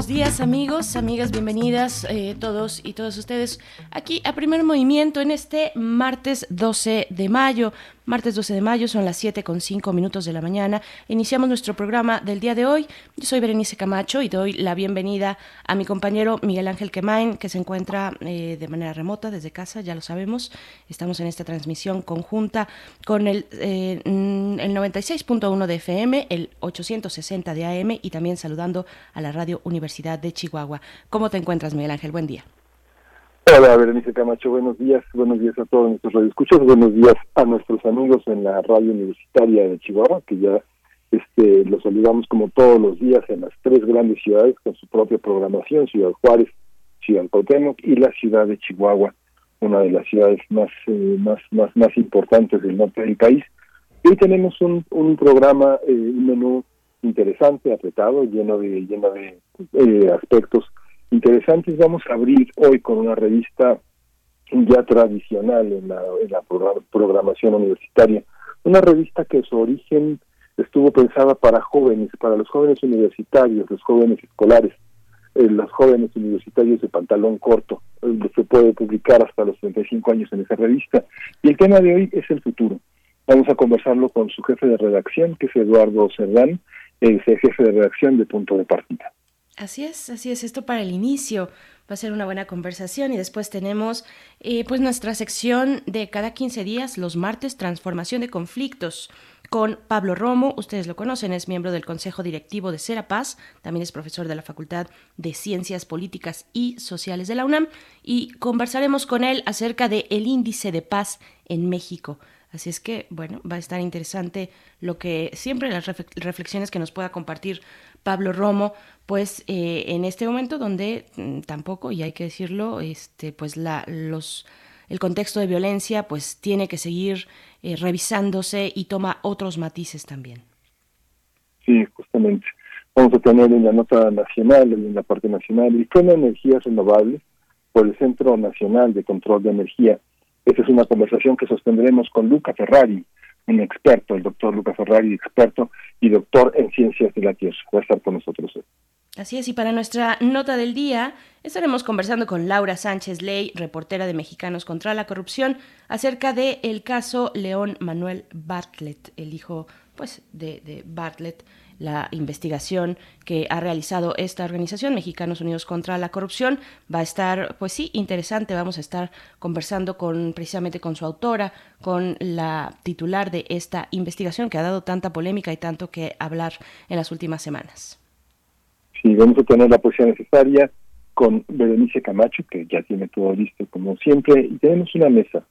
Días amigos, amigas, bienvenidas eh, todos y todas ustedes aquí a Primer Movimiento en este martes 12 de mayo. Martes 12 de mayo, son las 7 con 5 minutos de la mañana. Iniciamos nuestro programa del día de hoy. Yo soy Berenice Camacho y doy la bienvenida a mi compañero Miguel Ángel Quemain, que se encuentra eh, de manera remota desde casa, ya lo sabemos. Estamos en esta transmisión conjunta con el, eh, el 96.1 de FM, el 860 de AM y también saludando a la Radio Universidad de Chihuahua. ¿Cómo te encuentras, Miguel Ángel? Buen día. Hola, Berenice Camacho, buenos días, buenos días a todos nuestros radioescuchos, buenos días a nuestros amigos en la radio universitaria de Chihuahua, que ya este, los saludamos como todos los días en las tres grandes ciudades con su propia programación, Ciudad Juárez, Ciudad Cuauhtémoc y la ciudad de Chihuahua, una de las ciudades más, eh, más, más, más importantes del norte del país. Hoy tenemos un, un programa, eh, un menú interesante, apretado, lleno de, lleno de eh, aspectos interesantes. Vamos a abrir hoy con una revista ya tradicional en la, en la programación universitaria, una revista que su origen estuvo pensada para jóvenes, para los jóvenes universitarios, los jóvenes escolares, eh, los jóvenes universitarios de pantalón corto. Eh, se puede publicar hasta los 35 años en esa revista. Y el tema de hoy es el futuro. Vamos a conversarlo con su jefe de redacción, que es Eduardo Cerdán, el jefe de redacción de Punto de Partida. Así es, así es. Esto para el inicio va a ser una buena conversación y después tenemos eh, pues nuestra sección de cada 15 días, los martes, transformación de conflictos con Pablo Romo. Ustedes lo conocen, es miembro del Consejo Directivo de Serapaz, también es profesor de la Facultad de Ciencias Políticas y Sociales de la UNAM y conversaremos con él acerca del el índice de paz en México. Así es que, bueno, va a estar interesante lo que siempre las reflexiones que nos pueda compartir Pablo Romo, pues eh, en este momento donde mm, tampoco, y hay que decirlo, este, pues la, los, el contexto de violencia pues tiene que seguir eh, revisándose y toma otros matices también. Sí, justamente. Vamos a tener en la nota nacional, en la parte nacional, y con energías renovables por el Centro Nacional de Control de Energía esa es una conversación que sostendremos con Luca Ferrari, un experto, el doctor Luca Ferrari, experto y doctor en ciencias de la Tierra. Va a estar con nosotros Así es, y para nuestra nota del día estaremos conversando con Laura Sánchez Ley, reportera de Mexicanos contra la Corrupción, acerca del el caso León Manuel Bartlett, el hijo pues de Bartlett, la investigación que ha realizado esta organización, Mexicanos Unidos contra la Corrupción. Va a estar, pues sí, interesante. Vamos a estar conversando con precisamente con su autora, con la titular de esta investigación que ha dado tanta polémica y tanto que hablar en las últimas semanas. Sí, vamos a tener la poesía necesaria con Berenice Camacho, que ya tiene todo listo como siempre, y tenemos una mesa,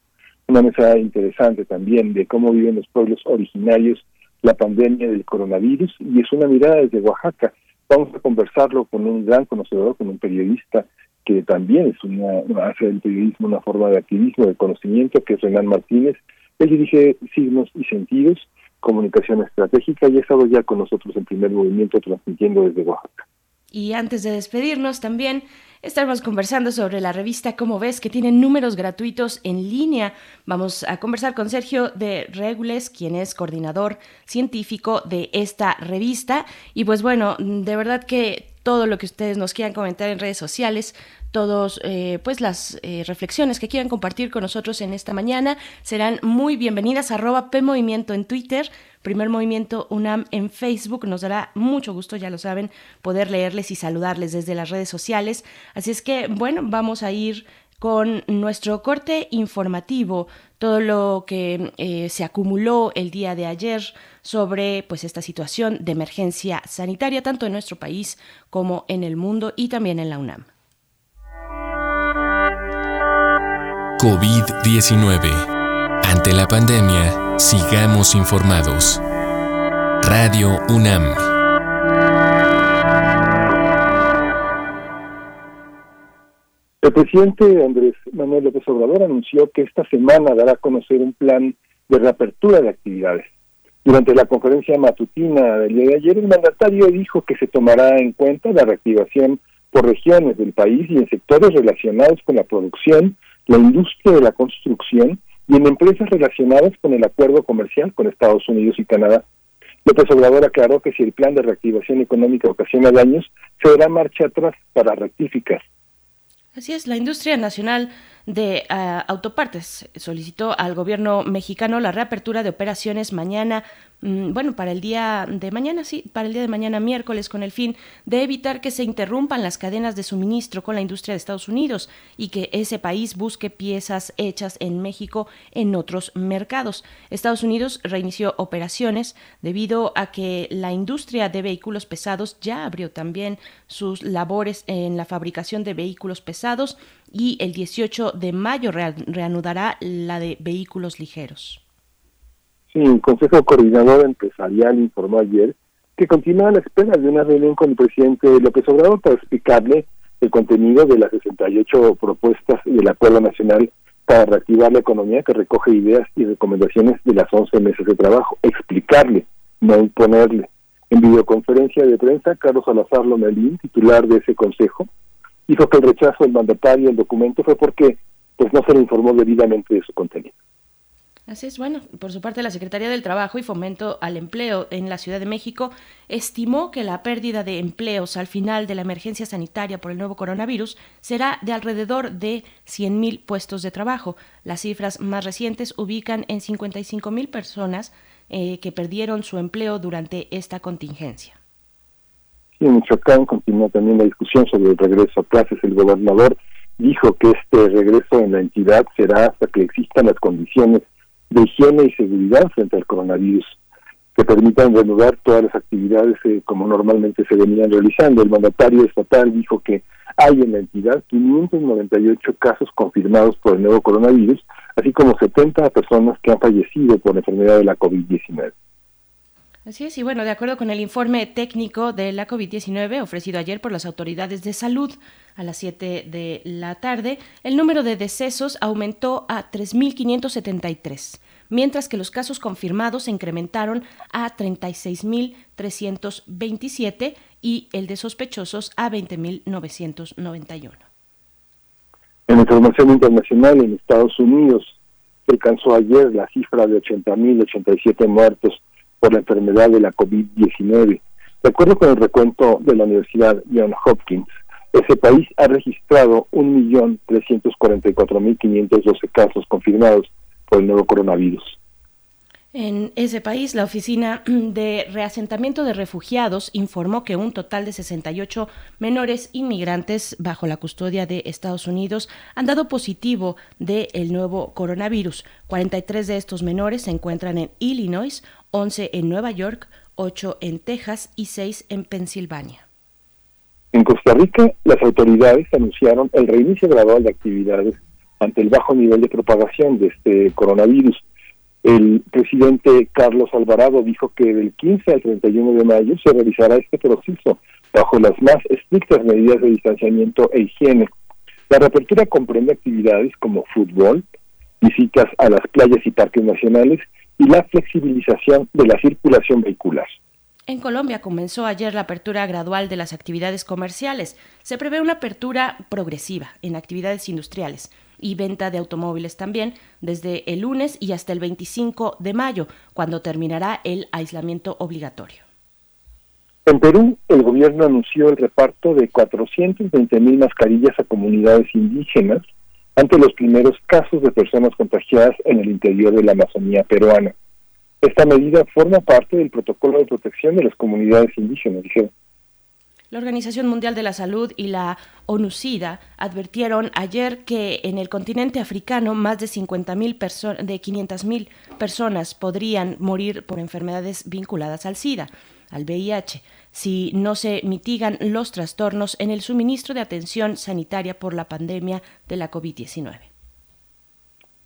una mesa interesante también de cómo viven los pueblos originarios la pandemia del coronavirus y es una mirada desde Oaxaca. Vamos a conversarlo con un gran conocedor, con un periodista que también es una, hace del periodismo una forma de activismo, de conocimiento, que es Renan Martínez. Él dirige Signos y Sentidos, Comunicación Estratégica y ha estado ya con nosotros en primer movimiento transmitiendo desde Oaxaca. Y antes de despedirnos también estaremos conversando sobre la revista Como ves, que tiene números gratuitos en línea. Vamos a conversar con Sergio de Regules, quien es coordinador científico de esta revista. Y pues bueno, de verdad que todo lo que ustedes nos quieran comentar en redes sociales, todos eh, pues las eh, reflexiones que quieran compartir con nosotros en esta mañana serán muy bienvenidas arroba PMovimiento en Twitter, Primer Movimiento UNAM en Facebook. Nos dará mucho gusto, ya lo saben, poder leerles y saludarles desde las redes sociales. Así es que, bueno, vamos a ir con nuestro corte informativo, todo lo que eh, se acumuló el día de ayer sobre pues esta situación de emergencia sanitaria tanto en nuestro país como en el mundo y también en la UNAM. COVID-19. Ante la pandemia, Sigamos informados. Radio UNAM. El presidente Andrés Manuel López Obrador anunció que esta semana dará a conocer un plan de reapertura de actividades. Durante la conferencia matutina del día de ayer, el mandatario dijo que se tomará en cuenta la reactivación por regiones del país y en sectores relacionados con la producción, la industria de la construcción y en empresas relacionadas con el acuerdo comercial con Estados Unidos y Canadá. López Obrador aclaró que si el plan de reactivación económica ocasiona daños, se dará marcha atrás para rectificar. Así es, la industria nacional de ah, autopartes solicitó al gobierno mexicano la reapertura de operaciones mañana Mm, bueno, para el día de mañana, sí, para el día de mañana miércoles, con el fin de evitar que se interrumpan las cadenas de suministro con la industria de Estados Unidos y que ese país busque piezas hechas en México en otros mercados. Estados Unidos reinició operaciones debido a que la industria de vehículos pesados ya abrió también sus labores en la fabricación de vehículos pesados y el 18 de mayo reanudará la de vehículos ligeros. Sí, el Consejo Coordinador Empresarial informó ayer que continúa a la espera de una reunión con el presidente López Obrador para explicarle el contenido de las 68 propuestas del Acuerdo Nacional para reactivar la economía que recoge ideas y recomendaciones de las 11 meses de trabajo. Explicarle, no imponerle. En videoconferencia de prensa, Carlos Salazar Lomelín, titular de ese consejo, dijo que el rechazo del mandatario del documento fue porque pues no se le informó debidamente de su contenido. Así es, bueno, por su parte la Secretaría del Trabajo y Fomento al Empleo en la Ciudad de México estimó que la pérdida de empleos al final de la emergencia sanitaria por el nuevo coronavirus será de alrededor de 100.000 puestos de trabajo. Las cifras más recientes ubican en 55.000 personas eh, que perdieron su empleo durante esta contingencia. Sí, en Michoacán continúa también la discusión sobre el regreso a clases. El gobernador dijo que este regreso en la entidad será hasta que existan las condiciones de higiene y seguridad frente al coronavirus que permitan reanudar todas las actividades eh, como normalmente se venían realizando. El mandatario estatal dijo que hay en la entidad 598 casos confirmados por el nuevo coronavirus, así como 70 personas que han fallecido por la enfermedad de la COVID-19. Así es, y bueno, de acuerdo con el informe técnico de la COVID-19 ofrecido ayer por las autoridades de salud a las 7 de la tarde, el número de decesos aumentó a 3.573, mientras que los casos confirmados se incrementaron a 36.327 y el de sospechosos a 20.991. En información internacional, en Estados Unidos se alcanzó ayer la cifra de 80.087 muertos por la enfermedad de la COVID-19. De acuerdo con el recuento de la Universidad John Hopkins, ese país ha registrado 1.344.512 casos confirmados por el nuevo coronavirus. En ese país, la Oficina de Reasentamiento de Refugiados informó que un total de 68 menores inmigrantes bajo la custodia de Estados Unidos han dado positivo del nuevo coronavirus. 43 de estos menores se encuentran en Illinois, 11 en Nueva York, 8 en Texas y 6 en Pensilvania. En Costa Rica, las autoridades anunciaron el reinicio gradual de actividades ante el bajo nivel de propagación de este coronavirus. El presidente Carlos Alvarado dijo que del 15 al 31 de mayo se realizará este proceso bajo las más estrictas medidas de distanciamiento e higiene. La reapertura comprende actividades como fútbol, visitas a las playas y parques nacionales y la flexibilización de la circulación vehicular. En Colombia comenzó ayer la apertura gradual de las actividades comerciales. Se prevé una apertura progresiva en actividades industriales y venta de automóviles también desde el lunes y hasta el 25 de mayo, cuando terminará el aislamiento obligatorio. En Perú, el gobierno anunció el reparto de 420 mil mascarillas a comunidades indígenas ante los primeros casos de personas contagiadas en el interior de la Amazonía peruana. Esta medida forma parte del protocolo de protección de las comunidades indígenas, dijeron. La Organización Mundial de la Salud y la ONUCIDA advirtieron ayer que en el continente africano más de 50.000 personas, de 500.000 personas podrían morir por enfermedades vinculadas al SIDA, al VIH, si no se mitigan los trastornos en el suministro de atención sanitaria por la pandemia de la COVID-19.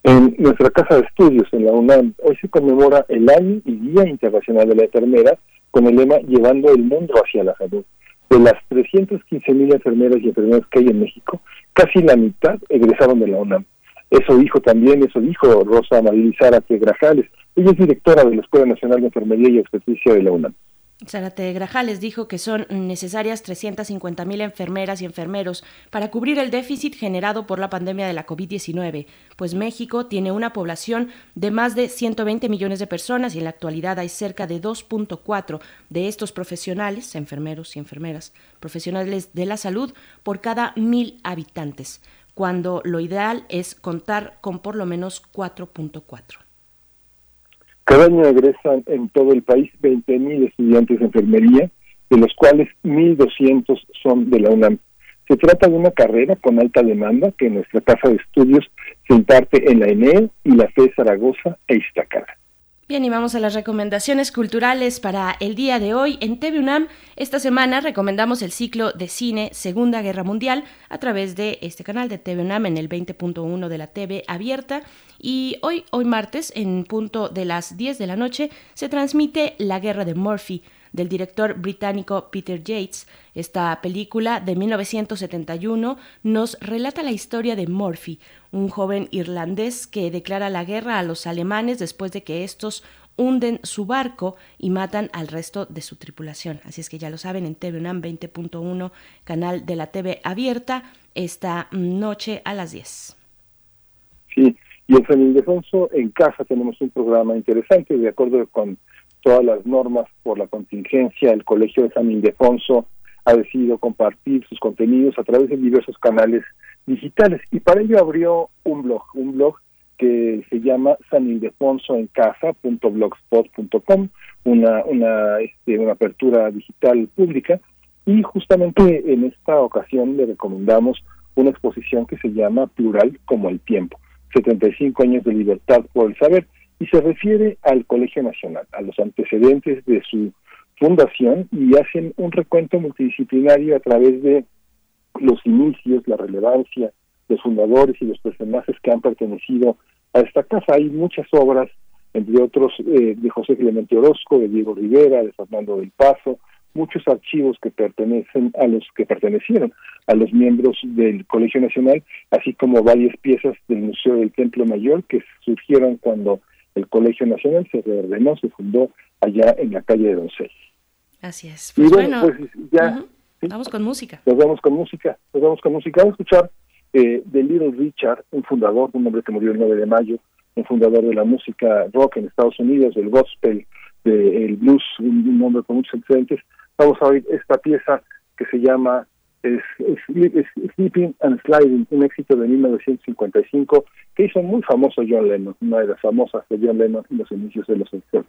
En nuestra casa de estudios en la UNAM, hoy se conmemora el Año y Día Internacional de la Enfermera con el lema Llevando el Mundo hacia la Salud. De las 315 mil enfermeras y enfermeras que hay en México, casi la mitad egresaron de la UNAM. Eso dijo también, eso dijo Rosa Marilizara Grajales. Ella es directora de la Escuela Nacional de Enfermería y Obstetricia de la UNAM. Zárate Grajales dijo que son necesarias 350 mil enfermeras y enfermeros para cubrir el déficit generado por la pandemia de la COVID-19, pues México tiene una población de más de 120 millones de personas y en la actualidad hay cerca de 2.4 de estos profesionales, enfermeros y enfermeras, profesionales de la salud por cada mil habitantes, cuando lo ideal es contar con por lo menos 4.4. Cada año egresan en todo el país 20.000 estudiantes de enfermería, de los cuales 1.200 son de la UNAM. Se trata de una carrera con alta demanda que en nuestra casa de estudios se imparte en la ENE y la FE Zaragoza e Iztacala. Bien, y vamos a las recomendaciones culturales para el día de hoy. En TV UNAM, esta semana recomendamos el ciclo de cine Segunda Guerra Mundial a través de este canal de TV UNAM en el 20.1 de la TV abierta. Y hoy, hoy martes, en punto de las 10 de la noche, se transmite La Guerra de Murphy del director británico Peter Yates. Esta película de 1971 nos relata la historia de Murphy, un joven irlandés que declara la guerra a los alemanes después de que estos hunden su barco y matan al resto de su tripulación. Así es que ya lo saben, en TV UNAM 20.1, canal de la TV abierta, esta noche a las 10. Sí, y en San Ildefonso, en casa, tenemos un programa interesante, de acuerdo con todas las normas por la contingencia, el Colegio de San Ildefonso ha decidido compartir sus contenidos a través de diversos canales digitales. Y para ello abrió un blog, un blog que se llama sanildefonsoencasa.blogspot.com, una una este, una apertura digital pública. Y justamente en esta ocasión le recomendamos una exposición que se llama Plural como el tiempo, 75 años de libertad por el saber se refiere al Colegio Nacional, a los antecedentes de su fundación y hacen un recuento multidisciplinario a través de los inicios, la relevancia, los fundadores y los personajes que han pertenecido a esta casa. Hay muchas obras, entre otros eh, de José Clemente Orozco, de Diego Rivera, de Fernando del Paso, muchos archivos que pertenecen a los que pertenecieron a los miembros del Colegio Nacional, así como varias piezas del Museo del Templo Mayor que surgieron cuando el Colegio Nacional se reordenó, se fundó allá en la calle de Doncel. Así es. Pues bueno, pues ya. Vamos con música. Nos vamos con música, nos vamos con música. Vamos a escuchar eh, de Little Richard, un fundador, un hombre que murió el 9 de mayo, un fundador de la música rock en Estados Unidos, del gospel, del blues, un, un hombre con muchos antecedentes. Vamos a oír esta pieza que se llama es, Sleeping and Sliding, un éxito de 1955 que hizo muy famoso John Lennon, una de las famosas de John Lennon en los inicios de los 60.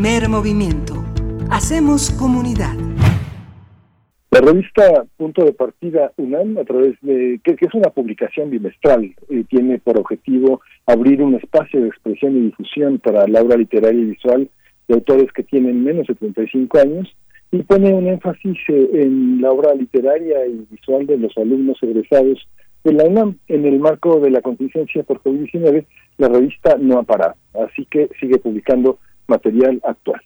Primer movimiento. Hacemos comunidad. La revista Punto de Partida UNAM, a través de que, es una publicación bimestral, eh, tiene por objetivo abrir un espacio de expresión y difusión para la obra literaria y visual de autores que tienen menos de 35 años y pone un énfasis eh, en la obra literaria y visual de los alumnos egresados de la UNAM. En el marco de la contingencia por COVID-19, la revista no ha parado, así que sigue publicando material actual.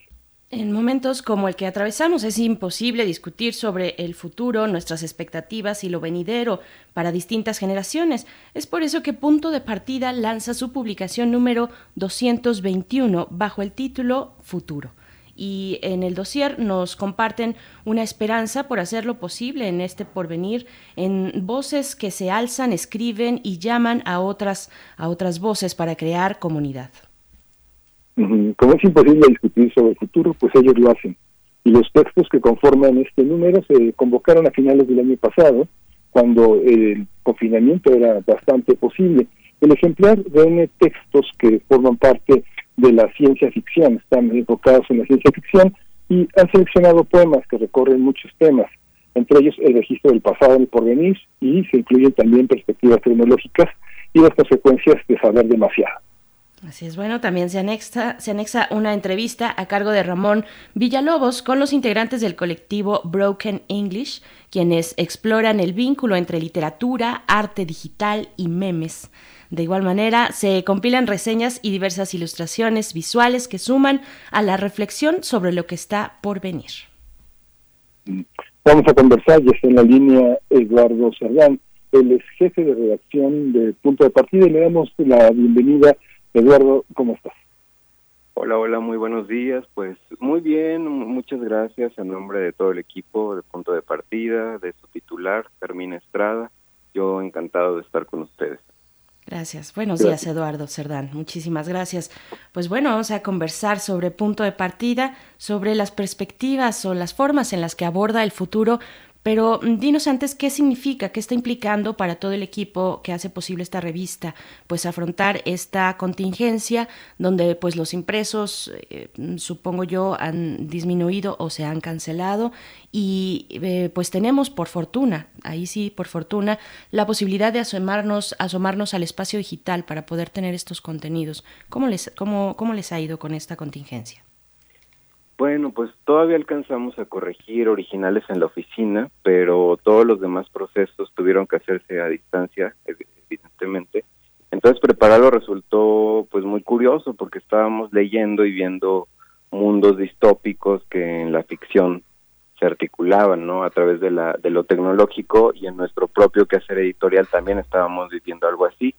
En momentos como el que atravesamos es imposible discutir sobre el futuro, nuestras expectativas y lo venidero para distintas generaciones. Es por eso que Punto de Partida lanza su publicación número 221 bajo el título Futuro. Y en el dossier nos comparten una esperanza por hacer lo posible en este porvenir, en voces que se alzan, escriben y llaman a otras, a otras voces para crear comunidad. Como es imposible discutir sobre el futuro, pues ellos lo hacen. Y los textos que conforman este número se convocaron a finales del año pasado, cuando el confinamiento era bastante posible. El ejemplar reúne textos que forman parte de la ciencia ficción, están enfocados en la ciencia ficción y han seleccionado poemas que recorren muchos temas, entre ellos el registro del pasado en el porvenir y se incluyen también perspectivas tecnológicas y las consecuencias de saber demasiado. Así es, bueno, también se anexa, se anexa una entrevista a cargo de Ramón Villalobos con los integrantes del colectivo Broken English, quienes exploran el vínculo entre literatura, arte digital y memes. De igual manera, se compilan reseñas y diversas ilustraciones visuales que suman a la reflexión sobre lo que está por venir. Vamos a conversar, ya está en la línea Eduardo Cerdán, el ex jefe de redacción de Punto de Partida, y le damos la bienvenida Eduardo, ¿cómo estás? Hola, hola, muy buenos días. Pues muy bien, muchas gracias en nombre de todo el equipo de punto de partida, de su titular, Fermín Estrada. Yo encantado de estar con ustedes. Gracias. Buenos días, Eduardo Cerdán. Muchísimas gracias. Pues bueno, vamos a conversar sobre punto de partida, sobre las perspectivas o las formas en las que aborda el futuro, pero mm, dinos antes qué significa, qué está implicando para todo el equipo que hace posible esta revista, pues afrontar esta contingencia donde pues los impresos, eh, mm, supongo yo, han disminuido o se han cancelado y eh, pues tenemos por fortuna, ahí sí por fortuna, la posibilidad de asomarnos, asomarnos al espacio digital para poder tener estos contenidos. ¿Cómo les, cómo, cómo les ha ido con esta contingencia? Bueno, pues todavía alcanzamos a corregir originales en la oficina, pero todos los demás procesos tuvieron que hacerse a distancia, evidentemente. Entonces prepararlo resultó pues muy curioso porque estábamos leyendo y viendo mundos distópicos que en la ficción se articulaban, ¿no? A través de la de lo tecnológico y en nuestro propio quehacer editorial también estábamos viviendo algo así.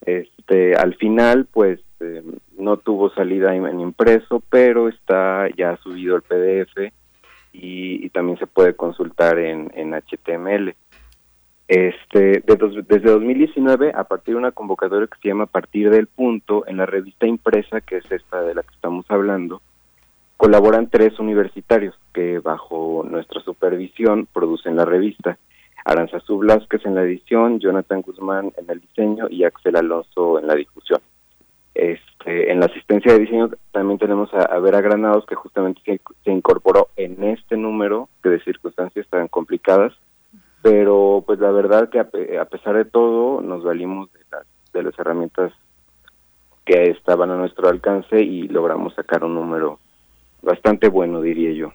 Este, al final, pues este, no tuvo salida en, impreso, pero está ya subido el PDF y, también se puede consultar en, HTML. Este, desde 2019, a partir de una convocatoria que se llama Partir del Punto, en la revista impresa, que es esta de la que estamos hablando, colaboran tres universitarios que bajo nuestra supervisión producen la revista. Aranzazú Blasquez en la edición, Jonathan Guzmán en el diseño y Axel Alonso en la difusión. Este, en la asistencia de diseño también tenemos a, Vera Granados, que justamente se, incorporó en este número, que de circunstancias tan complicadas, pero pues la verdad que a, pesar de todo nos valimos de las, de las herramientas que estaban a nuestro alcance y logramos sacar un número bastante bueno, diría yo.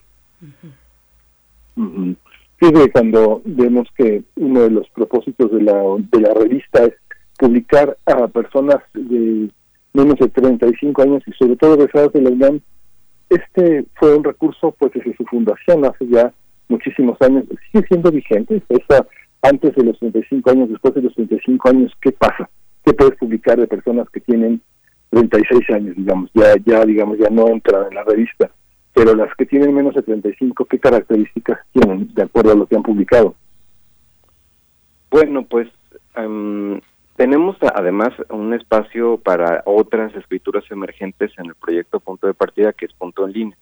Fíjate, cuando vemos que uno de los propósitos de la, de la revista es publicar a personas de menos de 35 años y sobre todo egresados de la UNAM, este fue un recurso pues desde su fundación hace ya muchísimos años, sigue siendo vigente, esa, antes de los 35 años, después de los 35 años, ¿qué pasa? ¿Qué puedes publicar de personas que tienen 36 años, digamos, ya, ya, digamos, ya no entran en la revista, pero las que tienen menos de 35, ¿qué características tienen de acuerdo a lo que han publicado? Bueno, pues em, tenemos además un espacio para otras escrituras emergentes en el proyecto Punto de Partida, que es Punto en Línea,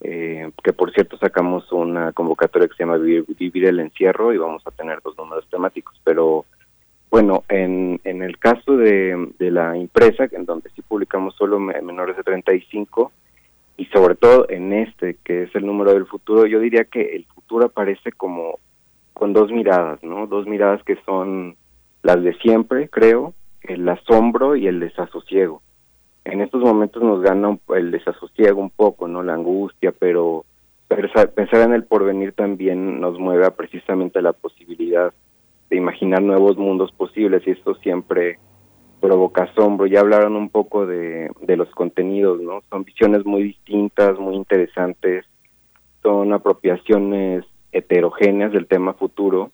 eh, que por cierto sacamos una convocatoria que se llama Vivir, el Encierro y vamos a tener dos números temáticos. Pero bueno, en, en el caso de, de la impresa, en donde sí publicamos solo menores de 35, y sobre todo en este, que es el número del futuro, yo diría que el futuro aparece como con dos miradas, ¿no? Dos miradas que son las de siempre, creo, el asombro y el desasosiego. En estos momentos nos gana el desasosiego un poco, ¿no? La angustia, pero pensar en el porvenir también nos mueve a precisamente la posibilidad de imaginar nuevos mundos posibles y esto siempre provoca asombro. Ya hablaron un poco de, de los contenidos, ¿no? Son visiones muy distintas, muy interesantes, son apropiaciones heterogéneas del tema futuro,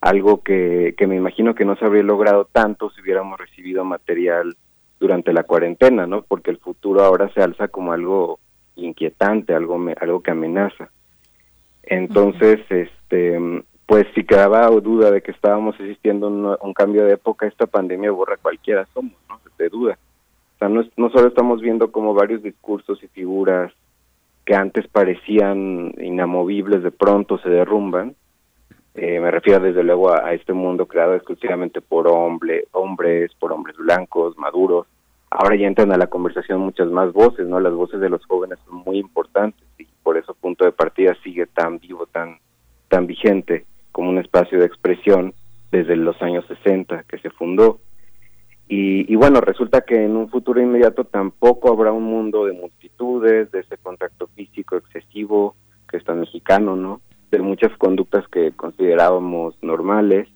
algo que, que me imagino que no se habría logrado tanto si hubiéramos recibido material durante la cuarentena, ¿no? Porque el futuro ahora se alza como algo inquietante, algo algo que amenaza. Entonces, este pues si quedaba duda de que estábamos asistiendo a un, cambio de época, esta pandemia borra cualquiera somos, ¿no? De duda. O sea, no, no solo estamos viendo como varios discursos y figuras que antes parecían inamovibles de pronto se derrumban. Eh, me refiero desde luego a, este mundo creado exclusivamente por hombre, hombres, por hombres blancos, maduros. Ahora ya entran a la conversación muchas más voces, ¿no? Las voces de los jóvenes son muy importantes y por eso punto de partida sigue tan vivo, tan, tan vigente como un espacio de expresión desde los años 60 que se fundó. Y, bueno, resulta que en un futuro inmediato tampoco habrá un mundo de multitudes, de ese contacto físico excesivo que está mexicano, ¿no? De muchas conductas que considerábamos normales.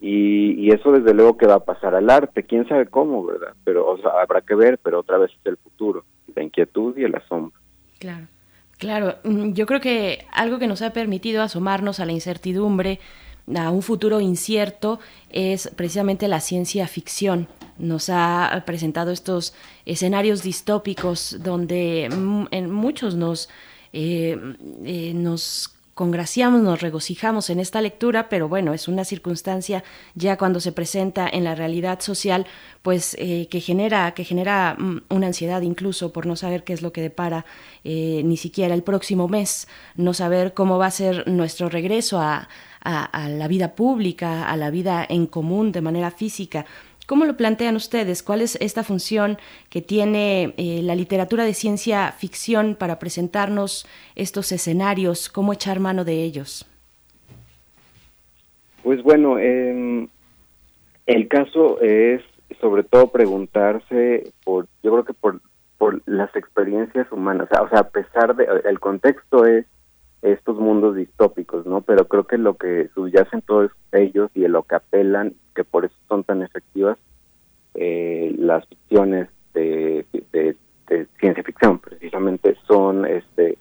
Y, eso desde luego que va a pasar al arte, quién sabe cómo, ¿verdad? Pero habrá que ver, pero otra vez es el futuro, la inquietud y el asombro. Claro. Claro, mm, yo creo que algo que nos ha permitido asomarnos a la incertidumbre, a un futuro incierto, es precisamente la ciencia ficción. Nos ha presentado estos escenarios distópicos donde mm, en muchos nos, eh, eh, nos congraciamos, nos regocijamos en esta lectura, pero bueno, es una circunstancia ya cuando se presenta en la realidad social, pues eh, que genera, que genera mm, una ansiedad incluso por no saber qué es lo que depara eh, ni siquiera el próximo mes, no saber cómo va a ser nuestro regreso a, a la vida pública, a la vida en común de manera física. ¿Cómo lo plantean ustedes? ¿Cuál es esta función que tiene eh, la literatura de ciencia ficción para presentarnos estos escenarios? ¿Cómo echar mano de ellos? Pues bueno, em, el caso es sobre todo preguntarse por, yo creo que por, por las experiencias humanas, o sea, a pesar de, el contexto es estos mundos distópicos, ¿no? Pero creo que lo que subyace en todos ellos y en lo que apelan, que por eso son tan efectivas, eh, las ficciones de, de, ciencia ficción, precisamente, son este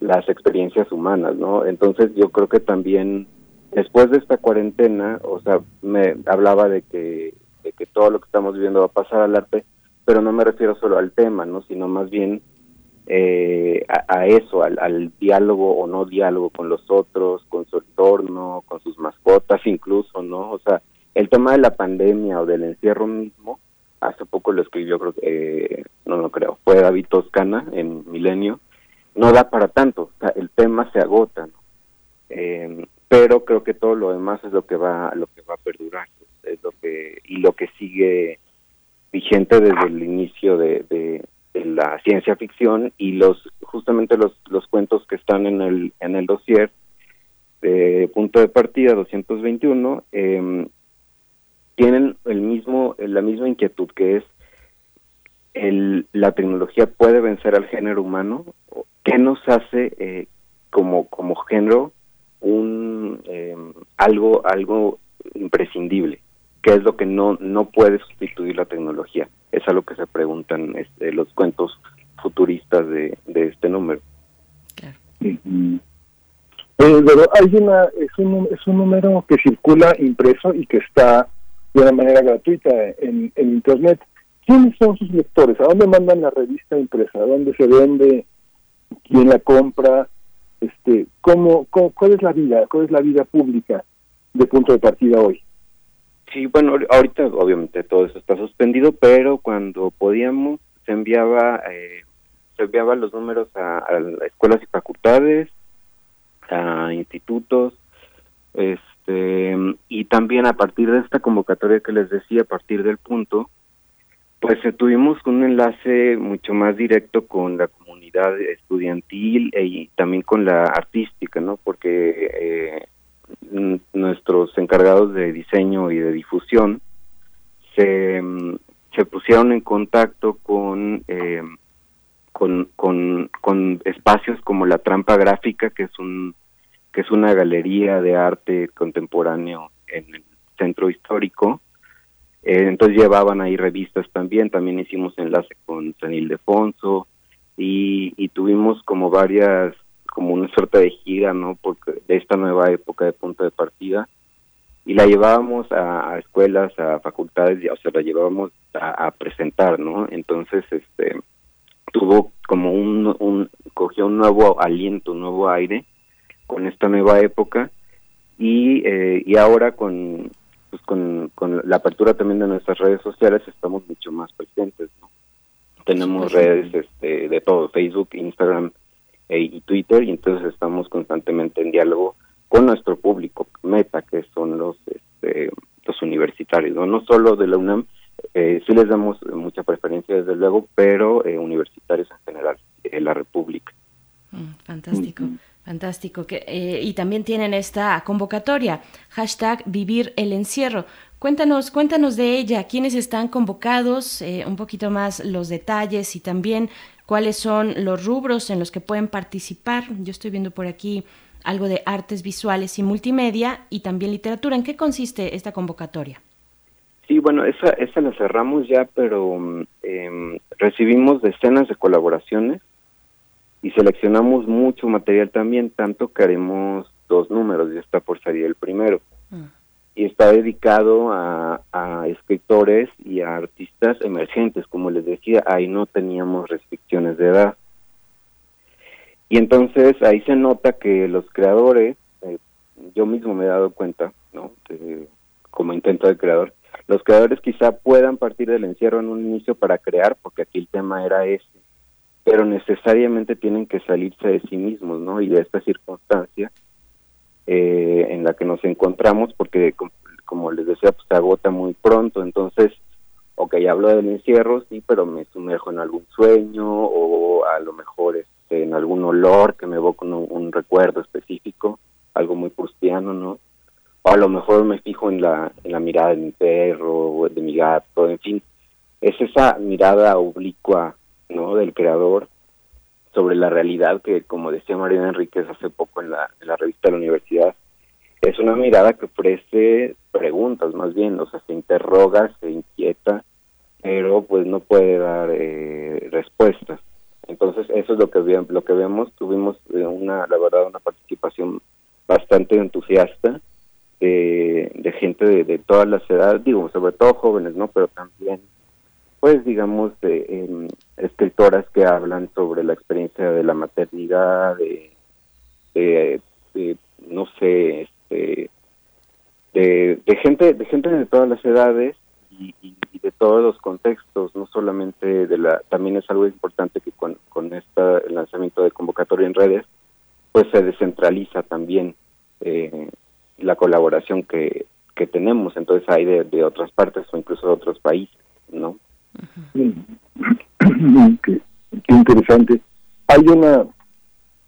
las experiencias humanas, ¿no? Entonces yo creo que también después de esta cuarentena, o sea, me hablaba de que, de que todo lo que estamos viviendo va a pasar al arte, pero no me refiero solo al tema, ¿no? Sino más bien eh, a, eso, al, diálogo o no diálogo con los otros, con su entorno, con sus mascotas incluso, ¿no? O sea, el tema de la pandemia o del encierro mismo, hace poco lo escribió, creo eh, no lo creo, fue David Toscana en Milenio, no da para tanto, o sea, el tema se agota, ¿no? Eh, pero creo que todo lo demás es lo que va, lo que va a perdurar, es lo que y lo que sigue vigente desde el inicio de la ciencia ficción y los justamente los, los cuentos que están en el en el dossier de punto de partida 221 eh, tienen el mismo la misma inquietud que es el, la tecnología puede vencer al género humano. Qué nos hace eh, como como género un em, algo algo imprescindible qué es lo que no no puede sustituir la tecnología es algo que se preguntan este, los cuentos futuristas de, de este número. Claro. pero hay una, es un, es un número que circula impreso y que está de una manera gratuita en, en Internet. ¿Quiénes son sus lectores? ¿A dónde mandan la revista impresa? ¿A dónde se vende? ¿Quién la compra? Este, ¿cómo, cómo, ¿Cuál es la vida? ¿Cuál es la vida pública de punto de partida hoy? Sí, bueno, ahorita obviamente todo eso está suspendido, pero cuando podíamos se enviaba eh, se enviaba los números a, escuelas y facultades, a institutos, este y también a partir de esta convocatoria que les decía, a partir del punto, pues eh, tuvimos un enlace mucho más directo con la comunidad estudiantil e, y también con la artística, ¿no? Porque eh, nuestros encargados de diseño y de difusión se, se pusieron en contacto con, eh, con, con, espacios como la Trampa Gráfica, que es un que es una galería de arte contemporáneo en el centro histórico, eh, entonces llevaban ahí revistas también, también hicimos enlace con San Ildefonso y tuvimos como varias, como una suerte de gira, ¿no? Porque de esta nueva época de punto de partida y la llevábamos a, escuelas, a facultades, o sea, la llevábamos a, presentar, ¿no? Entonces, este, tuvo como un, un, cogió un nuevo aliento, un nuevo aire con esta nueva época y, eh, y ahora con, pues con, con la apertura también de nuestras redes sociales estamos mucho más presentes, ¿no? Tenemos redes este, de todo, Facebook, Instagram eh, y Twitter, y entonces estamos constantemente en diálogo con nuestro público meta, que son los, este, los universitarios, ¿no? No solo de la UNAM, eh, sí les damos mucha preferencia desde luego, pero eh, universitarios en general, en la República. Mm, fantástico. Fantástico. Que, eh, y también tienen esta convocatoria, hashtag vivir el encierro. Cuéntanos, cuéntanos de ella, quiénes están convocados, eh, un poquito más los detalles y también cuáles son los rubros en los que pueden participar. Yo estoy viendo por aquí algo de artes visuales y multimedia y también literatura. ¿En qué consiste esta convocatoria? Sí, bueno, esa, esa la cerramos ya, pero mm, em, recibimos decenas de colaboraciones y seleccionamos mucho material también, tanto que haremos dos números, ya está por salir el primero. Mm. Y está dedicado a, escritores y a artistas emergentes, como les decía, ahí no teníamos restricciones de edad. Y entonces ahí se nota que los creadores, eh, yo mismo me he dado cuenta, ¿no? como intento de creador, los creadores quizá puedan partir del encierro en un inicio para crear, porque aquí el tema era ese pero necesariamente tienen que salirse de sí mismos, ¿no? Y de esta circunstancia eh, en la que nos encontramos, porque como, les decía, pues se agota muy pronto, entonces, ok, hablo del encierro, sí, pero me sumerjo en algún sueño o a lo mejor este, en algún olor que me evoca un, recuerdo específico, algo muy prustiano, ¿no? O a lo mejor me fijo en la, en la mirada de mi perro o de mi gato, en fin, es esa mirada oblicua ¿no? del creador sobre la realidad que, como decía Mariana Enríquez hace poco en la, en la revista de la universidad, es una mirada que ofrece preguntas más bien, o sea, se interroga, se inquieta, pero pues no puede dar eh, respuestas. Entonces eso es lo que lo que vemos. Tuvimos eh, una, la verdad, una participación bastante entusiasta eh, de gente de, de todas las edades, digo, sobre todo jóvenes, no, pero también pues digamos, de, escritoras que hablan sobre la experiencia de la maternidad, de, no sé, este, de, gente, de gente de todas las edades y, de todos los contextos, no solamente de la, también es algo importante que con, con este lanzamiento de convocatoria en redes, pues se descentraliza también eh, la colaboración que, que tenemos, entonces hay de, de otras partes o incluso de otros países, ¿no? Qué, interesante. Hay una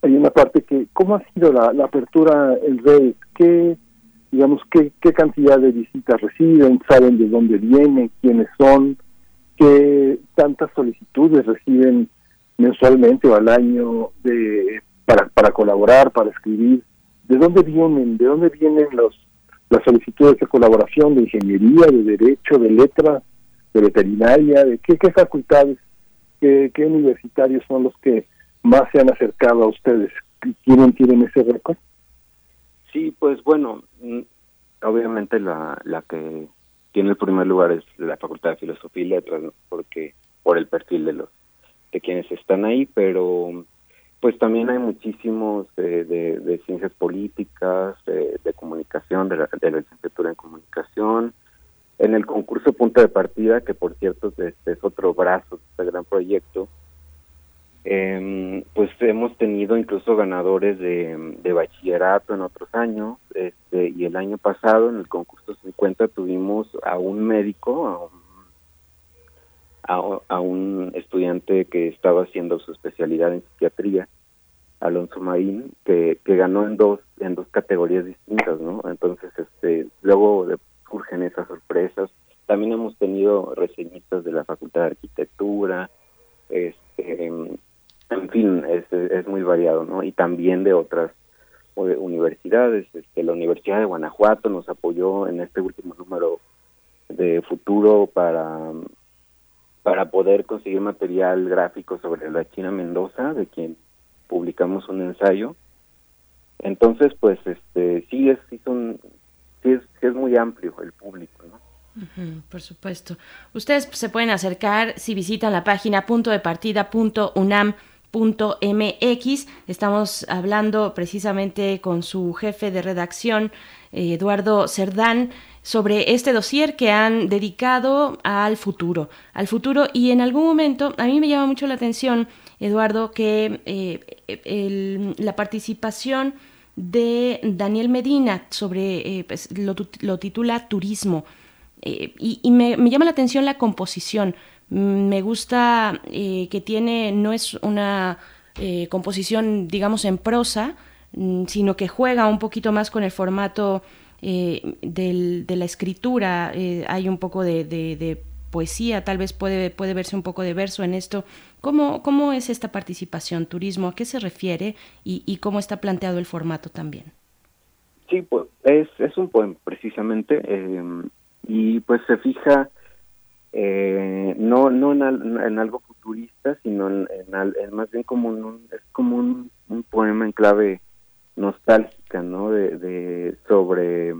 hay una parte que, ¿cómo ha sido la, apertura en red? ¿Qué, digamos, qué, qué cantidad de visitas reciben? ¿Saben de dónde vienen? ¿Quiénes son? ¿Qué tantas solicitudes reciben mensualmente o al año de para, para colaborar, para escribir? ¿De dónde vienen? ¿De dónde vienen los las solicitudes de colaboración de ingeniería, de derecho, de letras? De veterinaria, de qué, qué facultades, qué, qué, universitarios son los que más se han acercado a ustedes. ¿Quiénes tienen ese récord? Sí, pues bueno, mm, obviamente la, la que tiene el primer lugar es la Facultad de Filosofía y Letras, porque por el perfil de los de quienes están ahí, pero pues también hay muchísimos de, de, ciencias políticas, de, de comunicación, de la, de la licenciatura en comunicación, en el concurso Punto de Partida, que por cierto este es otro brazo de este gran proyecto, eh, pues hemos tenido incluso ganadores de, de, bachillerato en otros años, este, y el año pasado en el concurso 50 tuvimos a un médico, a, un estudiante que estaba haciendo su especialidad en psiquiatría, Alonso Marín, que, que ganó en dos en dos categorías distintas, ¿no? Entonces, este, luego surgen esas sorpresas. También hemos tenido reseñistas de la Facultad de Arquitectura, este, en fin, es, es muy variado, ¿no? Y también de otras universidades. Este, la Universidad de Guanajuato nos apoyó en este último número de futuro para para poder conseguir material gráfico sobre la China Mendoza, de quien publicamos un ensayo. Entonces, pues, este, sí es, sí son, sí es, muy amplio el público, ¿no? por supuesto. Ustedes se pueden acercar si visitan la página punto de partida punto unam .mx. Estamos hablando precisamente con su jefe de redacción, eh, Eduardo Cerdán, sobre este dossier que han dedicado al futuro, al futuro y en algún momento a mí me llama mucho la atención, Eduardo, que eh, la participación de Daniel Medina sobre, eh, pues, lo, titula Turismo. y, me, me, llama la atención la composición. Me gusta eh, que tiene, no es una eh, composición, digamos, en prosa, mm, sino que juega un poquito más con el formato eh, de la escritura. hay un poco de, poesía, tal vez puede, puede verse un poco de verso en esto. ¿Cómo, cómo es esta participación, turismo? ¿A qué se refiere y, cómo está planteado el formato también? Sí, pues es, es un poema precisamente y pues se fija eh, no no en, algo futurista sino en, más bien como un, es como un, poema en clave nostálgica no de, sobre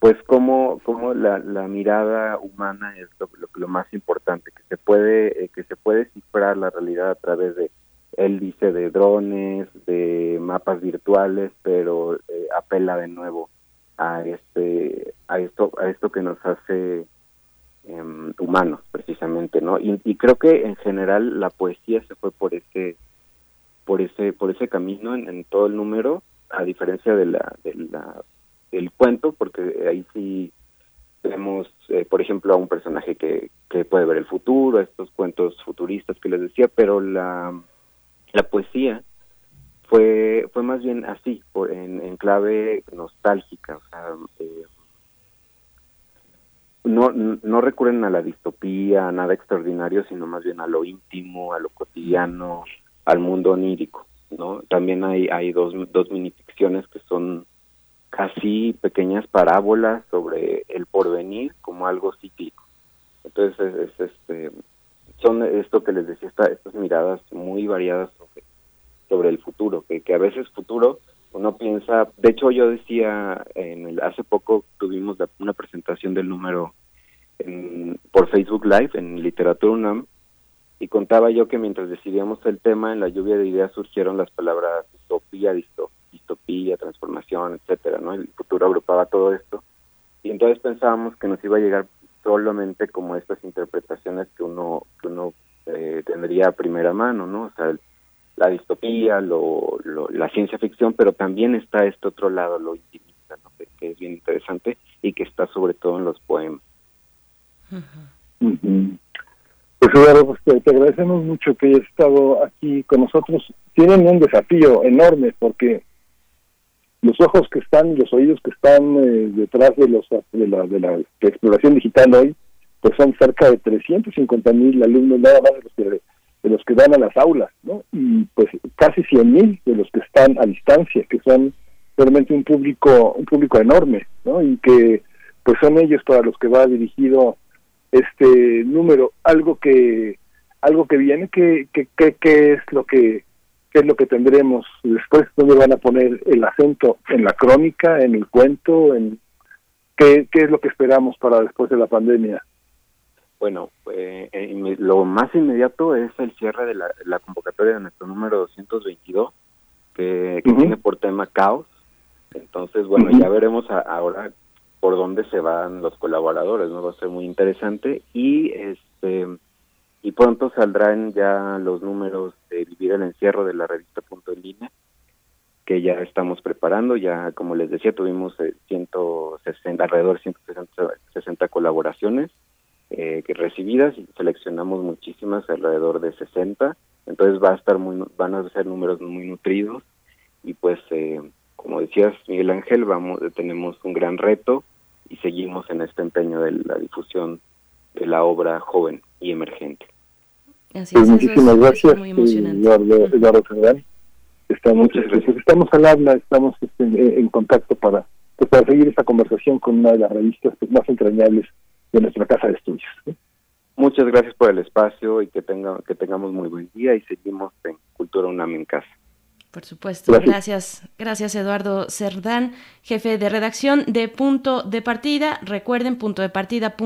pues como como la, la mirada humana es lo, lo, más importante que se puede eh, que se puede cifrar la realidad a través de él dice de drones de mapas virtuales pero eh, apela de nuevo a este a esto a esto que nos hace Em, humanos precisamente no y, creo que en general la poesía se fue por ese por ese por ese camino en, todo el número a diferencia de la, de la del cuento porque ahí sí vemos eh, por ejemplo a un personaje que, que puede ver el futuro estos cuentos futuristas que les decía pero la la poesía fue fue más bien así en, en clave nostálgica o sea eh, no, no recurren a la distopía, a nada extraordinario, sino más bien a lo íntimo, a lo cotidiano, al mundo onírico, ¿no? También hay, hay dos, dos minificciones que son casi pequeñas parábolas sobre el porvenir como algo cíclico. Entonces, es, este, son esto que les decía, esta, estas miradas muy variadas sobre, el futuro, que, que a veces futuro uno piensa, de hecho yo decía, en el, hace poco tuvimos una presentación del número por Facebook Live en Literatura UNAM y contaba yo que mientras decidíamos el tema en la lluvia de ideas surgieron las palabras distopía, distopía, transformación, etcétera, ¿no? El futuro agrupaba todo esto y entonces pensábamos que nos iba a llegar solamente como estas interpretaciones que uno que uno eh, tendría a primera mano, ¿no? O sea, la distopía, lo, la ciencia ficción, pero también está este otro lado, lo intimista, que, es bien interesante y que está sobre todo en los poemas. Pues Eduardo, pues te, agradecemos mucho que hayas estado aquí con nosotros. Tienen un desafío enorme porque los ojos que están, los oídos que están eh, detrás de los de la, de la exploración digital hoy, pues son cerca de 350 mil alumnos nada más de los que de los que van a las aulas, ¿no? Y pues casi 100 mil de los que están a distancia, que son realmente un público, un público enorme, ¿no? Y que pues son ellos para los que va dirigido este número, algo que algo que viene, que, que, que, es lo que qué es lo que tendremos después, dónde van a poner el acento en la crónica, en el cuento, en qué, qué es lo que esperamos para después de la pandemia. Bueno, eh, eh, lo más inmediato es el cierre de la, convocatoria de nuestro número 222, que, que tiene por tema caos. Entonces, bueno, ya veremos ahora por dónde se van los colaboradores, ¿no? Va a ser muy interesante. Y este y pronto saldrán ya los números de Vivir el Encierro de la revista Punto en Línea, que ya estamos preparando. Ya, como les decía, tuvimos 160, eh, alrededor de 160 colaboraciones eh, recibidas, seleccionamos muchísimas, alrededor de 60, entonces va a estar muy, van a ser números muy nutridos y pues eh, como decías Miguel Ángel, vamos tenemos un gran reto y seguimos en este empeño de la difusión de la obra joven y emergente. Así pues muchísimas gracias, muy Eduardo, Eduardo Estamos, este, estamos al habla, estamos este, en, contacto para, pues, para seguir esta conversación con una de las revistas pues, más entrañables de nuestra casa de estudios. Muchas gracias por el espacio y que, tenga, que tengamos muy buen día y seguimos en Cultura UNAM en casa. Por supuesto. Gracias. Gracias, Eduardo Cerdán, jefe de redacción de Punto de Partida. Recuerden, punto de partida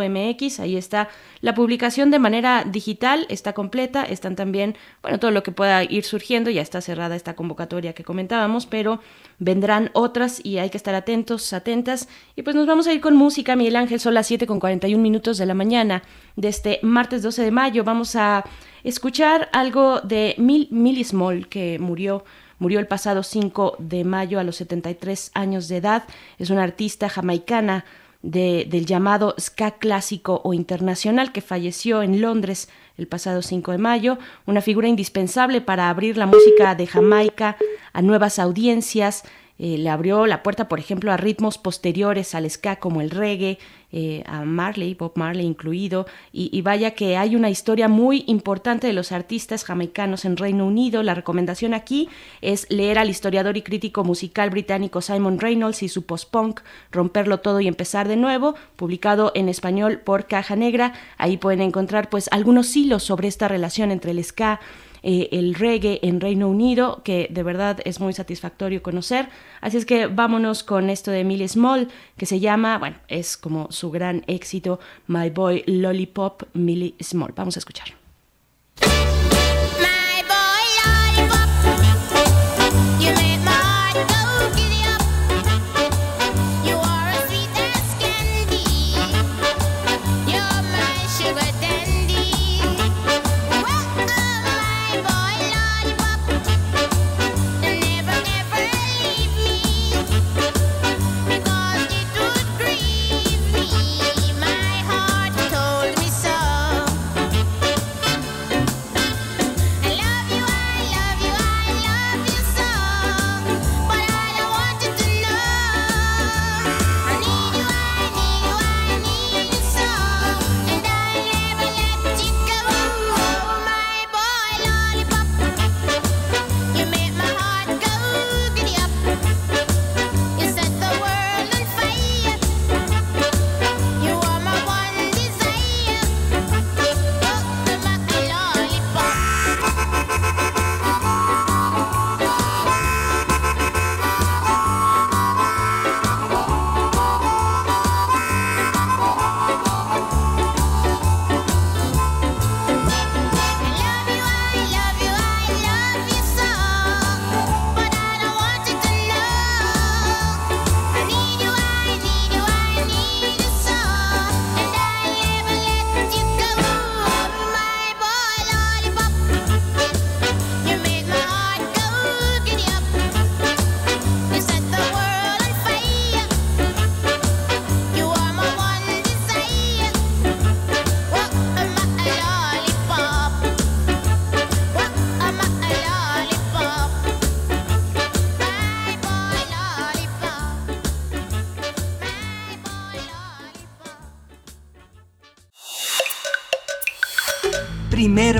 MX. Ahí está la publicación de manera digital, está completa. Están también, bueno, todo lo que pueda ir surgiendo. Ya está cerrada esta convocatoria que comentábamos, pero vendrán otras y hay que estar atentos, atentas. Y pues nos vamos a ir con música, Miguel Ángel. Son las 7 con 41 minutos de la mañana de este martes 12 de mayo. Vamos a escuchar algo de Mil, Millie Small, que murió Murió el pasado 5 de mayo a los 73 años de edad. Es una artista jamaicana de, del llamado ska clásico o internacional que falleció en Londres el pasado 5 de mayo. Una figura indispensable para abrir la música de Jamaica a nuevas audiencias. Eh, le abrió la puerta, por ejemplo, a ritmos posteriores al ska como el reggae, eh, a Marley, Bob Marley incluido, y, vaya que hay una historia muy importante de los artistas jamaicanos en Reino Unido. La recomendación aquí es leer al historiador y crítico musical británico Simon Reynolds y su post-punk, Romperlo Todo y Empezar de Nuevo, publicado en español por Caja Negra. Ahí pueden encontrar pues algunos hilos sobre esta relación entre el ska, eh, el reggae en Reino Unido, que de verdad es muy satisfactorio conocer. Así es que vámonos con esto de Millie Small, que se llama, bueno, es como su gran éxito, My Boy Lollipop Millie Small. Vamos a escuchar.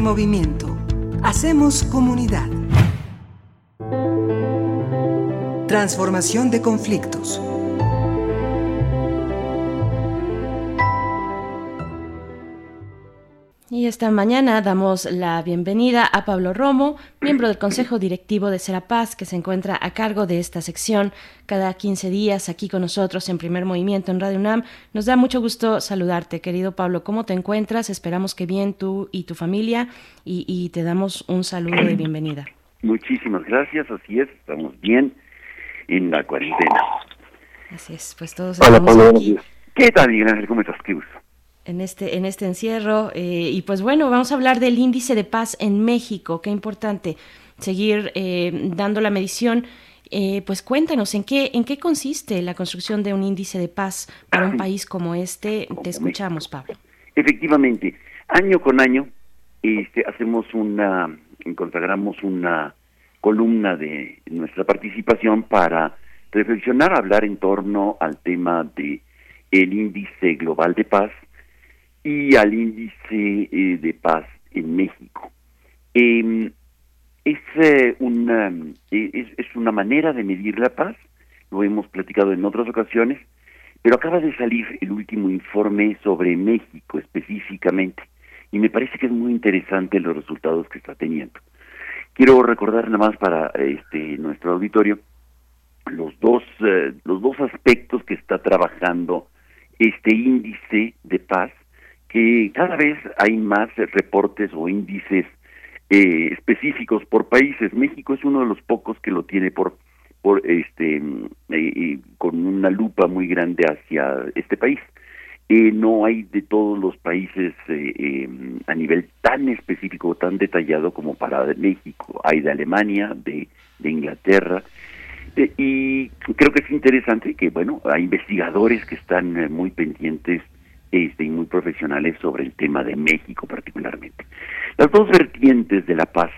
Movimiento. Hacemos comunidad. Transformación de conflictos. Y esta mañana damos la bienvenida a Pablo Romo, miembro del Consejo Directivo de Serapaz, que se encuentra a cargo de esta sección cada 15 días aquí con nosotros en Primer Movimiento en Radio UNAM. Nos da mucho gusto saludarte, querido Pablo. ¿Cómo te encuentras? Esperamos que bien tú y tu familia y, te damos un saludo de bienvenida. Muchísimas gracias, así es, estamos bien en la cuarentena. Así es, pues todos estamos aquí. ¿Qué tal, Miguel ¿Cómo estás? Qué gusto en este, en este encierro. Eh, y pues bueno, vamos a hablar del índice de paz en México. Qué importante seguir eh, dando la medición Eh, pues cuéntanos, ¿en qué, ¿en qué consiste la construcción de un índice de paz para un país como este? Te escuchamos, Pablo. Efectivamente, año con año este, hacemos una, consagramos una columna de nuestra participación para reflexionar, hablar en torno al tema de el índice global de paz y al índice eh, de paz en México. Em, es, eh, una, es, es, una manera de medir la paz, lo hemos platicado en otras ocasiones, pero acaba de salir el último informe sobre México específicamente y me parece que es muy interesante los resultados que está teniendo. Quiero recordar nada más para este nuestro auditorio los dos eh, los dos aspectos que está trabajando este índice de paz que cada vez hay más reportes o índices eh, específicos por países. México es uno de los pocos que lo tiene por por este eh, con una lupa muy grande hacia este país. Eh, no hay de todos los países eh, a nivel tan específico, tan detallado como para México. Hay de Alemania, de, Inglaterra. Eh, y creo que es interesante que, bueno, hay investigadores que están muy pendientes este, y muy profesionales sobre el tema de México particularmente. Las dos vertientes de la paz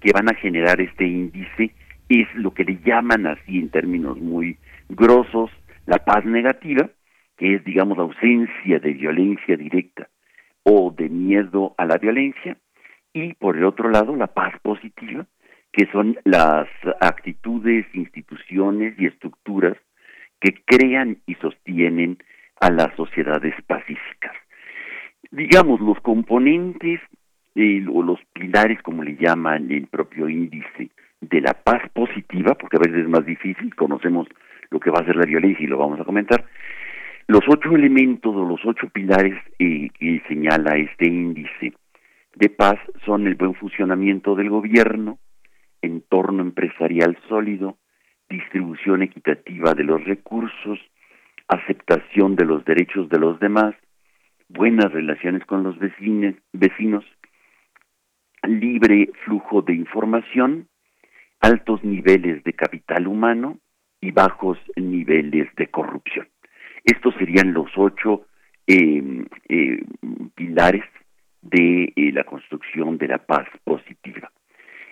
que van a generar este índice es lo que le llaman así en términos muy grosos la paz negativa, que es, digamos, ausencia de violencia directa o de miedo a la violencia, y por el otro lado, la paz positiva, que son las actitudes, instituciones y estructuras que crean y sostienen a las sociedades pacíficas. Digamos, los componentes eh, o los pilares, como le llaman el propio índice, de la paz positiva, porque a veces es más difícil, conocemos lo que va a ser la violencia y lo vamos a comentar, los ocho elementos o los ocho pilares eh, que señala este índice de paz son el buen funcionamiento del gobierno, entorno empresarial sólido, distribución equitativa de los recursos, aceptación de los derechos de los demás, buenas relaciones con los vecinos, vecinos libre flujo de información, altos niveles de capital humano y bajos niveles de corrupción. Estos serían los ocho em, eh, pilares de eh, la construcción de la paz positiva.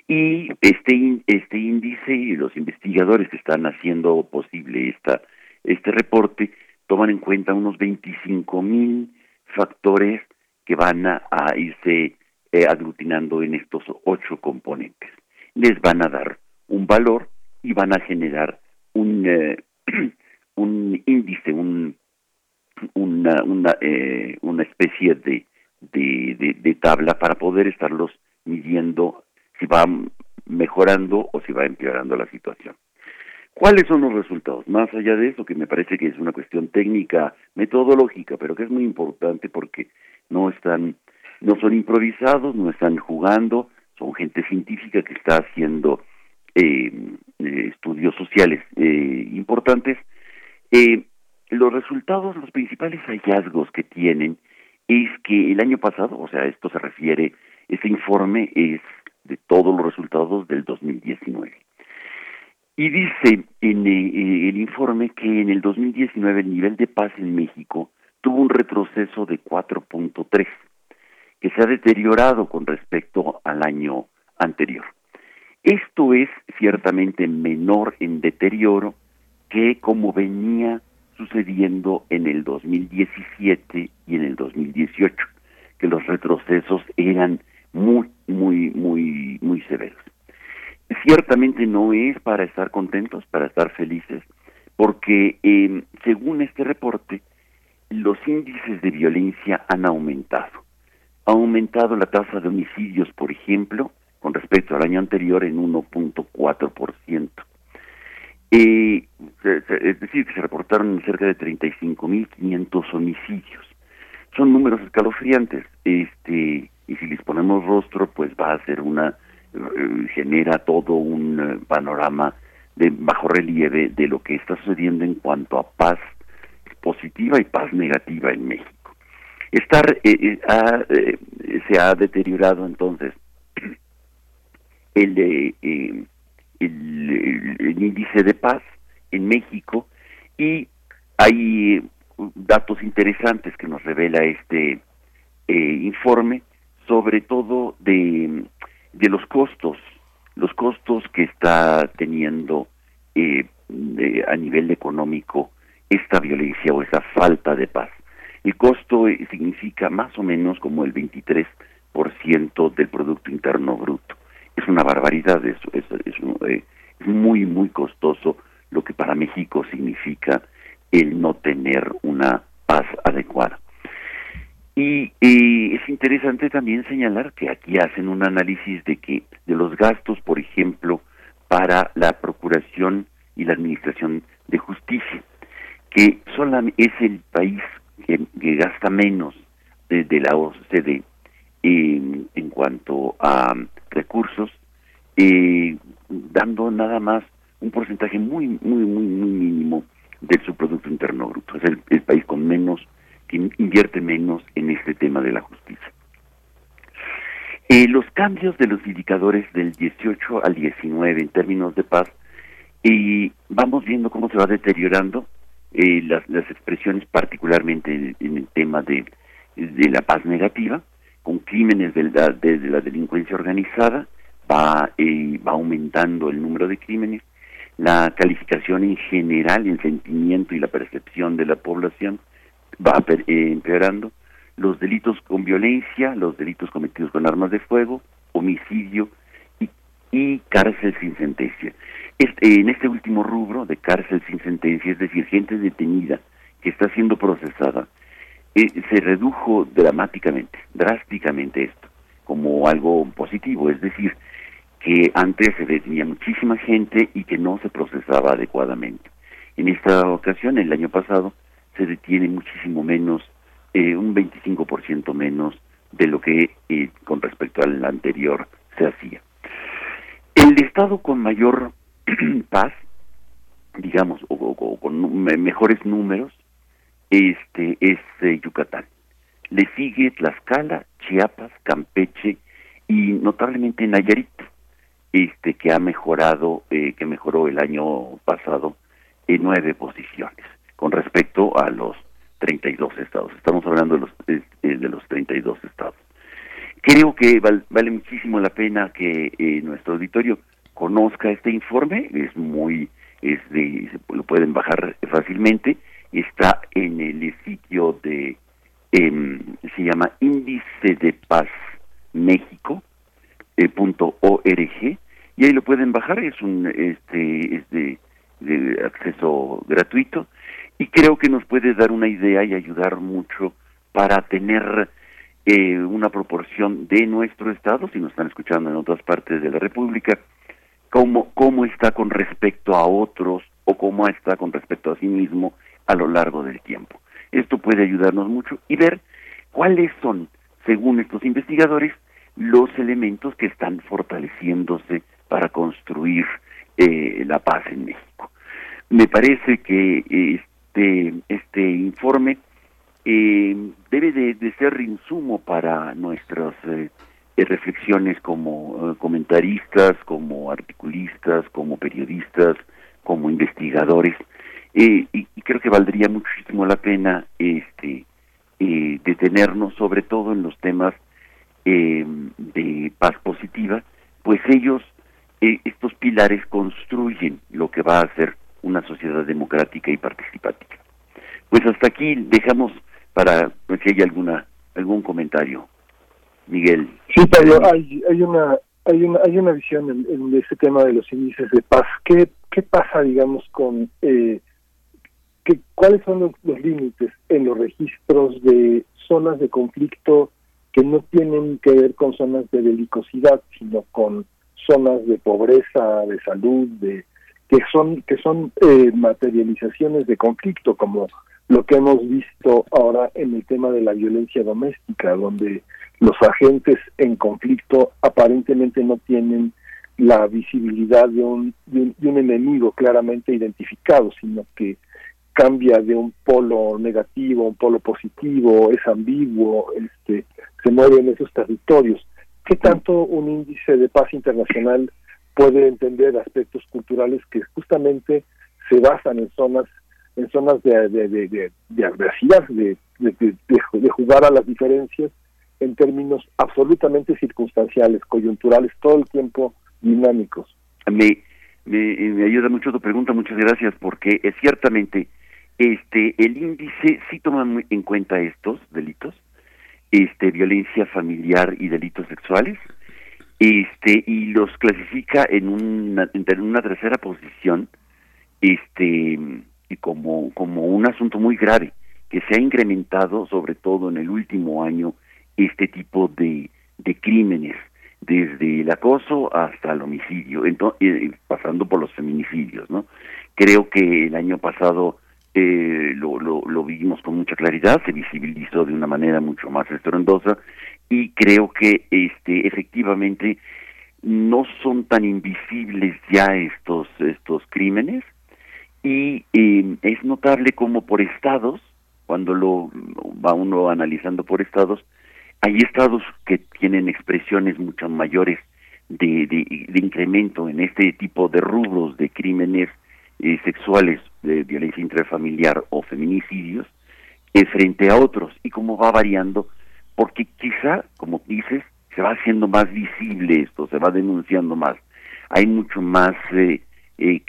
Y este, este índice y los investigadores que están haciendo posible esta, este reporte toman en cuenta unos 25 mil factores que van a, irse eh, aglutinando en estos ocho componentes. Les van a dar un valor y van a generar un, un índice, un, una, una, eh, una especie de, de, tabla para poder estarlos midiendo si va mejorando o si va empeorando la situación. ¿Cuáles son los resultados? Más allá de eso, que me parece que es una cuestión técnica, metodológica, pero que es muy importante porque no están, no son improvisados, no están jugando, son gente científica que está haciendo eh, eh, estudios sociales eh, importantes. Eh, los resultados, los principales hallazgos que tienen es que el año pasado, o sea, esto se refiere, este informe es de todos los resultados del 2019. Y dice en el informe que en el 2019 el nivel de paz en México tuvo un retroceso de 4.3, que se ha deteriorado con respecto al año anterior. Esto es ciertamente menor en deterioro que como venía sucediendo en el 2017 y en el 2018, que los retrocesos eran muy, muy, muy, muy severos. Ciertamente no es para estar contentos, para estar felices, porque eh, según este reporte, los índices de violencia han aumentado. Ha aumentado la tasa de homicidios, por ejemplo, con respecto al año anterior en 1.4%. Eh, es decir, que se reportaron cerca de 35.500 homicidios. Son números escalofriantes, este, y si les ponemos rostro, pues va a ser una, genera todo un eh, panorama de bajo relieve de lo que está sucediendo en cuanto a paz positiva y paz negativa en México. Estar, se ha deteriorado entonces el, eh, el, índice de paz en México y hay datos interesantes que nos revela este eh, informe, sobre todo de, de, los costos, los costos que está teniendo eh, a nivel económico esta violencia o esa falta de paz. El costo eh, significa más o menos como el 23% del Producto Interno Bruto. Es una barbaridad, es, es, es, muy, muy costoso lo que para México significa el no tener una paz adecuada. Y es interesante también señalar que aquí hacen un análisis de que de los gastos, por ejemplo, para la procuración y la administración de justicia, que solamente es el país que, gasta menos de, la OCDE en, en cuanto a recursos, eh, dando nada más un porcentaje muy, muy, muy, muy mínimo de su Producto Interno Bruto. Es el, país con menos, invierte menos en este tema de la justicia. Eh, los cambios de los indicadores del 18 al 19 en términos de paz, y vamos viendo cómo se va deteriorando eh, las, las, expresiones, particularmente en, el tema de, de, la paz negativa, con crímenes de la, de, la delincuencia organizada, va, eh, va aumentando el número de crímenes, la calificación en general, el sentimiento y la percepción de la población va eh, empeorando, los delitos con violencia, los delitos cometidos con armas de fuego, homicidio y, y cárcel sin sentencia. Este, en este último rubro de cárcel sin sentencia, es decir, gente detenida que está siendo procesada, eh, se redujo dramáticamente, drásticamente esto, como algo positivo, es decir, que antes se detenía muchísima gente y que no se procesaba adecuadamente. En esta ocasión, el año pasado, se detiene muchísimo menos, eh, un 25% menos de lo que eh, con respecto al anterior se hacía. El estado con mayor paz, digamos, o, con mejores números, este es eh, Yucatán. Le sigue Tlaxcala, Chiapas, Campeche y notablemente Nayarit este que ha mejorado, eh, que mejoró el año pasado en nueve posiciones con respecto a los 32 estados. Estamos hablando de los eh, de los 32 estados. Creo que vale muchísimo la pena que eh, nuestro auditorio conozca este informe. Es muy, es de, lo pueden bajar fácilmente. Está en el sitio de, em, se llama Índice de Paz México eh, punto .org y ahí lo pueden bajar es un este es de, acceso gratuito y creo que nos puede dar una idea y ayudar mucho para tener eh, una proporción de nuestro estado si nos están escuchando en otras partes de la república cómo cómo está con respecto a otros o cómo está con respecto a sí mismo a lo largo del tiempo esto puede ayudarnos mucho y ver cuáles son según estos investigadores los elementos que están fortaleciéndose para construir eh, la paz en México. Me parece que este, este informe eh, debe de, ser insumo para nuestras eh, reflexiones como comentaristas, como articulistas, como periodistas, como investigadores, y, y, creo que valdría muchísimo la pena este detenernos sobre todo en los temas eh, de paz positiva, pues ellos, eh, estos pilares construyen lo que va a ser una sociedad democrática y participativa. Pues hasta aquí dejamos para si hay alguna algún comentario, Miguel. Sí, Pablo, hay, hay una hay una hay una visión en, en ese tema de los índices de paz. ¿Qué qué pasa, digamos, con eh, que, cuáles son los, los límites en los registros de zonas de conflicto que no tienen que ver con zonas de belicosidad, sino con zonas de pobreza, de salud, de que son que son eh, materializaciones de conflicto, como lo que hemos visto ahora en el tema de la violencia doméstica, donde los agentes en conflicto aparentemente no tienen la visibilidad de un, de un enemigo claramente identificado, sino que cambia de un polo negativo a un polo positivo, es ambiguo, este, se mueve en esos territorios. ¿Qué tanto un índice de paz internacional puede entender aspectos culturales que justamente se basan en zonas en zonas de, de, de, de, adversidad, de, de, jugar a las diferencias en términos absolutamente circunstanciales, coyunturales, todo el tiempo dinámicos. Me, me, ayuda mucho tu pregunta, muchas gracias, porque es ciertamente este el índice sí toma en cuenta estos delitos, este violencia familiar y delitos sexuales, este y los clasifica en una en una tercera posición, este y como como un asunto muy grave que se ha incrementado sobre todo en el último año este tipo de de crímenes desde el acoso hasta el homicidio, entonces, pasando por los feminicidios, ¿no? Creo que el año pasado eh, lo, lo, lo, vimos con mucha claridad, se visibilizó de una manera mucho más estruendosa y creo que este efectivamente no son tan invisibles ya estos estos crímenes y eh, es notable como por estados cuando lo va uno analizando por estados hay estados que tienen expresiones mucho mayores de, de, incremento en este tipo de rubros de crímenes eh, sexuales, de violencia intrafamiliar o feminicidios, eh, frente a otros, y cómo va variando, porque quizá, como dices, se va haciendo más visible esto, se va denunciando más, hay mucho más eh, eh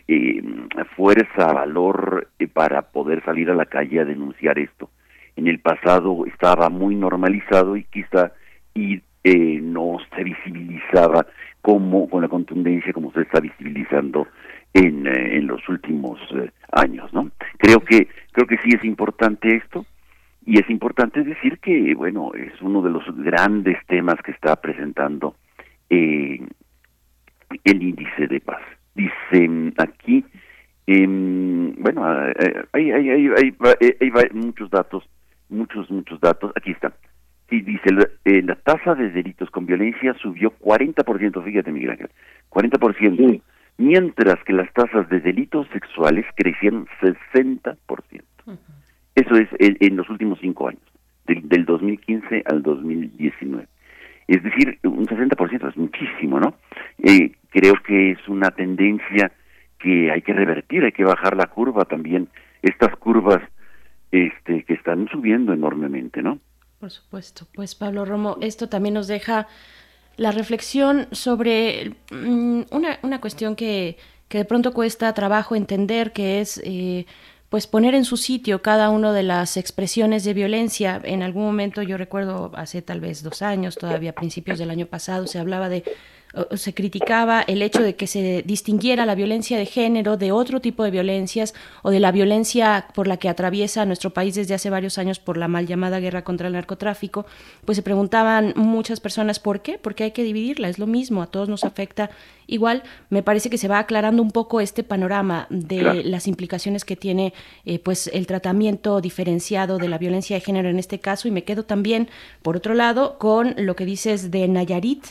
fuerza, valor para poder salir a la calle a denunciar esto. En el pasado estaba muy normalizado y quizá y eh, no se visibilizaba como con la contundencia como se está visibilizando en, eh, en los últimos eh, años no creo que creo que sí es importante esto y es importante decir que bueno es uno de los grandes temas que está presentando el índice de paz. Dice aquí em, bueno hay, hay, hay, hay, hay muchos datos muchos, muchos datos. Aquí está. Sí, dice, eh, la tasa de delitos con violencia subió 40%, fíjate Miguel Ángel, 40%, mientras que las tasas de delitos sexuales crecieron 60%. Eso es en, los últimos cinco años, del, del 2015 al 2019. Es decir, un 60% es muchísimo, ¿no? Eh, creo que es una tendencia que hay que revertir, hay que bajar la curva también. Estas curvas este, que están subiendo enormemente, ¿no? Por supuesto. Pues Pablo Romo, esto también nos deja la reflexión sobre mm, una, una cuestión que, que de pronto cuesta trabajo entender, que es eh, pues poner en su sitio cada una de las expresiones de violencia. En algún momento, yo recuerdo hace tal vez dos años, todavía a principios del año pasado, se hablaba de se criticaba el hecho de que se distinguiera la violencia de género de otro tipo de violencias o de la violencia por la que atraviesa nuestro país desde hace varios años por la mal llamada guerra contra el narcotráfico, pues se preguntaban muchas personas por qué, porque hay que dividirla, es lo mismo, a todos nos afecta igual. Me parece que se va aclarando un poco este panorama de las implicaciones que tiene eh, pues el tratamiento diferenciado de la violencia de género en este caso. Y me quedo también por otro lado con lo que dices de Nayarit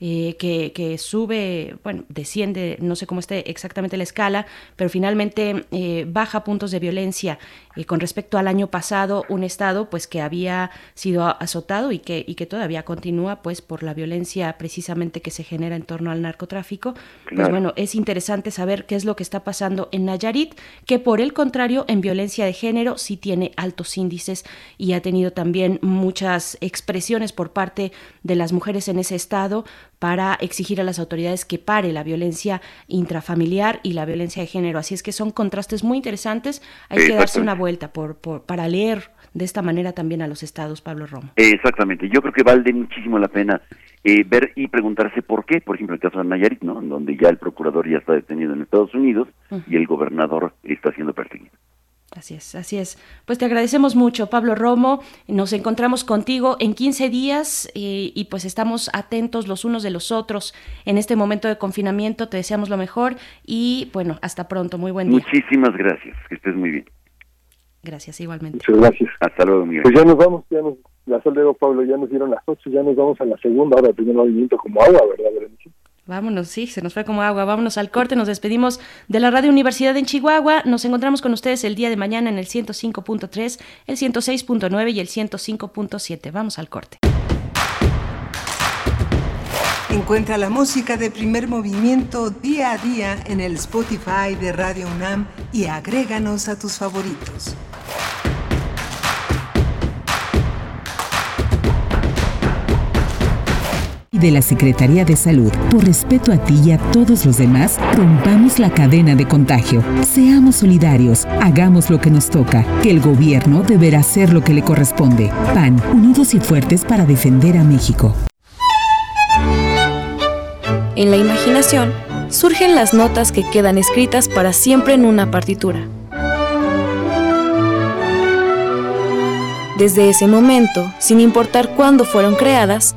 eh, que, que, sube, bueno, desciende, no sé cómo esté exactamente la escala, pero finalmente eh, baja puntos de violencia eh, con respecto al año pasado, un estado pues que había sido azotado y que, y que todavía continúa pues por la violencia precisamente que se genera en torno al narcotráfico. Pues bueno, es interesante saber qué es lo que está pasando en Nayarit, que por el contrario en violencia de género sí tiene altos índices y ha tenido también muchas expresiones por parte de las mujeres en ese estado para exigir a las autoridades que pare la violencia intrafamiliar y la violencia de género. Así es que son contrastes muy interesantes. Hay que darse una vuelta por, para leer de esta manera también a los estados, Pablo Romo. Exactamente. Yo creo que vale muchísimo la pena eh, ver y preguntarse por qué. Por ejemplo, el caso de Nayarit, ¿no? Donde ya el procurador ya está detenido en Estados Unidos y el gobernador está siendo perseguido. Así es, así es. Pues te agradecemos mucho, Pablo Romo. Nos encontramos contigo en 15 días y, y, pues estamos atentos los unos de los otros en este momento de confinamiento. Te deseamos lo mejor y bueno, hasta pronto. Muy buen día. Muchísimas gracias. Que estés muy bien. Gracias, igualmente. Muchas gracias. Hasta luego, Miguel. Pues ya nos vamos, ya nos, la Soldero Pablo, ya nos dieron las ocho, ya nos vamos a la segunda hora, el primer movimiento como agua, ¿verdad, Berenice? Vámonos, sí, se nos fue como agua. Vámonos al corte, nos despedimos de la Radio Universidad en Chihuahua. Nos encontramos con ustedes el día de mañana en el 105.3, el 106.9 y el 105.7. Vamos al corte. Encuentra la música de primer movimiento día a día en el Spotify de Radio UNAM y agréganos a tus favoritos. De la Secretaría de Salud, por respeto a ti y a todos los demás, rompamos la cadena de contagio. Seamos solidarios, hagamos lo que nos toca, que el gobierno deberá hacer lo que le corresponde. PAN, unidos y fuertes para defender a México. En la imaginación surgen las notas que quedan escritas para siempre en una partitura. Desde ese momento, sin importar cuándo fueron creadas,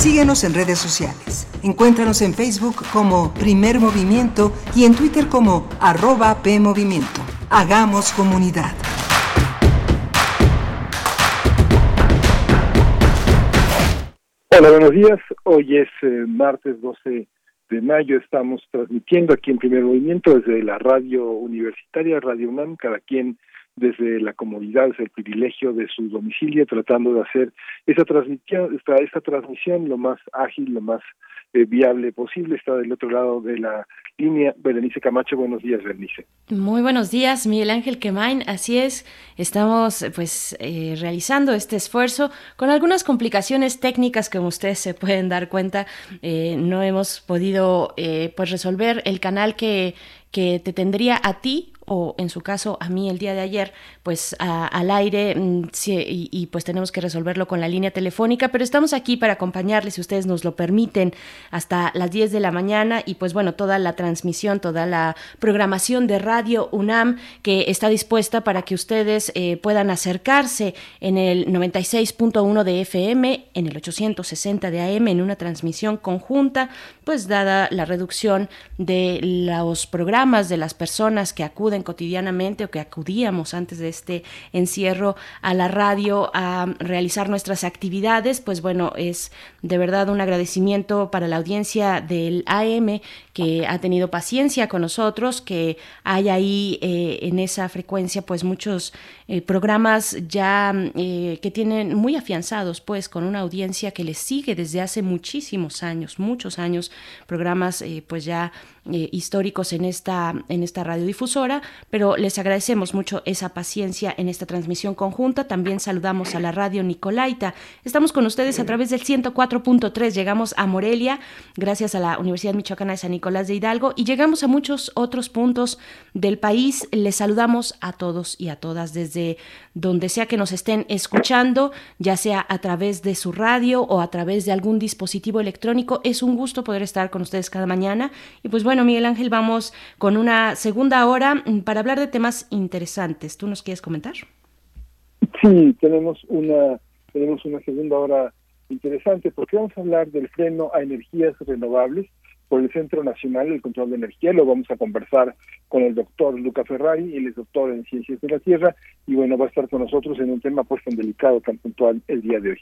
Síguenos en redes sociales. Encuéntranos en Facebook como Primer Movimiento y en Twitter como arroba PMovimiento. Hagamos comunidad. Hola, buenos días. Hoy es eh, martes 12 de mayo. Estamos transmitiendo aquí en Primer Movimiento desde la radio universitaria, Radio UNAM, cada quien desde la comodidad, desde el privilegio de su domicilio, tratando de hacer esa transmisión, esta, transmisión lo más ágil, lo más eh, viable posible. Está del otro lado de la línea Berenice Camacho. Buenos días, Berenice. Muy buenos días, Miguel Ángel Quemain. Así es, estamos pues eh, realizando este esfuerzo con algunas complicaciones técnicas, como ustedes se pueden dar cuenta. Eh, no hemos podido pues resolver el canal que que te tendría a ti o en su caso a mí el día de ayer, pues al aire mm, y, pues tenemos que resolverlo con la línea telefónica, pero estamos aquí para acompañarles, si ustedes nos lo permiten, hasta las 10 de la mañana y pues bueno, toda la transmisión, toda la programación de Radio UNAM que está dispuesta para que ustedes eh, puedan acercarse en el 96.1 de FM, en el 860 de AM, en una transmisión conjunta, pues dada la reducción de los programas de las personas que acuden cotidianamente o que acudíamos antes de este encierro a la radio a realizar nuestras actividades, pues bueno, es de verdad un agradecimiento para la audiencia del AM que ha tenido paciencia con nosotros, que hay ahí eh, en esa frecuencia pues muchos eh, programas ya eh, que tienen muy afianzados pues con una audiencia que les sigue desde hace muchísimos años, muchos años, programas pues ya históricos en esta, en esta radiodifusora, pero les agradecemos mucho esa paciencia en esta transmisión conjunta. También saludamos a la radio Nicolaita. Estamos con ustedes a través del 104.3. Llegamos a Morelia, gracias a la Universidad Michoacana de San Nicolás de Hidalgo, y llegamos a muchos otros puntos del país. Les saludamos a todos y a todas desde donde sea que nos estén escuchando, ya sea a través de su radio o a través de algún dispositivo electrónico. Es un gusto poder estar con ustedes cada mañana. Y pues bueno, Miguel Ángel, vamos con una segunda hora para hablar de temas interesantes. ¿Tú nos quieres comentar? Sí, tenemos una, tenemos una segunda hora interesante porque vamos a hablar del freno a energías renovables por el Centro Nacional del Control de Energía. Lo vamos a conversar con el doctor Luca Ferrari, él es doctor en Ciencias de la Tierra y bueno, va a estar con nosotros en un tema pues tan delicado, tan puntual el día de hoy.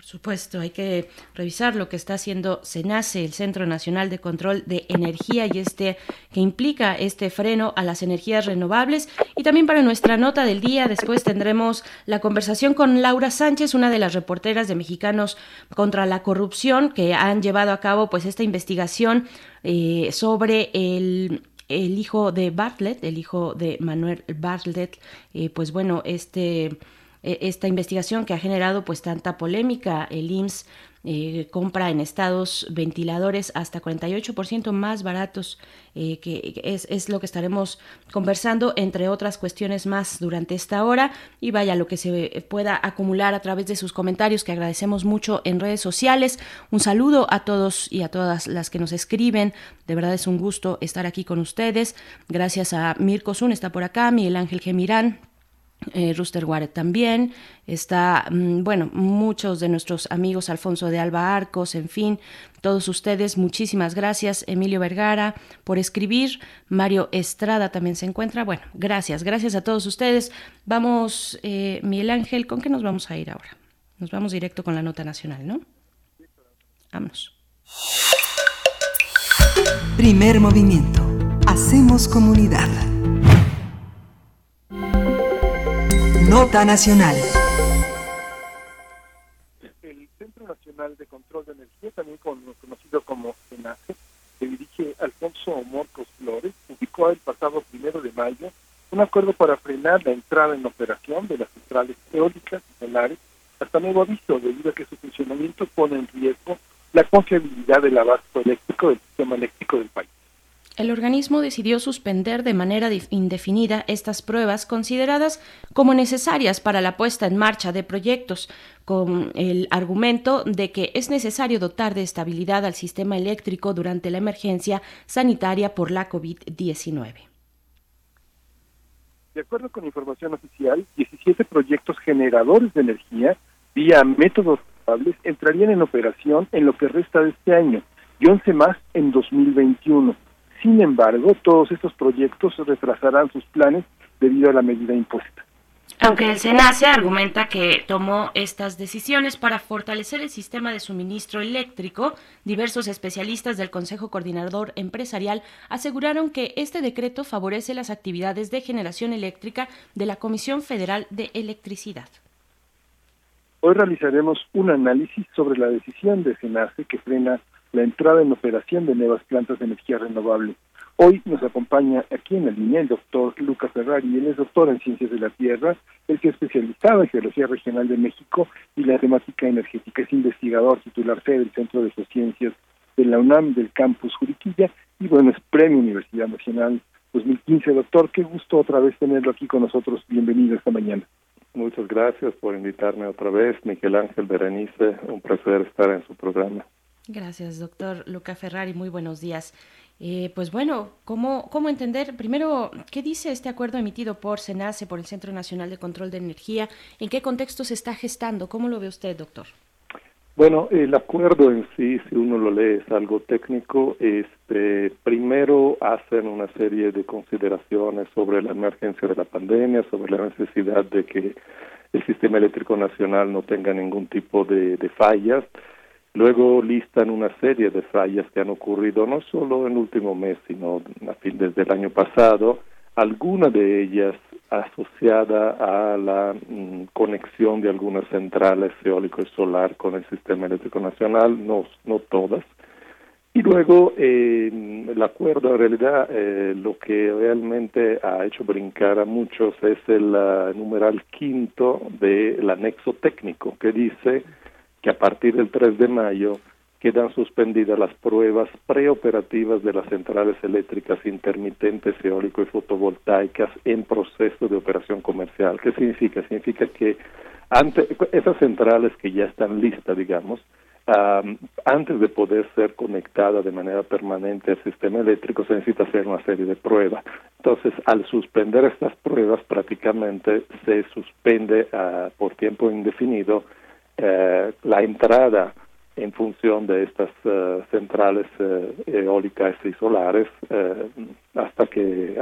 Por supuesto, hay que revisar lo que está haciendo CENACE, el Centro Nacional de Control de Energía, y este que implica este freno a las energías renovables. Y también para nuestra nota del día, después tendremos la conversación con Laura Sánchez, una de las reporteras de Mexicanos contra la Corrupción, que han llevado a cabo pues esta investigación eh, sobre el el hijo de Bartlett, el hijo de Manuel Bartlett, eh, pues bueno, este esta investigación que ha generado pues tanta polémica. El IMSS eh, compra en estados ventiladores hasta 48% más baratos, eh, que es, es, lo que estaremos conversando, entre otras cuestiones más durante esta hora. Y vaya, lo que se pueda acumular a través de sus comentarios, que agradecemos mucho en redes sociales. Un saludo a todos y a todas las que nos escriben. De verdad es un gusto estar aquí con ustedes. Gracias a Mirko Zun, está por acá, Miguel Ángel Gemirán eh, Ruster también, está, mm, bueno, muchos de nuestros amigos, Alfonso de Alba Arcos, en fin, todos ustedes, muchísimas gracias, Emilio Vergara, por escribir, Mario Estrada también se encuentra, bueno, gracias, gracias a todos ustedes. Vamos, eh, Miguel Ángel, ¿con qué nos vamos a ir ahora? Nos vamos directo con la nota nacional, ¿no? Vámonos. Primer movimiento. Hacemos comunidad. Nota Nacional. El Centro Nacional de Control de Energía, también conocido como CENACE, que dirige Alfonso Morcos Flores, publicó el pasado primero de mayo un acuerdo para frenar la entrada en operación de las centrales eólicas y solares hasta nuevo aviso, debido a que su funcionamiento pone en riesgo la confiabilidad del abasto eléctrico del sistema eléctrico del país. El organismo decidió suspender de manera indefinida estas pruebas consideradas como necesarias para la puesta en marcha de proyectos, con el argumento de que es necesario dotar de estabilidad al sistema eléctrico durante la emergencia sanitaria por la COVID-19. De acuerdo con información oficial, 17 proyectos generadores de energía vía métodos renovables entrarían en operación en lo que resta de este año y 11 más en 2021 sin embargo, todos estos proyectos retrasarán sus planes debido a la medida impuesta. Aunque el SENACE argumenta que tomó estas decisiones para fortalecer el sistema de suministro eléctrico, diversos especialistas del Consejo Coordinador Empresarial aseguraron que este decreto favorece las actividades de generación eléctrica de la Comisión Federal de Electricidad. Hoy realizaremos un análisis sobre la decisión de SENACE que frena la entrada en operación de nuevas plantas de energía renovable. Hoy nos acompaña aquí en la línea el doctor Lucas Ferrari, él es doctor en Ciencias de la Tierra, él que es especializado en Geología Regional de México y la temática energética, es investigador titular C del Centro de Ciencias de la UNAM del campus Juriquilla y bueno, es Premio Universidad Nacional 2015. Doctor, qué gusto otra vez tenerlo aquí con nosotros. Bienvenido esta mañana. Muchas gracias por invitarme otra vez, Miguel Ángel Berenice, un placer estar en su programa. Gracias, doctor Luca Ferrari. Muy buenos días. Eh, pues bueno, ¿cómo, ¿cómo entender? Primero, ¿qué dice este acuerdo emitido por SENACE, por el Centro Nacional de Control de Energía? ¿En qué contexto se está gestando? ¿Cómo lo ve usted, doctor? Bueno, el acuerdo en sí, si uno lo lee, es algo técnico. Este, primero hacen una serie de consideraciones sobre la emergencia de la pandemia, sobre la necesidad de que el sistema eléctrico nacional no tenga ningún tipo de fallas. Luego listan una serie de fallas que han ocurrido no solo en el último mes, sino a desde el año pasado, alguna de ellas asociada a la mm, conexión de algunas centrales eólico y solar con el sistema eléctrico nacional, no, no todas. Y luego eh, el acuerdo, en realidad, eh, lo que realmente ha hecho brincar a muchos es el uh, numeral quinto del anexo técnico, que dice que a partir del 3 de mayo quedan suspendidas las pruebas preoperativas de las centrales eléctricas intermitentes eólico y fotovoltaicas en proceso de operación comercial. ¿Qué significa? Significa que antes, esas centrales que ya están listas, digamos, antes de poder ser conectada de manera permanente al sistema eléctrico se necesita hacer una serie de pruebas. Entonces, al suspender estas pruebas, prácticamente se suspende ah, por tiempo indefinido eh, la entrada en función de estas eh, centrales eh, eólicas y solares hasta que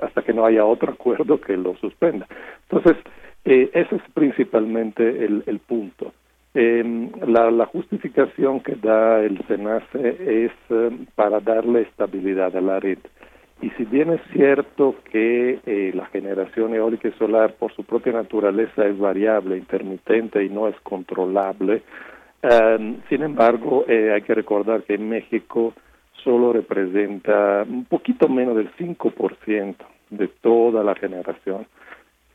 hasta que no haya otro acuerdo que lo suspenda. Entonces, ese es principalmente el, el punto. Em, la, la, justificación que da el SENACE es para darle estabilidad a la red. Y si bien es cierto que eh, la generación eólica y solar por su propia naturaleza es variable, intermitente y no es controlable, em, sin embargo eh, hay que recordar que en México solo representa un poquito menos del 5% de toda la generación.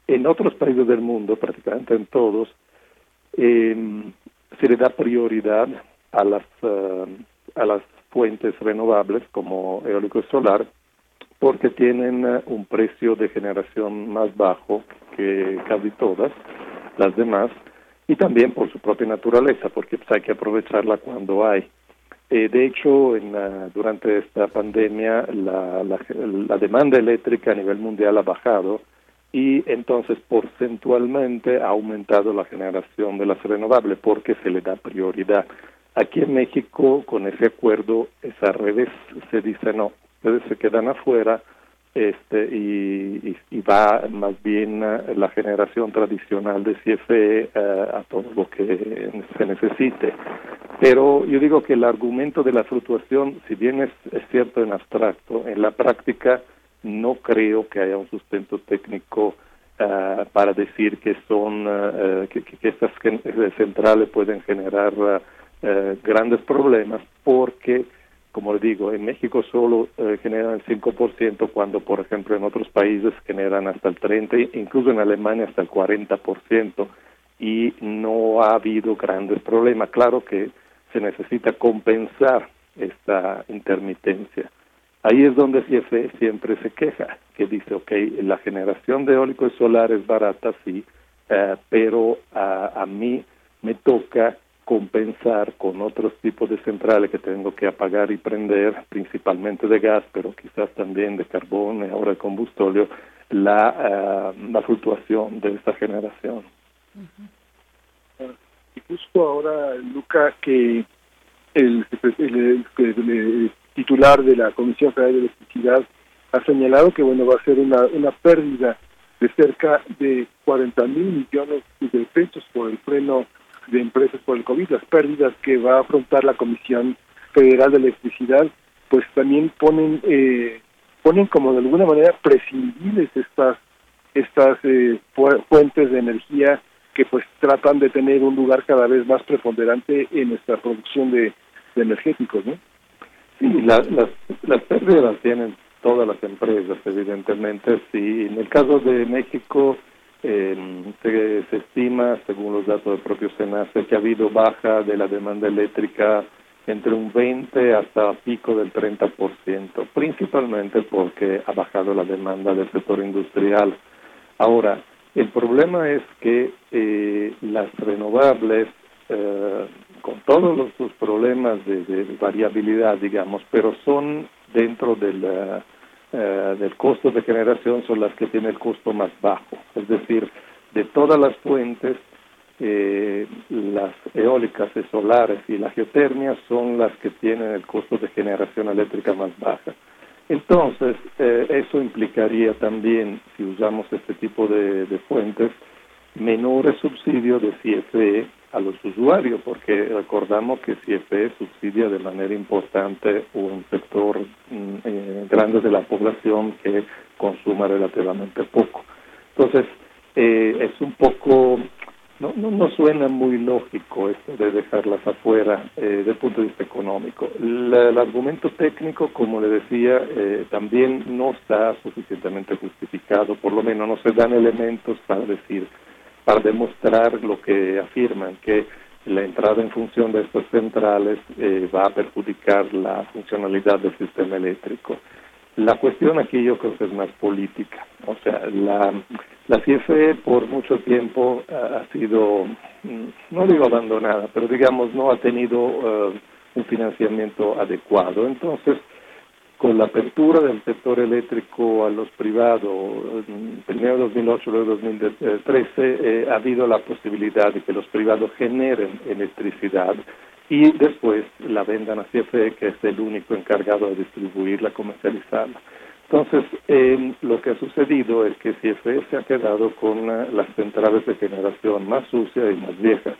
En otros países del mundo, prácticamente en todos, em, se le da prioridad a las, em, a las fuentes renovables como eólico y solar porque tienen eh, un precio de generación más bajo que casi todas las demás y también por su propia naturaleza, porque pues, hay que aprovecharla cuando hay. Eh, de hecho, en, durante esta pandemia la, la, demanda eléctrica a nivel mundial ha bajado y entonces porcentualmente ha aumentado la generación de las renovables porque se le da prioridad. Aquí en México, con ese acuerdo, es al revés, se dice no, ustedes se quedan afuera este y, va más bien eh, la generación tradicional de CFE eh, a todo lo que se necesite. Pero yo digo que el argumento de la fluctuación, si bien es, es cierto en abstracto, en la práctica no creo que haya un sustento técnico uh, para decir que son uh, que, que, estas centrales pueden generar grandes problemas porque como le digo, en México solo generan el 5%, cuando por ejemplo en otros países generan hasta el 30%, incluso en Alemania hasta el 40%, y no ha habido grandes problemas. Claro que se necesita compensar esta intermitencia. Ahí es donde CFE siempre se queja, que dice, ok, la generación de eólico y solar es barata, sí, eh, pero a, a mí me toca compensar con otros tipos de centrales que tengo que apagar y prender, principalmente de gas, pero quizás también de carbón y ahora de combustible, la, uh, la fluctuación de esta generación. Y justo ahora, Luca, que el, el, el, titular de la Comisión Federal de Electricidad ha señalado que bueno va a ser una, una pérdida de cerca de 40 mil millones de pesos por el freno de empresas por el COVID, las pérdidas que va a afrontar la Comisión Federal de Electricidad, pues también ponen eh, ponen como de alguna manera prescindibles estas estas eh, fuentes de energía que pues tratan de tener un lugar cada vez más preponderante en nuestra producción de, energéticos, ¿no? Sí, las, las pérdidas las tienen todas las empresas, evidentemente. Sí, en el caso de México eh, se, estima, según los datos del propio SENACE, que ha habido baja de la demanda eléctrica entre un 20 hasta pico del 30%, principalmente porque ha bajado la demanda del sector industrial. Ahora, el problema es que eh, las renovables eh, con todos los, sus problemas de, de, variabilidad, digamos, pero son dentro del, uh, del costo de generación, son las que tienen el costo más bajo. Es decir, de todas las fuentes, eh, las eólicas y solares y la geotermia son las que tienen el costo de generación eléctrica más baja. Entonces, eh, eso implicaría también, si usamos este tipo de, de fuentes, menores subsidios de CFE a los usuarios, porque recordamos que CFE subsidia de manera importante un sector mm, eh, grande de la población que consuma relativamente poco. Entonces, eh, es un poco, no, no, suena muy lógico esto de dejarlas afuera eh, desde el punto de vista económico. La, el argumento técnico, como le decía, eh, también no está suficientemente justificado, por lo menos no se dan elementos para decir para demostrar lo que afirman, que la entrada en función de estas centrales eh, va a perjudicar la funcionalidad del sistema eléctrico. La cuestión aquí yo creo que es más política. O sea, la, la CFE por mucho tiempo ha sido, mm, no digo abandonada, pero digamos no ha tenido uh, un financiamiento adecuado. Entonces, con la apertura del sector eléctrico a los privados, primero 2008, luego 2013, eh, ha habido la posibilidad de que los privados generen electricidad y después la vendan a CFE, que es el único encargado de distribuirla, comercializarla. Entonces, eh, lo que ha sucedido es que CFE se ha quedado con las centrales de generación más sucias y más viejas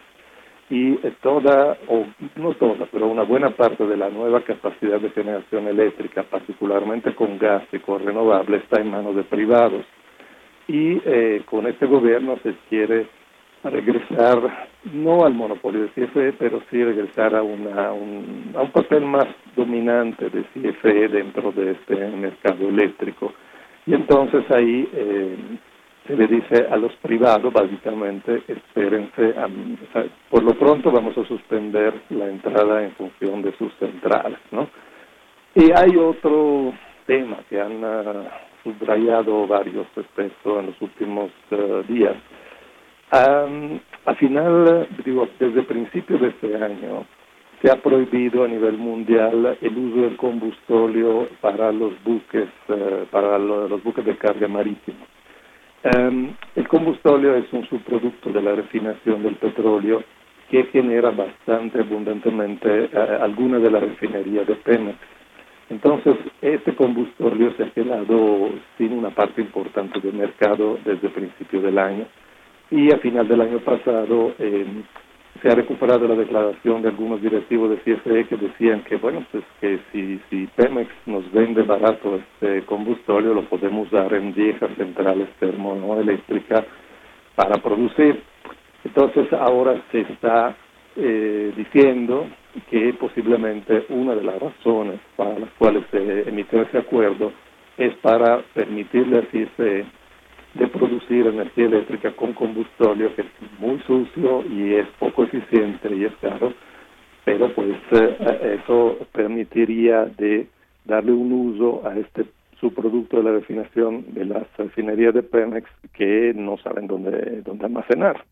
y toda, o no toda, pero una buena parte de la nueva capacidad de generación eléctrica, particularmente con gas y con renovable, está en manos de privados. Y eh, con este gobierno se quiere regresar, no al monopolio de CFE, pero sí regresar a, una, un, a un papel más dominante de CFE dentro de este mercado eléctrico. Y entonces ahí eh, se le dice a los privados, básicamente, espérense, a, por lo pronto vamos a suspender la entrada en función de sus centrales, ¿no? Y hay otro tema que han uh, subrayado varios expertos en los últimos uh, días. Um, al final, digo, desde principios de este año, se ha prohibido a nivel mundial el uso del combustóleo para los buques, uh, para lo, los buques de carga marítima Em, el combustóleo es un subproducto de la refinación del petróleo que genera bastante abundantemente eh, alguna de la refinería de Pemex. Entonces, este combustóleo se ha quedado sin una parte importante del mercado desde el principio del año y a final del año pasado eh, se ha recuperado la declaración de algunos directivos de CFE que decían que, bueno, pues que si, si Pemex nos vende barato este combustóleo, lo podemos dar en viejas centrales termoeléctricas para producir. Entonces ahora se está eh, diciendo que posiblemente una de las razones para las cuales se emitió ese acuerdo es para permitirle a CFE de producir energía eléctrica con combustóleo que es muy sucio y es poco eficiente y es caro, pero pues eh, eso permitiría de darle un uso a este subproducto de la refinación de las refinerías de Pemex que no saben dónde, dónde almacenar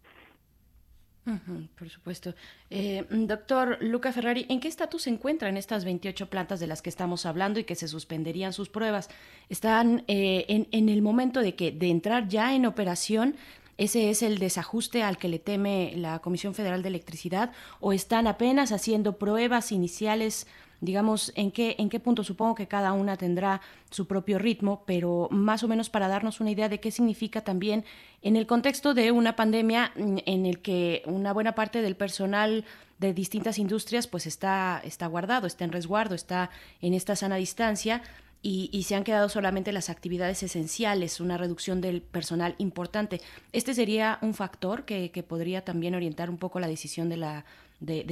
por supuesto. Eh, doctor Luca Ferrari, ¿en qué estatus se encuentran estas 28 plantas de las que estamos hablando y que se suspenderían sus pruebas? ¿Están eh, en, en, el momento de que de entrar ya en operación? ¿Ese es el desajuste al que le teme la Comisión Federal de Electricidad? ¿O están apenas haciendo pruebas iniciales digamos, en qué, en qué punto supongo que cada una tendrá su propio ritmo, pero más o menos para darnos una idea de qué significa también en el contexto de una pandemia mm, en el que una buena parte del personal de distintas industrias pues está, está guardado, está en resguardo, está en esta sana distancia. Y, se han quedado solamente las actividades esenciales, una reducción del personal importante. ¿Este sería un factor que, podría también orientar un poco la decisión de la de?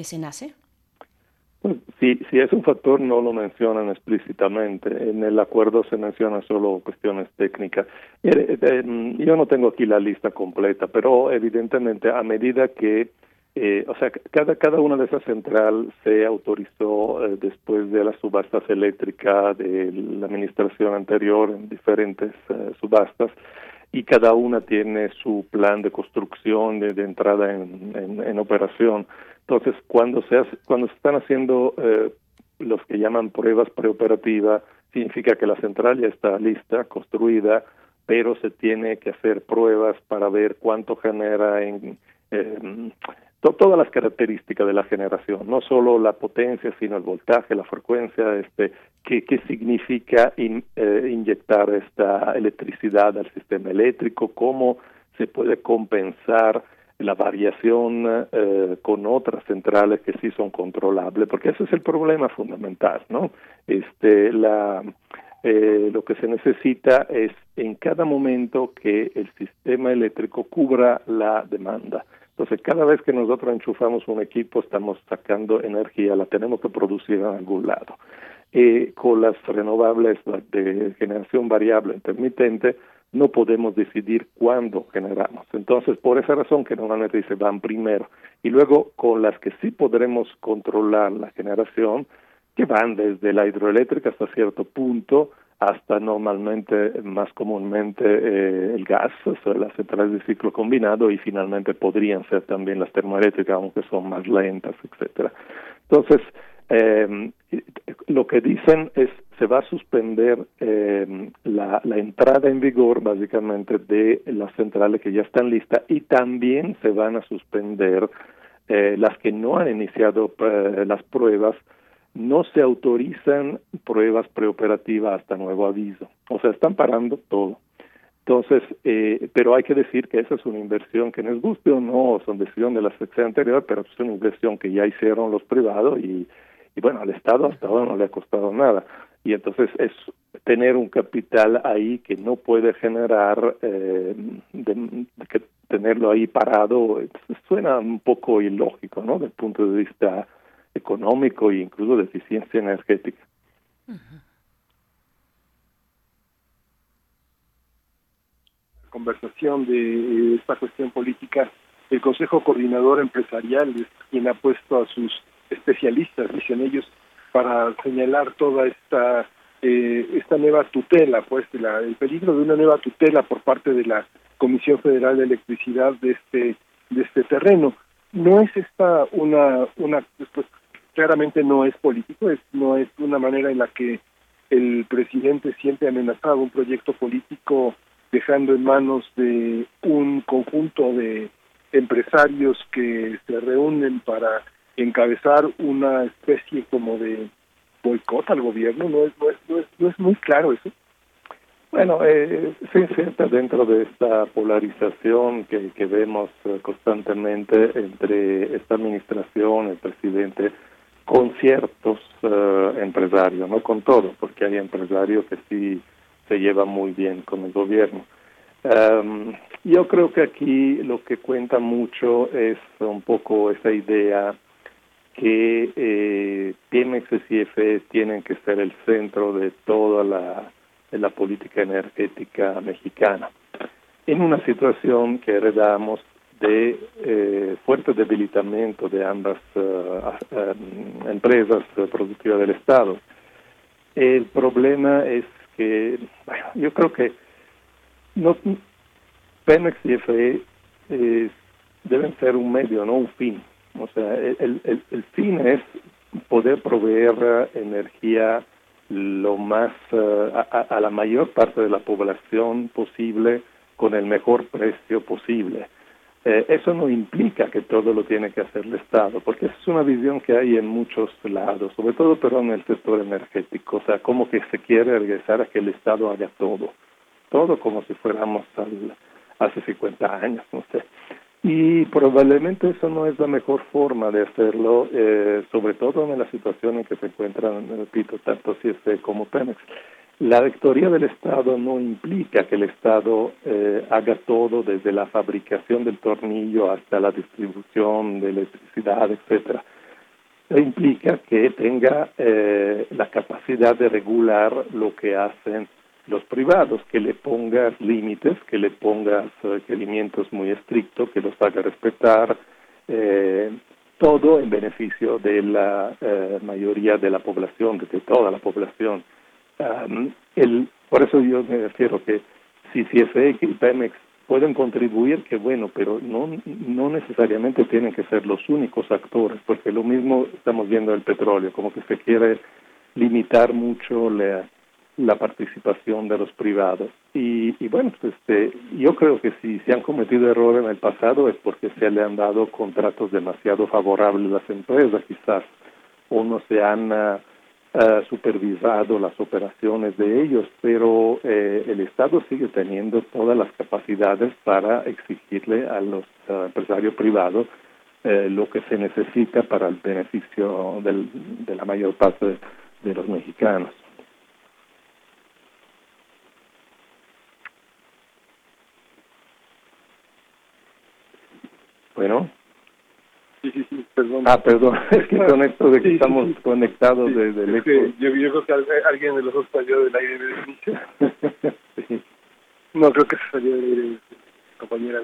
Si, si es un factor, no lo mencionan explícitamente. En el acuerdo se menciona solo cuestiones técnicas. Eh, eh, yo no tengo aquí la lista completa, pero evidentemente a medida que, eh, o sea, cada, cada una de esas centrales se autorizó después de las subastas eléctricas de la administración anterior en diferentes subastas y cada una tiene su plan de construcción de, entrada en, en operación. Entonces, cuando se, cuando se están haciendo eh, los que llaman pruebas preoperativas, significa que la central ya está lista, construida, pero se tiene que hacer pruebas para ver cuánto genera en todas las características de la generación, no solo la potencia, sino el voltaje, la frecuencia, este, qué, qué significa eh, inyectar esta electricidad al sistema eléctrico, cómo se puede compensar la variación eh, con otras centrales que sí son controlables, porque ese es el problema fundamental, ¿no? Este, la, eh, lo que se necesita es en cada momento que el sistema eléctrico cubra la demanda. Entonces, cada vez que nosotros enchufamos un equipo, estamos sacando energía, la tenemos que producir en algún lado. Eh, con las renovables de generación variable intermitente, no podemos decidir cuándo generamos. Entonces, por esa razón que normalmente se van primero. Y luego, con las que sí podremos controlar la generación, que van desde la hidroeléctrica hasta cierto punto, hasta normalmente, más comúnmente, eh, el gas, o sea, las centrales de ciclo combinado, y finalmente podrían ser también las termoeléctricas, aunque son más lentas, etcétera. Entonces, eh, lo que dicen es se va a suspender eh, la, la, entrada en vigor básicamente de las centrales que ya están listas y también se van a suspender eh, las que no han iniciado eh, las pruebas no se autorizan pruebas preoperativas hasta nuevo aviso o sea están parando todo entonces, eh, pero hay que decir que esa es una inversión que nos guste o no, son decisión de la sección anterior, pero es una inversión que ya hicieron los privados y, y bueno, al Estado hasta ahora no le ha costado nada. Y entonces es tener un capital ahí que no puede generar, eh, que tenerlo ahí parado, suena un poco ilógico, ¿no? Del punto de vista económico e incluso de eficiencia energética. Conversación de esta cuestión política, el Consejo Coordinador Empresarial es quien ha puesto a sus especialistas, dicen ellos, para señalar toda esta eh, esta nueva tutela, pues la, el peligro de una nueva tutela por parte de la Comisión Federal de Electricidad de este de este terreno. No es esta una una pues, claramente no es político, es no es una manera en la que el presidente siente amenazado un proyecto político dejando en manos de un conjunto de empresarios que se reúnen para encabezar una especie como de boicot al gobierno, no es, no es, no es, muy claro eso. Bueno, eh, se inserta dentro de esta polarización que, que vemos eh, constantemente entre esta administración, el presidente, con ciertos eh, empresarios, no con todos, porque hay empresarios que sí se llevan muy bien con el gobierno. Um, yo creo que aquí lo que cuenta mucho es un poco esa idea que eh, Pemex y CFE tienen que ser el centro de toda la, la política energética mexicana. En una situación que heredamos de eh, fuerte debilitamiento de ambas uh, uh, empresas productivas del Estado. El problema es que, bueno, yo creo que no, Pemex y FE eh, deben ser un medio, no un fin. O sea, el, fin es poder proveer energía lo más a, a, la mayor parte de la población posible con el mejor precio posible. Eh, eso no implica que todo lo tiene que hacer el Estado, porque es una visión que hay en muchos lados, sobre todo pero en el sector energético, o sea, como que se quiere regresar a que el Estado haga todo, todo como si fuéramos al, hace 50 años, no sé. Y probablemente eso no es la mejor forma de hacerlo, eh, sobre todo en la situación en que se encuentran, repito, tanto CIESE como Pemex. La rectoría del Estado no implica que el Estado eh, haga todo desde la fabricación del tornillo hasta la distribución de electricidad, etcétera. Implica que tenga eh, la capacidad de regular lo que hacen los privados, que le pongas límites, que le pongas requerimientos muy estrictos, que los haga respetar, eh, todo en beneficio de la eh, mayoría de la población, de toda la población. Um, el, por eso yo me refiero que si CFE y Pemex pueden contribuir, que bueno, pero no, no necesariamente tienen que ser los únicos actores, porque lo mismo estamos viendo el petróleo, como que se quiere limitar mucho la, la participación de los privados. Y, y bueno, pues este, yo creo que si se han cometido errores en el pasado es porque se le han dado contratos demasiado favorables a las empresas, quizás, o no se han uh, supervisado las operaciones de ellos, pero eh, el Estado sigue teniendo todas las capacidades para exigirle a los uh, empresarios privados eh, lo que se necesita para el beneficio del, de la mayor parte de los mexicanos. Bueno. Sí, sí, sí, perdón. Ah, perdón, es que con esto de que sí, estamos sí, conectados desde el eco. Yo, yo, creo que alguien de los dos salió del aire de. No, creo que se salió del aire, compañera.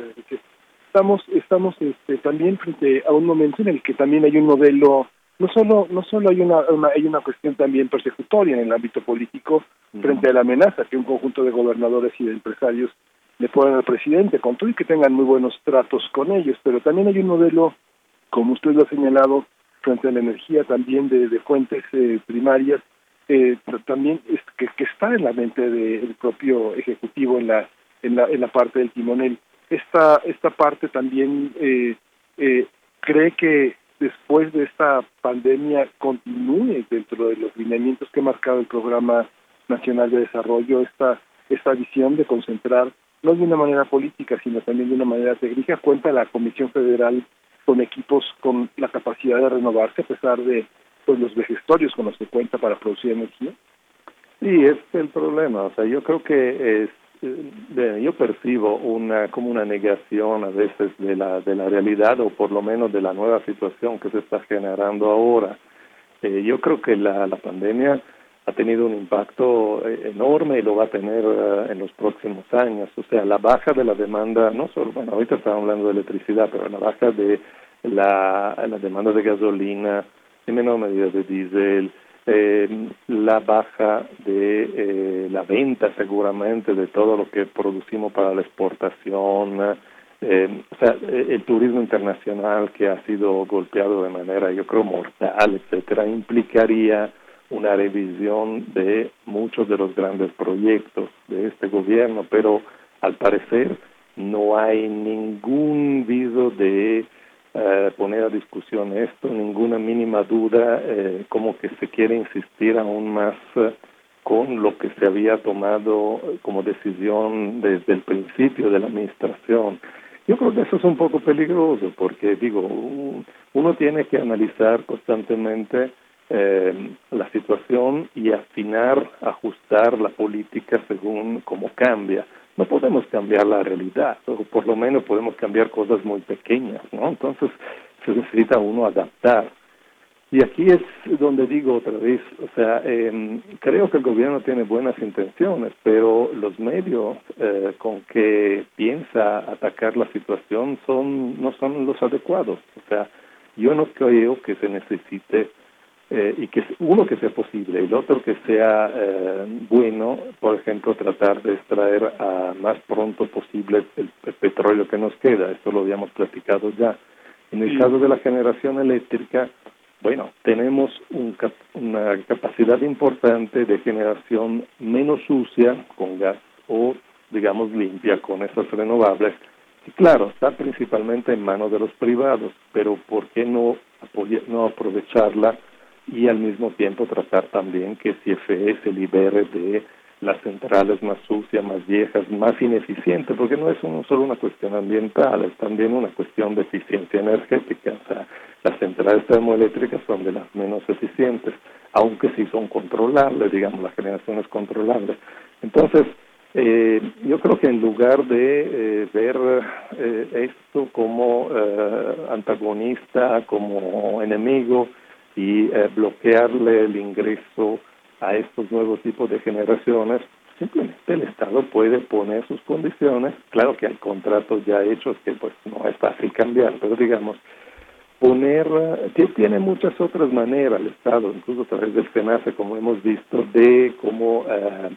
Estamos, estamos este, también frente a un momento en el que también hay un modelo no solo no solo hay una, una, hay una cuestión también persecutoria en el ámbito político frente a la amenaza que un conjunto de gobernadores y de empresarios le ponen al presidente, con todo y que tengan muy buenos tratos con ellos, pero también hay un modelo, como usted lo ha señalado, frente a la energía también de, de fuentes eh, primarias, eh, también es que, que, está en la mente del propio ejecutivo en la, en la en la parte del timonel. Esta esta parte también eh, eh, cree que después de esta pandemia continúe dentro de los lineamientos que ha marcado el programa nacional de desarrollo esta esta visión de concentrar no de una manera política, sino también de una manera técnica, cuenta la Comisión Federal con equipos con la capacidad de renovarse a pesar de pues, los vejestorios con los que cuenta para producir energía? Sí, es el problema. O sea, yo creo que es, eh, yo percibo una como una negación a veces de la de la realidad o por lo menos de la nueva situación que se está generando ahora. Eh, yo creo que la, la pandemia ha tenido un impacto eh, enorme y lo va a tener uh, en los próximos años. O sea, la baja de la demanda, no solo, bueno, ahorita estamos hablando de electricidad, pero la baja de la, demanda de gasolina, en menor medida de diésel, eh, la baja de eh, la venta seguramente de todo lo que producimos para la exportación, o sea, el turismo internacional que ha sido golpeado de manera, yo creo, mortal, etcétera, implicaría una revisión de muchos de los grandes proyectos de este gobierno, pero al parecer no hay ningún viso de eh, poner a discusión esto, ninguna mínima duda, eh, como que se quiere insistir aún más eh, con lo que se había tomado como decisión desde el principio de la administración. Yo creo que eso es un poco peligroso porque, digo, uno tiene que analizar constantemente eh, la situación y afinar, ajustar la política según cómo cambia. No podemos cambiar la realidad, o por lo menos podemos cambiar cosas muy pequeñas, ¿no? Entonces se necesita uno adaptar. Y aquí es donde digo otra vez, o sea, eh, creo que el gobierno tiene buenas intenciones, pero los medios eh, con que piensa atacar la situación son no son los adecuados. O sea, yo no creo que se necesite eh, y que uno que sea posible y el otro que sea eh, bueno, por ejemplo, tratar de extraer a más pronto posible el, petróleo que nos queda. Esto lo habíamos platicado ya. En el caso de la generación eléctrica, bueno, tenemos un, una capacidad importante de generación menos sucia con gas o, digamos, limpia con esas renovables. Y claro, está principalmente en manos de los privados, pero ¿por qué no, no aprovecharla? Y al mismo tiempo tratar también que CFE se libere de las centrales más sucias, más viejas, más ineficientes, porque no es solo una cuestión ambiental, es también una cuestión de eficiencia energética. O sea, las centrales termoeléctricas son de las menos eficientes, aunque sí son controlables, digamos, la generación es controlable. Entonces, eh, yo creo que en lugar de eh, ver eh, esto como antagonista, como enemigo, y eh, bloquearle el ingreso a estos nuevos tipos de generaciones, simplemente el Estado puede poner sus condiciones, claro que hay contratos ya hechos que pues no es fácil cambiar, pero digamos, poner, eh, tiene muchas otras maneras el Estado, incluso a través del FENACE, como hemos visto, de cómo eh,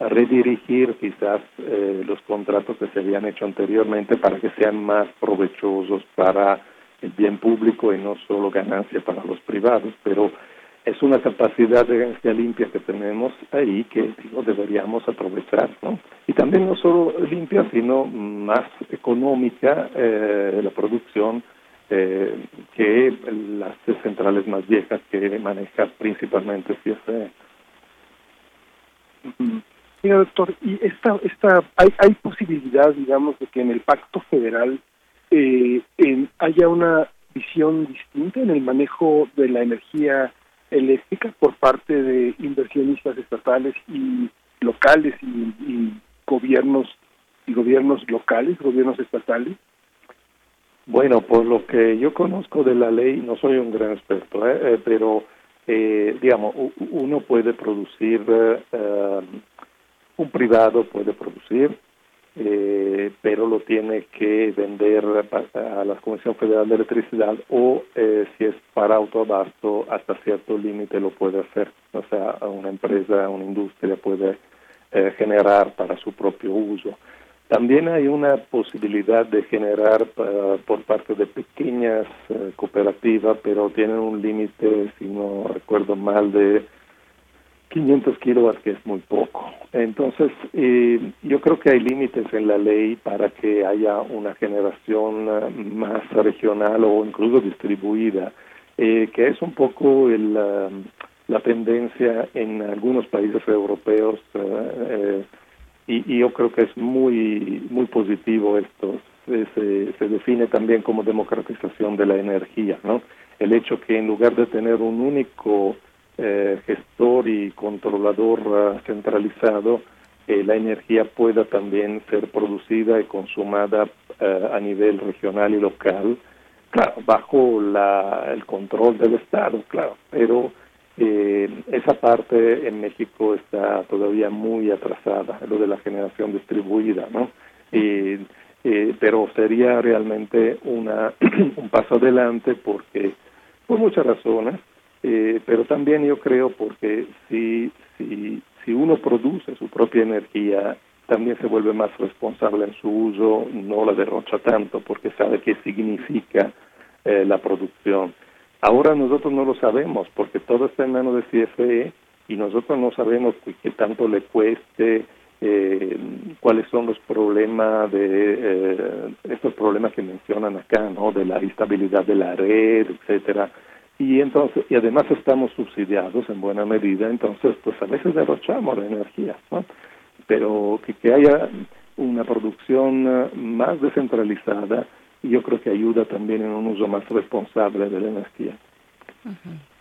redirigir quizás los contratos que se habían hecho anteriormente para que sean más provechosos para el bien público y no solo ganancia para los privados, pero es una capacidad de energía limpia que tenemos ahí que digo, deberíamos aprovechar, ¿no? Y también no solo limpia, sino más económica eh, la producción eh, que las centrales más viejas que maneja principalmente CFE. Mira, doctor, y esta, esta, hay, hay posibilidad, digamos, de que en el pacto federal eh, haya una visión distinta en el manejo de la energía eléctrica por parte de inversionistas estatales y locales y, gobiernos y gobiernos locales, gobiernos estatales? Bueno, por lo que yo conozco de la ley, no soy un gran experto, ¿eh? Eh, pero digamos, uno puede producir, un privado puede producir eh, pero lo tiene que vender a la Comisión Federal de Electricidad o eh, si es para autoabasto hasta cierto límite lo puede hacer. O sea, una empresa, una industria puede eh, generar para su propio uso. También hay una posibilidad de generar por parte de pequeñas cooperativas, pero tienen un límite, si no recuerdo mal, de 500 kilowatts, que es muy poco. Entonces, eh, yo creo que hay límites en la ley para que haya una generación eh, más regional o incluso distribuida, eh, que es un poco el, la tendencia en algunos países europeos y, y, yo creo que es muy, muy positivo esto. Se, se define también como democratización de la energía, ¿no? El hecho que en lugar de tener un único eh, gestor y controlador uh, centralizado, eh, la energía pueda también ser producida y consumada uh, a nivel regional y local, claro, bajo la, el control del Estado, claro, pero eh, esa parte en México está todavía muy atrasada, lo de la generación distribuida, ¿no? Eh, pero sería realmente una un paso adelante porque por muchas razones eh, pero también yo creo porque si, si, si uno produce su propia energía, también se vuelve más responsable en su uso, no la derrocha tanto porque sabe qué significa eh, la producción. Ahora nosotros no lo sabemos porque todo está en manos de CFE y nosotros no sabemos qué tanto le cueste eh, cuáles son los problemas de eh, estos problemas que mencionan acá, ¿no? De la estabilidad de la red, etcétera. Y entonces, y además estamos subsidiados en buena medida, entonces, pues a veces derrochamos la energía, ¿no? Pero que, que haya una producción eh, más descentralizada, yo creo que ayuda también en un uso más responsable de la energía.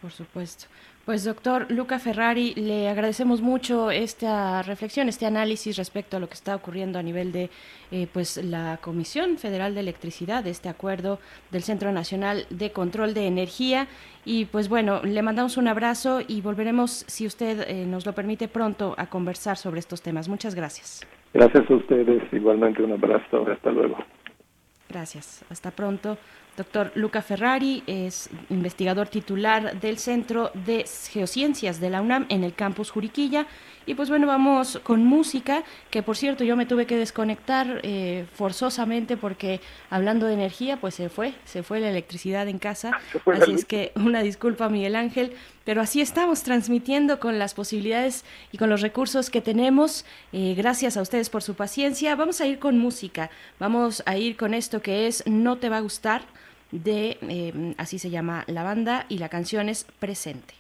por supuesto. Pues doctor Luca Ferrari, le agradecemos mucho esta reflexión, este análisis respecto a lo que está ocurriendo a nivel de eh, pues la Comisión Federal de Electricidad, este acuerdo del Centro Nacional de Control de Energía. Y pues bueno, le mandamos un abrazo y volveremos, si usted eh, nos lo permite, pronto a conversar sobre estos temas. Muchas gracias. Gracias a ustedes, igualmente un abrazo, hasta luego. Gracias, hasta pronto. Doctor Luca Ferrari es investigador titular del Centro de Geociencias de la UNAM en el campus Juriquilla. Y pues bueno, vamos con música, que por cierto yo me tuve que desconectar eh, forzosamente porque hablando de energía, pues se fue, se fue la electricidad en casa. Así es que una disculpa Miguel Ángel, pero así estamos transmitiendo con las posibilidades y con los recursos que tenemos. Eh, gracias a ustedes por su paciencia. Vamos a ir con música, vamos a ir con esto que es No te va a gustar de, eh, así se llama la banda, y la canción es Presente.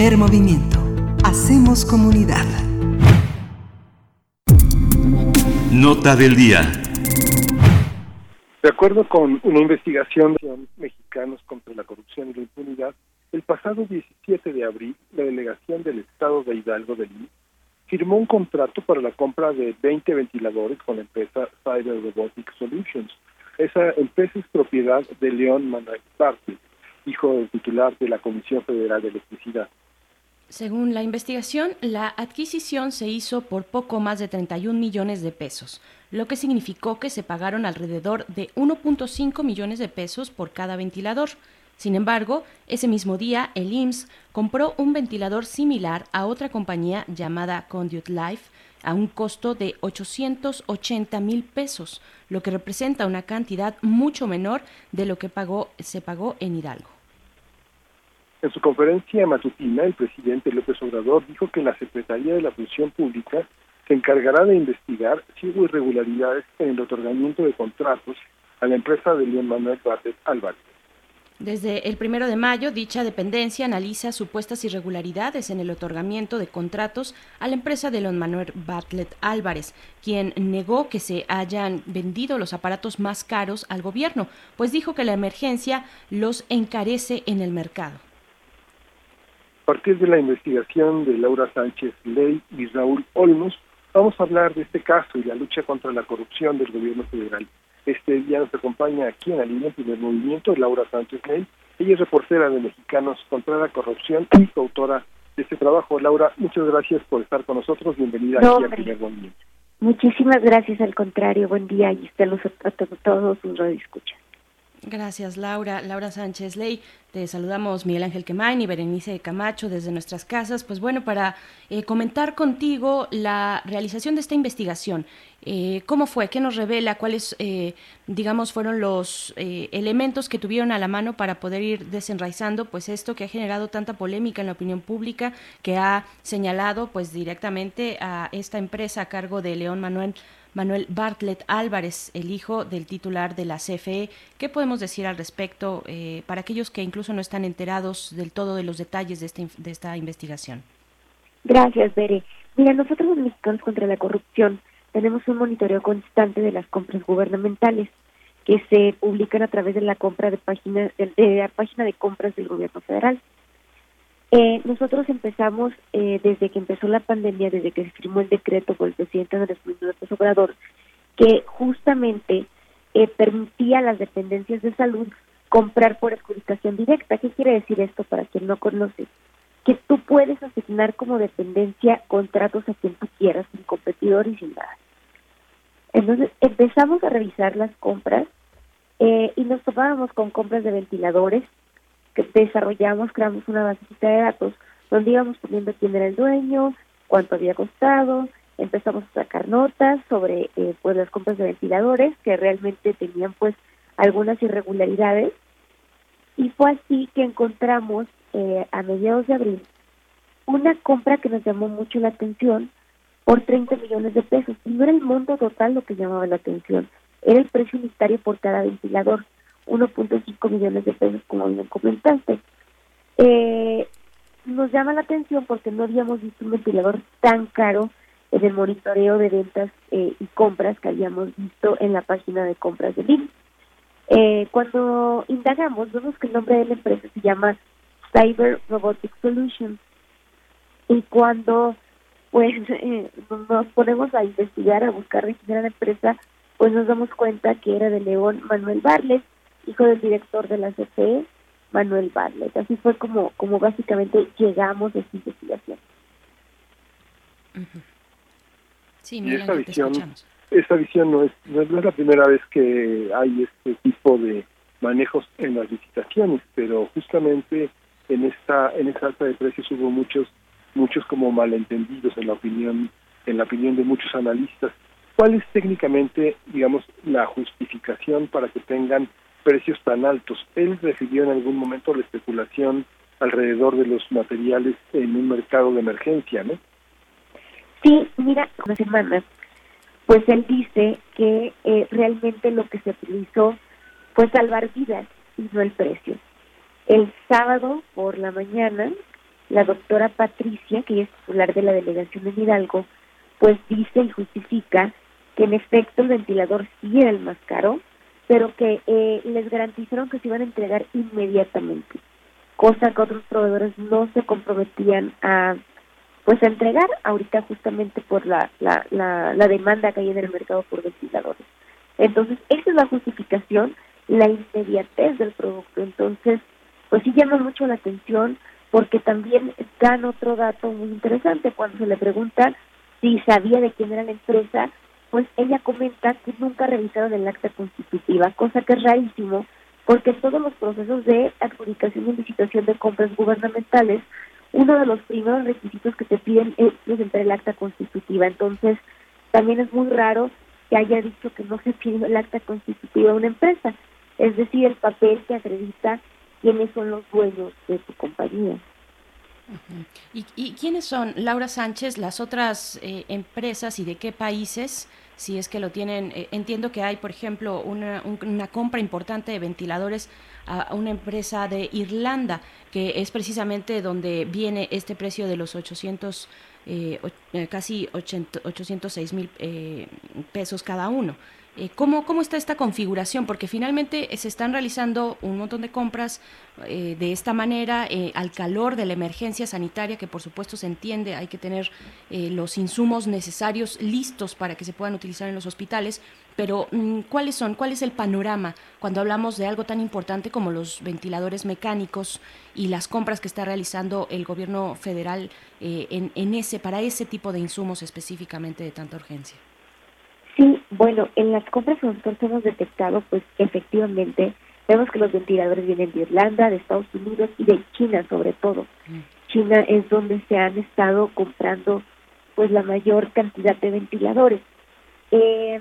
Primer movimiento. Hacemos comunidad. Nota del día. De acuerdo con una investigación de mexicanos contra la corrupción y la impunidad, el pasado 17 de abril, la delegación del Estado de Hidalgo del INE firmó un contrato para la compra de 20 ventiladores con la empresa Cyber Robotic Solutions. Esa empresa es propiedad de León Manuel Bartlett, hijo del titular de la Comisión Federal de Electricidad. Según la investigación, la adquisición se hizo por poco más de 31 millones de pesos, lo que significó que se pagaron alrededor de 1.5 millones de pesos por cada ventilador. Sin embargo, ese mismo día, el IMSS compró un ventilador similar a otra compañía llamada Conduit Life a un costo de 880 mil pesos, lo que representa una cantidad mucho menor de lo que se pagó en Hidalgo. En su conferencia matutina, el presidente López Obrador dijo que la Secretaría de la Función Pública se encargará de investigar si hubo irregularidades en el otorgamiento de contratos a la empresa de León Manuel Barret Álvarez. Desde el primero de mayo, dicha dependencia analiza supuestas irregularidades en el otorgamiento de contratos a la empresa de León Manuel Bartlett Álvarez, quien negó que se hayan vendido los aparatos más caros al gobierno, pues dijo que la emergencia los encarece en el mercado. A partir de la investigación de Laura Sánchez Ley y Raúl Olmos, vamos a hablar de este caso y la lucha contra la corrupción del gobierno federal. Este día nos acompaña aquí en línea del movimiento Laura Sánchez Ley. Ella es reportera de Mexicanos contra la Corrupción y coautora de este trabajo. Laura, muchas gracias por estar con nosotros. Bienvenida aquí a Primer Movimiento. Muchísimas gracias, al contrario. Buen día y saludos a todos sus radioescuchas. Gracias, Laura. Laura Sánchez Ley. Te saludamos Miguel Ángel Quemain y Berenice Camacho desde nuestras casas. Pues bueno, para eh, comentar contigo la realización de esta investigación. Eh, ¿Cómo fue? ¿Qué nos revela? ¿Cuáles, eh, digamos, fueron los elementos que tuvieron a la mano para poder ir desenraizando pues esto que ha generado tanta polémica en la opinión pública, que ha señalado pues directamente a esta empresa a cargo de León Manuel Manuel Bartlett Álvarez, el hijo del titular de la CFE. ¿Qué podemos decir al respecto eh, para aquellos que incluso no están enterados del todo de los detalles de, este, de esta investigación? Gracias, Bere. Mira, nosotros los mexicanos contra la corrupción tenemos un monitoreo constante de las compras gubernamentales que se publican a través de la compra de página de la página de compras del gobierno federal. Eh, nosotros empezamos eh, desde que empezó la pandemia, desde que se firmó el decreto por el presidente Andrés Manuel López Obrador, que justamente eh, permitía a las dependencias de salud comprar por adjudicación directa. ¿Qué quiere decir esto para quien no conoce? Que tú puedes asignar como dependencia contratos a quien tú quieras, sin competidor y sin nada. Entonces empezamos a revisar las compras eh, y nos topábamos con compras de ventiladores, desarrollamos, creamos una base de datos donde íbamos poniendo quién era el dueño, cuánto había costado, empezamos a sacar notas sobre eh, pues las compras de ventiladores que realmente tenían pues algunas irregularidades. Y fue así que encontramos eh, a mediados de abril una compra que nos llamó mucho la atención por 30 millones de pesos. Y no era el monto total lo que llamaba la atención, era el precio unitario por cada ventilador 1.5 millones de pesos, como bien comentaste. Eh, nos llama la atención porque no habíamos visto un ventilador tan caro en el monitoreo de ventas eh, y compras que habíamos visto en la página de compras de BIM. Eh, cuando indagamos, vemos que el nombre de la empresa se llama Cyber Robotic Solutions. Y cuando pues eh, nos ponemos a investigar, a buscar a la empresa, pues nos damos cuenta que era de León Manuel Barles, hijo del director de la CFE, Manuel Barlet. Así fue como, como básicamente llegamos a esta investigación. Sí, y esta visión, esta visión no es, no es la primera vez que hay este tipo de manejos en las licitaciones, pero justamente en esta en esta alta de precios hubo muchos muchos como malentendidos en la opinión en la opinión de muchos analistas. ¿Cuál es técnicamente, digamos, la justificación para que tengan precios tan altos. Él recibió en algún momento la especulación alrededor de los materiales en un mercado de emergencia, ¿no? Sí, mira, una semana, pues él dice que eh, realmente lo que se utilizó fue salvar vidas y no el precio. El sábado por la mañana, la doctora Patricia, que es titular de la delegación de Hidalgo, pues dice y justifica que en efecto el ventilador sí era el más caro, pero que eh, les garantizaron que se iban a entregar inmediatamente, cosa que otros proveedores no se comprometían a pues a entregar ahorita justamente por la, la, la, demanda que hay en el mercado por ventiladores. Entonces, esa es la justificación, la inmediatez del producto. Entonces, pues sí llama mucho la atención porque también dan otro dato muy interesante cuando se le pregunta si sabía de quién era la empresa, pues ella comenta que nunca revisaron el acta constitutiva, cosa que es rarísimo, porque todos los procesos de adjudicación y licitación de compras gubernamentales, uno de los primeros requisitos que te piden es presentar el acta constitutiva. Entonces, también es muy raro que haya dicho que no se pide el acta constitutiva a una empresa, es decir, el papel que acredita quiénes son los dueños de tu compañía. ¿Y, quiénes son, Laura Sánchez, las otras eh, empresas y de qué países? Si es que lo tienen, eh, entiendo que hay, por ejemplo, una, una, compra importante de ventiladores a una empresa de Irlanda, que es precisamente donde viene este precio de los 800, eh, casi 806 mil pesos cada uno. Eh, ¿cómo, ¿Cómo está esta configuración? Porque finalmente eh, se están realizando un montón de compras eh, de esta manera al calor de la emergencia sanitaria, que por supuesto se entiende, hay que tener los insumos necesarios listos para que se puedan utilizar en los hospitales, pero mm, ¿cuáles son? ¿Cuál es el panorama cuando hablamos de algo tan importante como los ventiladores mecánicos y las compras que está realizando el gobierno federal en, en ese, para ese tipo de insumos específicamente de tanta urgencia? Sí, bueno, en las compras que nosotros hemos detectado, pues efectivamente, vemos que los ventiladores vienen de Irlanda, de Estados Unidos y de China sobre todo. Mm. China es donde se han estado comprando pues la mayor cantidad de ventiladores. Eh,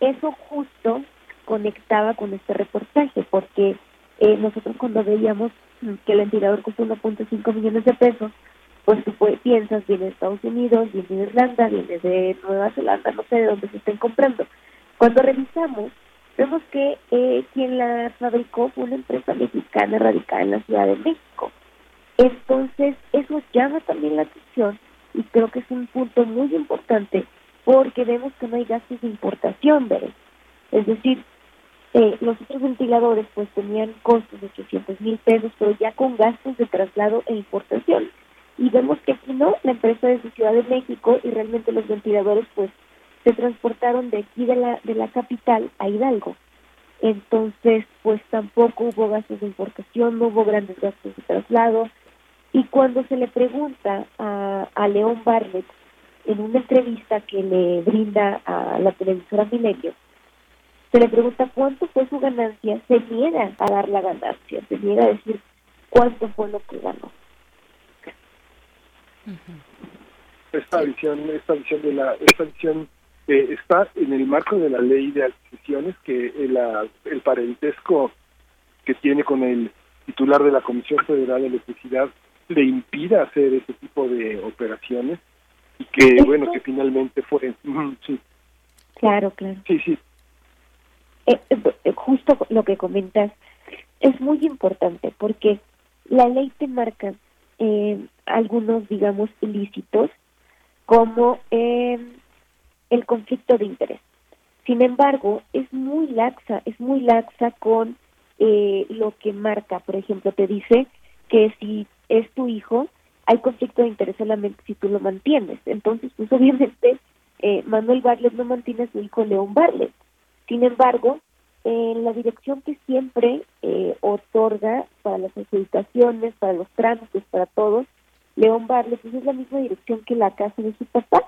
eso justo conectaba con este reportaje, porque eh, nosotros cuando veíamos que el ventilador costó 1.5 millones de pesos, pues tú piensas, viene de Estados Unidos, viene de Irlanda, viene de Nueva Zelanda, no sé de dónde se estén comprando. Cuando revisamos, vemos que eh, quien la fabricó fue una empresa mexicana radicada en la Ciudad de México. Entonces, eso llama también la atención y creo que es un punto muy importante porque vemos que no hay gastos de importación, ¿verdad? Es decir, eh, los otros ventiladores pues tenían costos de 800 mil pesos, pero ya con gastos de traslado e importación y vemos que aquí no, la empresa es de Ciudad de México y realmente los ventiladores pues se transportaron de aquí de la, de la capital a Hidalgo. Entonces, pues tampoco hubo gastos de importación, no hubo grandes gastos de traslado. Y cuando se le pregunta a, a León Barlet en una entrevista que le brinda a la televisora Milenio, se le pregunta cuánto fue su ganancia, se niega a dar la ganancia, se niega a decir cuánto fue lo que ganó. Esta visión, esta visión de la, esta visión eh, está en el marco de la ley de adquisiciones que el, el parentesco que tiene con el titular de la Comisión Federal de Electricidad le impida hacer ese tipo de operaciones y que bueno que finalmente fue sí. Claro claro. Sí sí. Eh, eh, justo lo que comentas es muy importante porque la ley te marca eh, algunos, digamos, ilícitos, como eh, el conflicto de interés. Sin embargo, es muy laxa, es muy laxa con eh, lo que marca. Por ejemplo, te dice que si es tu hijo, hay conflicto de interés solamente si tú lo mantienes. Entonces, pues obviamente, eh, Manuel Barlet no mantiene a su hijo León Barlet. Sin embargo, en la dirección que siempre eh, otorga para las adjudicaciones, para los trámites, para todos, León Barles, pues es la misma dirección que la casa de su papá.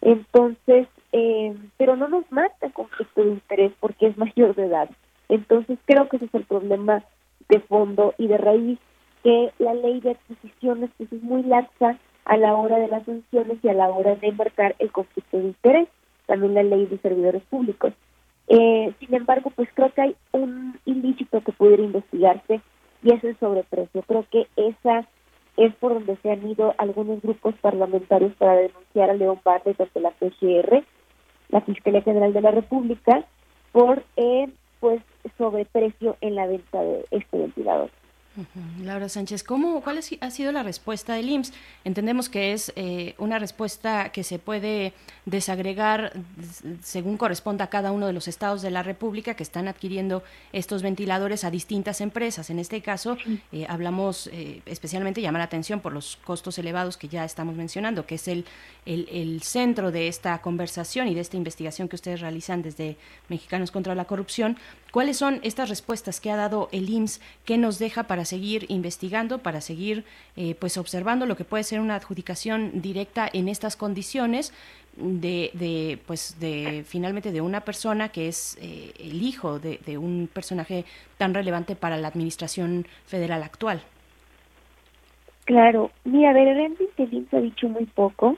Entonces, eh, pero no nos mata conflicto de interés porque es mayor de edad. Entonces, creo que ese es el problema de fondo y de raíz, que la ley de adquisiciones pues, es muy laxa a la hora de las sanciones y a la hora de marcar el conflicto de interés, también la ley de servidores públicos. Eh, sin embargo, pues creo que hay un ilícito que pudiera investigarse y es el sobreprecio. Creo que esa es por donde se han ido algunos grupos parlamentarios para denunciar a León Bardes ante la PGR, la Fiscalía General de la República, por eh, pues sobreprecio en la venta de este ventilador. Laura Sánchez, ¿cómo, ¿cuál ha sido la respuesta del IMSS? Entendemos que es eh, una respuesta que se puede desagregar según corresponda a cada uno de los estados de la República que están adquiriendo estos ventiladores a distintas empresas. En este caso, eh, hablamos eh, especialmente, llamar la atención por los costos elevados que ya estamos mencionando, que es el, el, el centro de esta conversación y de esta investigación que ustedes realizan desde Mexicanos contra la Corrupción. ¿Cuáles son estas respuestas que ha dado el IMSS? ¿Qué nos deja para seguir investigando, para seguir eh, pues observando lo que puede ser una adjudicación directa en estas condiciones? de, de, pues de finalmente de una persona que es eh, el hijo de, un personaje tan relevante para la administración federal actual. Claro, mira, verdaderamente se ha dicho muy poco.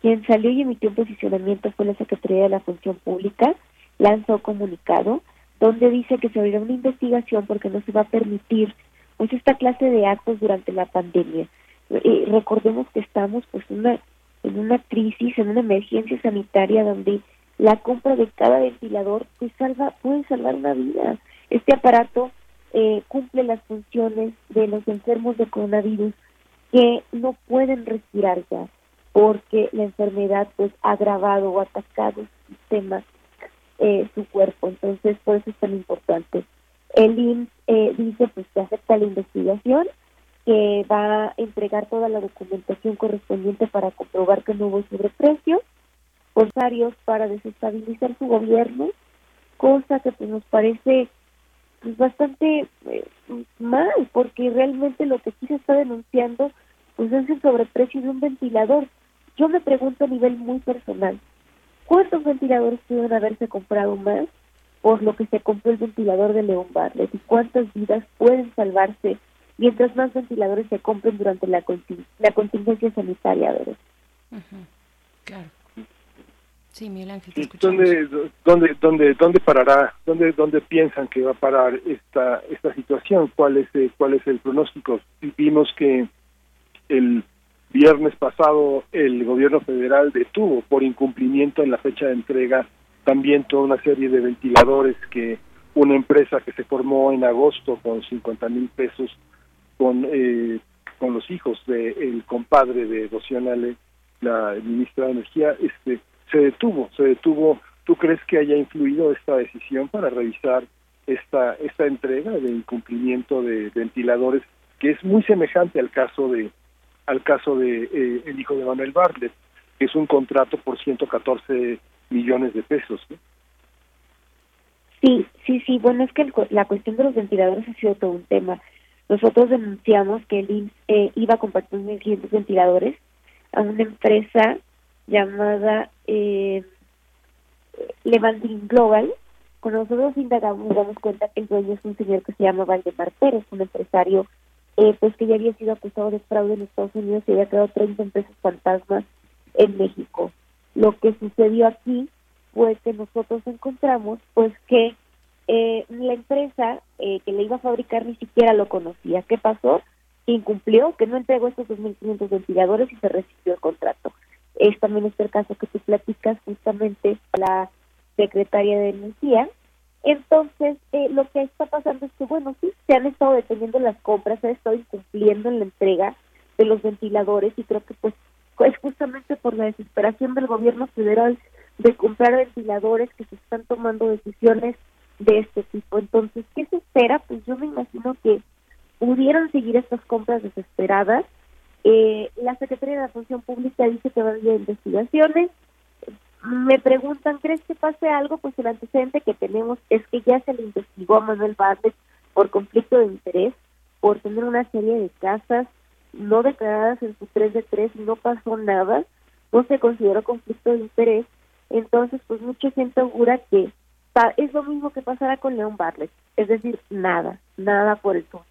Quien salió y emitió un posicionamiento fue la Secretaría de la Función Pública, lanzó comunicado donde dice que se abrirá una investigación porque no se va a permitir pues esta clase de actos durante la pandemia. Recordemos que estamos pues una en una crisis, en una emergencia sanitaria donde la compra de cada ventilador pues salva, puede salvar una vida. Este aparato eh, cumple las funciones de los enfermos de coronavirus que no pueden respirar ya porque la enfermedad pues ha agravado o atacado su sistema, eh, su cuerpo. Entonces, por eso es tan importante. El IMSS eh, dice pues que acepta la investigación que va a entregar toda la documentación correspondiente para comprobar que no hubo sobreprecio, corsarios para desestabilizar su gobierno, cosa que pues nos parece pues, bastante eh, mal, porque realmente lo que aquí se está denunciando pues es el sobreprecio de un ventilador. Yo me pregunto a nivel muy personal, ¿cuántos ventiladores pudieron haberse comprado más por lo que se compró el ventilador de León Barlet y cuántas vidas pueden salvarse mientras más ventiladores se compren durante la, la contingencia sanitaria, ¿verdad? Claro. Sí, Miguel Ángel, ¿Dónde, dónde, dónde, dónde parará? ¿Dónde, ¿Dónde piensan que va a parar esta esta situación? ¿Cuál es, eh, cuál es el pronóstico? Vimos que el viernes pasado el gobierno federal detuvo por incumplimiento en la fecha de entrega también toda una serie de ventiladores que una empresa que se formó en agosto con 50 mil pesos con, eh, con los hijos del compadre de Docionale, la ministra de Energía, este, se detuvo, se detuvo. ¿Tú crees que haya influido esta decisión para revisar esta, esta entrega de incumplimiento de ventiladores, que es muy semejante al caso de al caso de eh, el hijo de Manuel Bartlett, que es un contrato por 114 millones de pesos. Sí, sí, sí. Bueno, es que la cuestión de los ventiladores ha sido todo un tema. Nosotros denunciamos que el IMSS eh, iba a compartir 1.500 ventiladores a una empresa llamada eh, Global. Cuando nosotros indagamos nos damos cuenta que el dueño es un señor que se llama Valdemar Pérez, un empresario eh, pues que ya había sido acusado de fraude en Estados Unidos y había creado 30 empresas fantasmas en México. Lo que sucedió aquí fue que nosotros encontramos pues que eh, la empresa eh, que le iba a fabricar ni siquiera lo conocía. ¿Qué pasó? Incumplió, que no entregó estos 2.500 ventiladores y se recibió el contrato. Es también este el caso que tú platicas justamente la secretaria de Energía. Entonces, eh, lo que está pasando es que, bueno, sí, se han estado deteniendo las compras, se ha estado incumpliendo en la entrega de los ventiladores y creo que pues es justamente por la desesperación del gobierno federal de comprar ventiladores que se están tomando decisiones de este tipo. Entonces, ¿qué se espera? Pues yo me imagino que pudieran seguir estas compras desesperadas. Eh, la Secretaría de la Función Pública dice que va a haber investigaciones. Me preguntan, ¿crees que pase algo? Pues el antecedente que tenemos es que ya se le investigó a Manuel Bartlett por conflicto de interés, por tener una serie de casas no declaradas en su 3 de 3 y no pasó nada, no se consideró conflicto de interés. Entonces, pues mucha gente augura que es lo mismo que pasará con León Bartlett, es decir, nada, nada por el todo.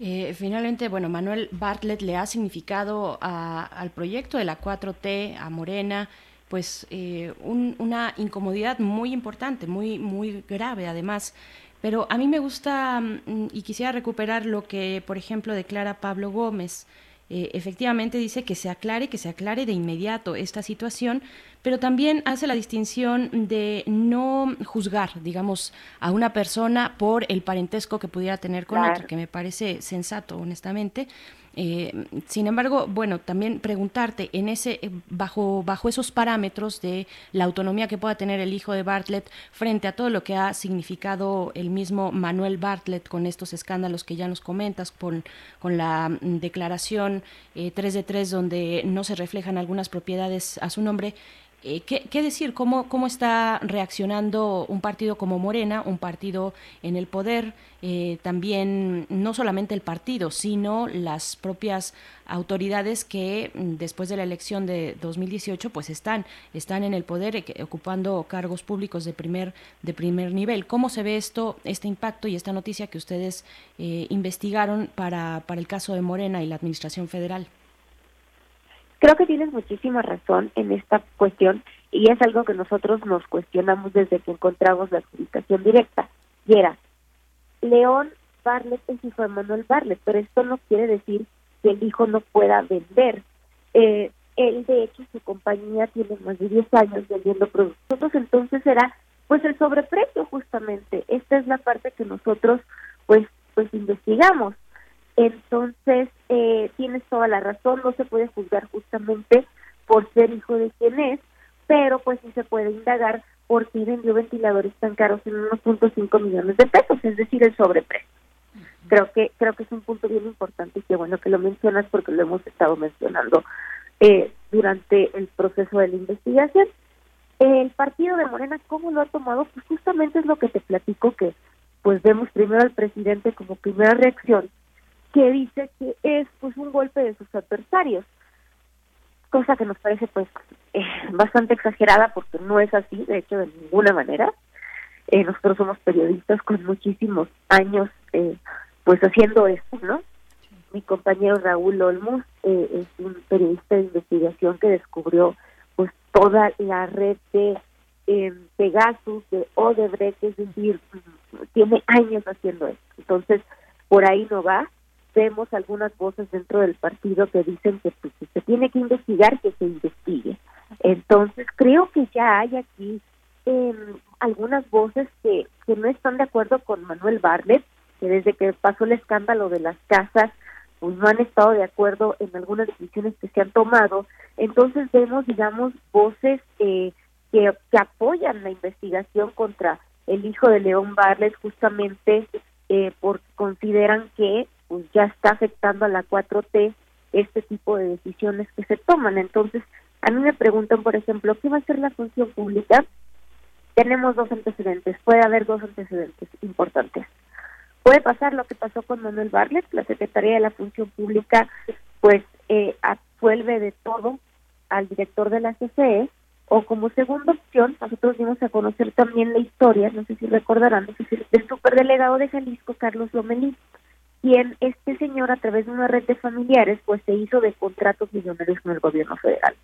Eh, finalmente, bueno, Manuel Bartlett le ha significado al proyecto de la 4T, a Morena, pues eh, una incomodidad muy importante, muy, muy grave además. Pero a mí me gusta mm, y quisiera recuperar lo que, por ejemplo, declara Pablo Gómez. Eh, efectivamente dice que se aclare, que se aclare de inmediato esta situación, pero también hace la distinción de no juzgar, digamos, a una persona por el parentesco que pudiera tener con otra, que me parece sensato, honestamente. Eh, sin embargo, bueno, también preguntarte en ese eh, bajo bajo esos parámetros de la autonomía que pueda tener el hijo de Bartlett frente a todo lo que ha significado el mismo Manuel Bartlett con estos escándalos que ya nos comentas con con la mm, declaración 3 eh, de 3 donde no se reflejan algunas propiedades a su nombre Eh, ¿qué, decir? ¿Cómo, ¿Cómo está reaccionando un partido como Morena, un partido en el poder? Eh, también no solamente el partido, sino las propias autoridades que mm, después de la elección de 2018 pues están, están en el poder eh, ocupando cargos públicos de primer, de primer nivel. ¿Cómo se ve esto, este impacto y esta noticia que ustedes investigaron para, para el caso de Morena y la Administración Federal? Creo que tienes muchísima razón en esta cuestión y es algo que nosotros nos cuestionamos desde que encontramos la adjudicación directa. Y era, León Barlet es hijo de Manuel Barlet, pero esto no quiere decir que el hijo no pueda vender. Eh, él, de hecho, su compañía tiene más de 10 años vendiendo productos, entonces era pues el sobreprecio justamente. Esta es la parte que nosotros pues pues investigamos. Entonces, eh, tienes toda la razón, no se puede juzgar justamente por ser hijo de quien es, pero pues sí se puede indagar por qué vendió ventiladores tan caros en unos cinco millones de pesos, es decir, el sobreprecio. Creo que creo que es un punto bien importante y qué bueno que lo mencionas porque lo hemos estado mencionando eh, durante el proceso de la investigación. El partido de Morena, ¿cómo lo ha tomado? Pues justamente es lo que te platico que pues vemos primero al presidente como primera reacción que dice que es pues un golpe de sus adversarios, cosa que nos parece pues eh, bastante exagerada porque no es así, de hecho de ninguna manera. Eh, nosotros somos periodistas con muchísimos años eh, pues haciendo esto, ¿no? Mi compañero Raúl Olmos es un periodista de investigación que descubrió pues toda la red de Pegasus, de Odebrecht, es decir, tiene años haciendo esto. Entonces, por ahí no va vemos algunas voces dentro del partido que dicen que pues, se tiene que investigar, que se investigue. Entonces, creo que ya hay aquí em, algunas voces que, que no están de acuerdo con Manuel Barlet, que desde que pasó el escándalo de las casas, pues no han estado de acuerdo en algunas decisiones que se han tomado. Entonces vemos, digamos, voces eh, que, que apoyan la investigación contra el hijo de León Barlet justamente eh, porque consideran que pues ya está afectando a la 4T este tipo de decisiones que se toman. Entonces, a mí me preguntan, por ejemplo, ¿qué va a ser la función pública? Tenemos dos antecedentes, puede haber dos antecedentes importantes. Puede pasar lo que pasó con Manuel Barlet, la Secretaría de la Función Pública, pues eh, absuelve de todo al director de la CCE, o como segunda opción, nosotros dimos a conocer también la historia, no sé si recordarán, del superdelegado de Jalisco, Carlos Lomelí, quien este señor a través de una red de familiares pues se hizo de contratos millonarios con el gobierno federal.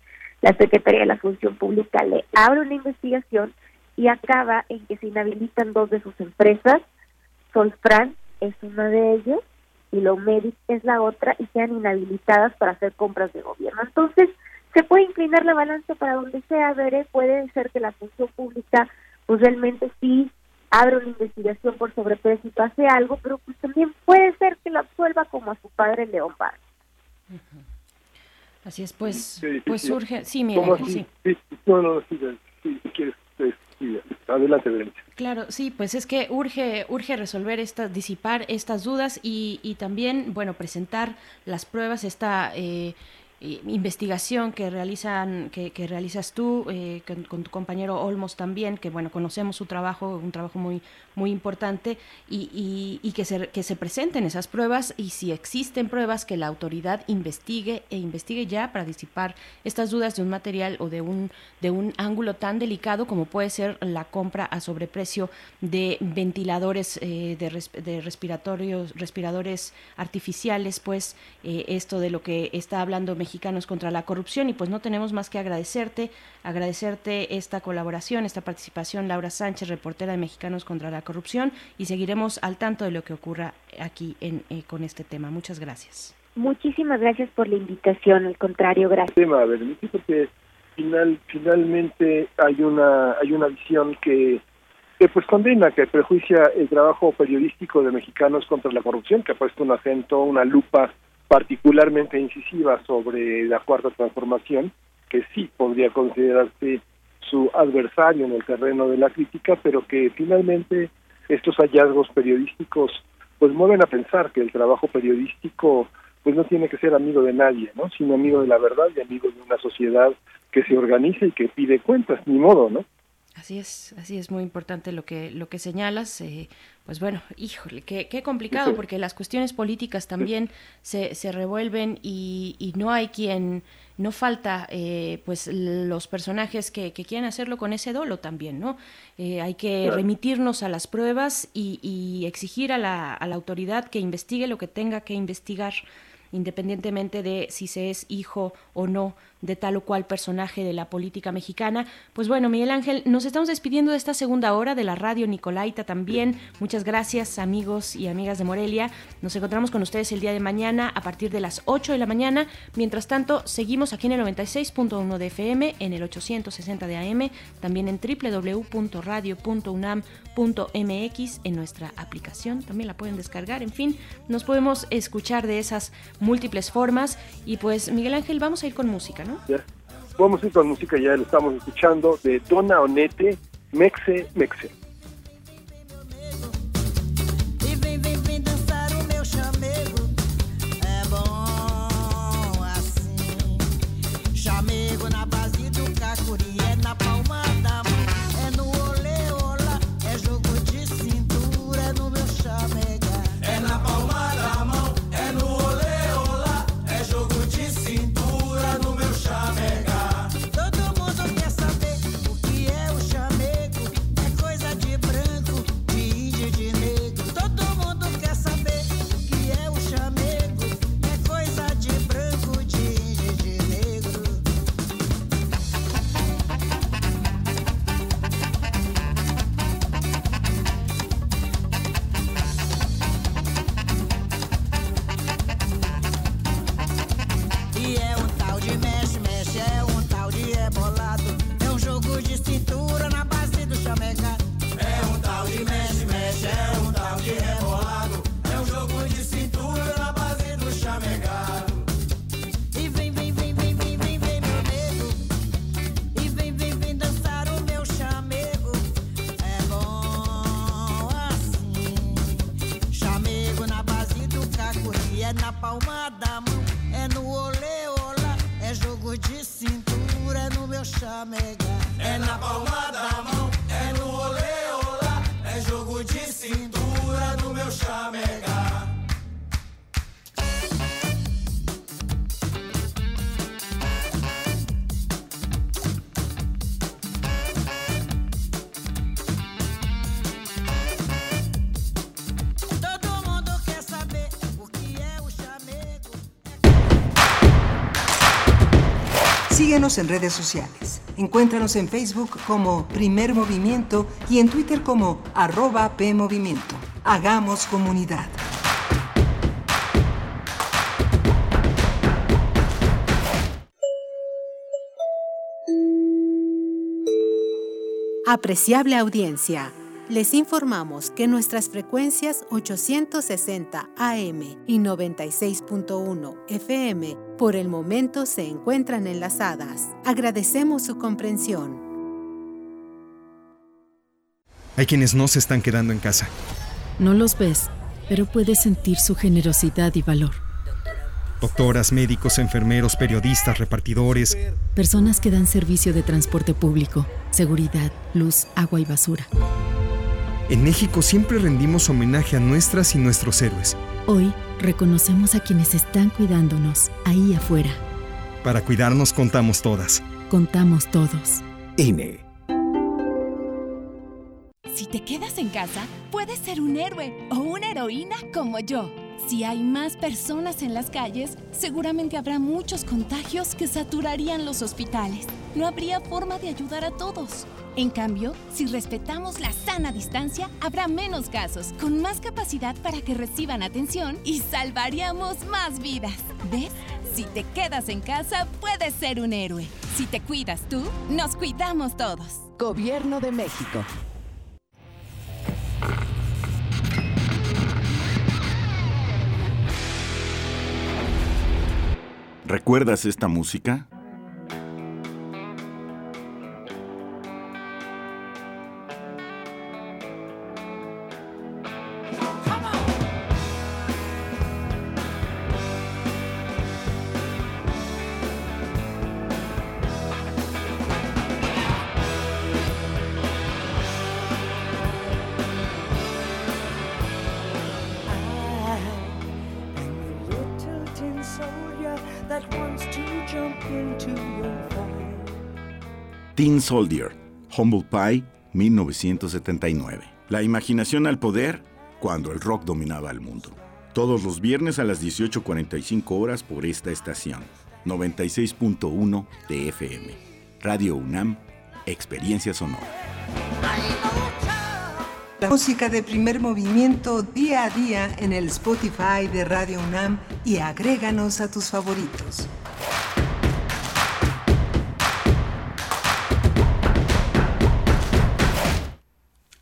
La Secretaría de la Función Pública le abre una investigación y acaba en que se inhabilitan dos de sus empresas, Solfran es una de ellas y Lomedic es la otra y sean inhabilitadas para hacer compras de gobierno. Entonces, se puede inclinar la balanza para donde sea, veré, puede ser que la función pública pues realmente sí abre una investigación por sobreprecio y pase algo, pero pues también puede ser que la absuelva como a su padre León Paz. Así es, pues, pues surge, sí, mira, sí. Sí, no, no, sí, sí, quieres, sí, adelante, Claro, sí, pues es que urge, urge resolver estas, disipar estas dudas y, y también, bueno, presentar las pruebas, esta eh, investigación que realizan que, realizas tú eh, con, tu compañero Olmos también que bueno conocemos su trabajo un trabajo muy muy importante y, que se que se presenten esas pruebas y si existen pruebas que la autoridad investigue e investigue ya para disipar estas dudas de un material o de un de un ángulo tan delicado como puede ser la compra a sobreprecio de ventiladores eh, de, de, respiratorios respiradores artificiales pues eh, esto de lo que está hablando México mexicanos contra la corrupción y pues no tenemos más que agradecerte, agradecerte esta colaboración, esta participación, Laura Sánchez, reportera de Mexicanos contra la Corrupción y seguiremos al tanto de lo que ocurra aquí en, eh, con este tema. Muchas gracias. Muchísimas gracias por la invitación, al contrario, gracias. Tema, porque final, finalmente hay una, hay una visión que que pues condena, que prejuicia el trabajo periodístico de mexicanos contra la corrupción, que ha puesto un acento, una lupa particularmente incisiva sobre la cuarta transformación, que sí podría considerarse su adversario en el terreno de la crítica, pero que finalmente estos hallazgos periodísticos pues mueven a pensar que el trabajo periodístico pues no tiene que ser amigo de nadie, ¿no? Sino amigo de la verdad y amigo de una sociedad que se organiza y que pide cuentas, ni modo, ¿no? Así es, así es muy importante lo que lo que señalas. Eh, pues bueno, híjole, qué, qué complicado, porque las cuestiones políticas también se, se revuelven y, y no hay quien, no falta eh, pues los personajes que, que quieren hacerlo con ese dolo también, ¿no? Eh, hay que remitirnos a las pruebas y, y exigir a la, a la autoridad que investigue lo que tenga que investigar independientemente de si se es hijo o no de tal o cual personaje de la política mexicana. Pues bueno, Miguel Ángel, nos estamos despidiendo de esta segunda hora de la radio Nicolaita también. Muchas gracias amigos y amigas de Morelia. Nos encontramos con ustedes el día de mañana a partir de las 8 de la mañana. Mientras tanto, seguimos aquí en el 96.1 de FM, en el 860 de AM, también en www.radio.unam.mx, en nuestra aplicación. También la pueden descargar. En fin, nos podemos escuchar de esas múltiples formas. Y pues, Miguel Ángel, vamos a ir con música, ¿no? Ya. Vamos a ir con música, ya lo estamos escuchando, de Dona Onete, Mexe, Mexe. Vem, vem, vem dançar o meu chamego. É bom assim. Chamego na base do cacuri, é na palma En redes sociales. Encuéntranos en Facebook como Primer Movimiento y en Twitter como arroba PMovimiento. Hagamos comunidad. Apreciable audiencia, les informamos que nuestras frecuencias 860 AM y 96.1 FM por el momento se encuentran enlazadas. Agradecemos su comprensión. Hay quienes no se están quedando en casa. No los ves, pero puedes sentir su generosidad y valor. Doctoras, médicos, enfermeros, periodistas, repartidores. Personas que dan servicio de transporte público, seguridad, luz, agua y basura. En México siempre rendimos homenaje a nuestras y nuestros héroes. Hoy reconocemos a quienes están cuidándonos ahí afuera. Para cuidarnos contamos todas. Contamos todos. INE. Si te quedas en casa, puedes ser un héroe o una heroína como yo. Si hay más personas en las calles, seguramente habrá muchos contagios que saturarían los hospitales. No habría forma de ayudar a todos. En cambio, si respetamos la sana distancia, habrá menos casos, con más capacidad para que reciban atención y salvaríamos más vidas. ¿Ves? Si te quedas en casa, puedes ser un héroe. Si te cuidas tú, nos cuidamos todos. Gobierno de México. ¿Recuerdas esta música? Teen Soldier, Humble Pie, 1979. La imaginación al poder cuando el rock dominaba el mundo. Todos los viernes a las 18.45 horas por esta estación. 96.1 de FM. Radio UNAM, Experiencia Sonora. La música de primer movimiento día a día en el Spotify de Radio UNAM y agréganos a tus favoritos.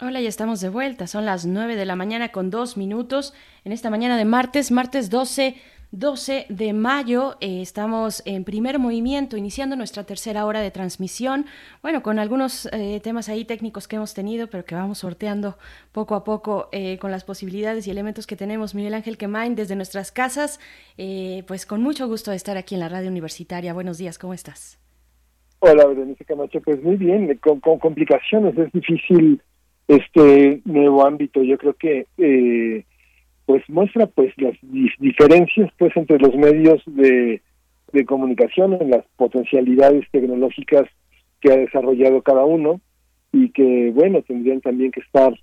Hola, ya estamos de vuelta. Son las 9 de la mañana con dos minutos. En esta mañana de martes, martes 12, 12 de mayo, eh, estamos en primer movimiento, iniciando nuestra tercera hora de transmisión. Bueno, con algunos eh, temas ahí técnicos que hemos tenido, pero que vamos sorteando poco a poco eh, con las posibilidades y elementos que tenemos. Miguel Ángel Quemain, desde nuestras casas, pues con mucho gusto de estar aquí en la radio universitaria. Buenos días, ¿cómo estás? Hola, Berenice Camacho. Pues muy bien, con complicaciones. Es difícil este nuevo ámbito. Yo creo que eh, pues muestra pues las diferencias pues entre los medios de, de comunicación, en las potencialidades tecnológicas que ha desarrollado cada uno y que bueno tendrían también que estar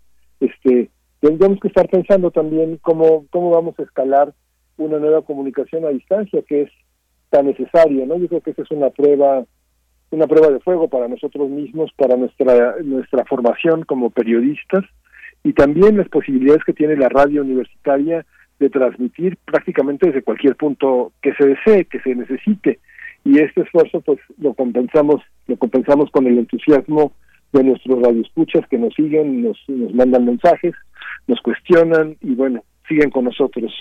este tendríamos que estar pensando también cómo cómo vamos a escalar una nueva comunicación a distancia que es tan necesaria no yo creo que esa es una prueba una prueba de fuego para nosotros mismos, para nuestra, nuestra formación como periodistas y también las posibilidades que tiene la radio universitaria de transmitir prácticamente desde cualquier punto que se desee, que se necesite. Y este esfuerzo pues lo compensamos, lo compensamos con el entusiasmo de nuestros radioescuchas que nos siguen, nos, nos mandan mensajes, nos cuestionan y bueno, siguen con nosotros.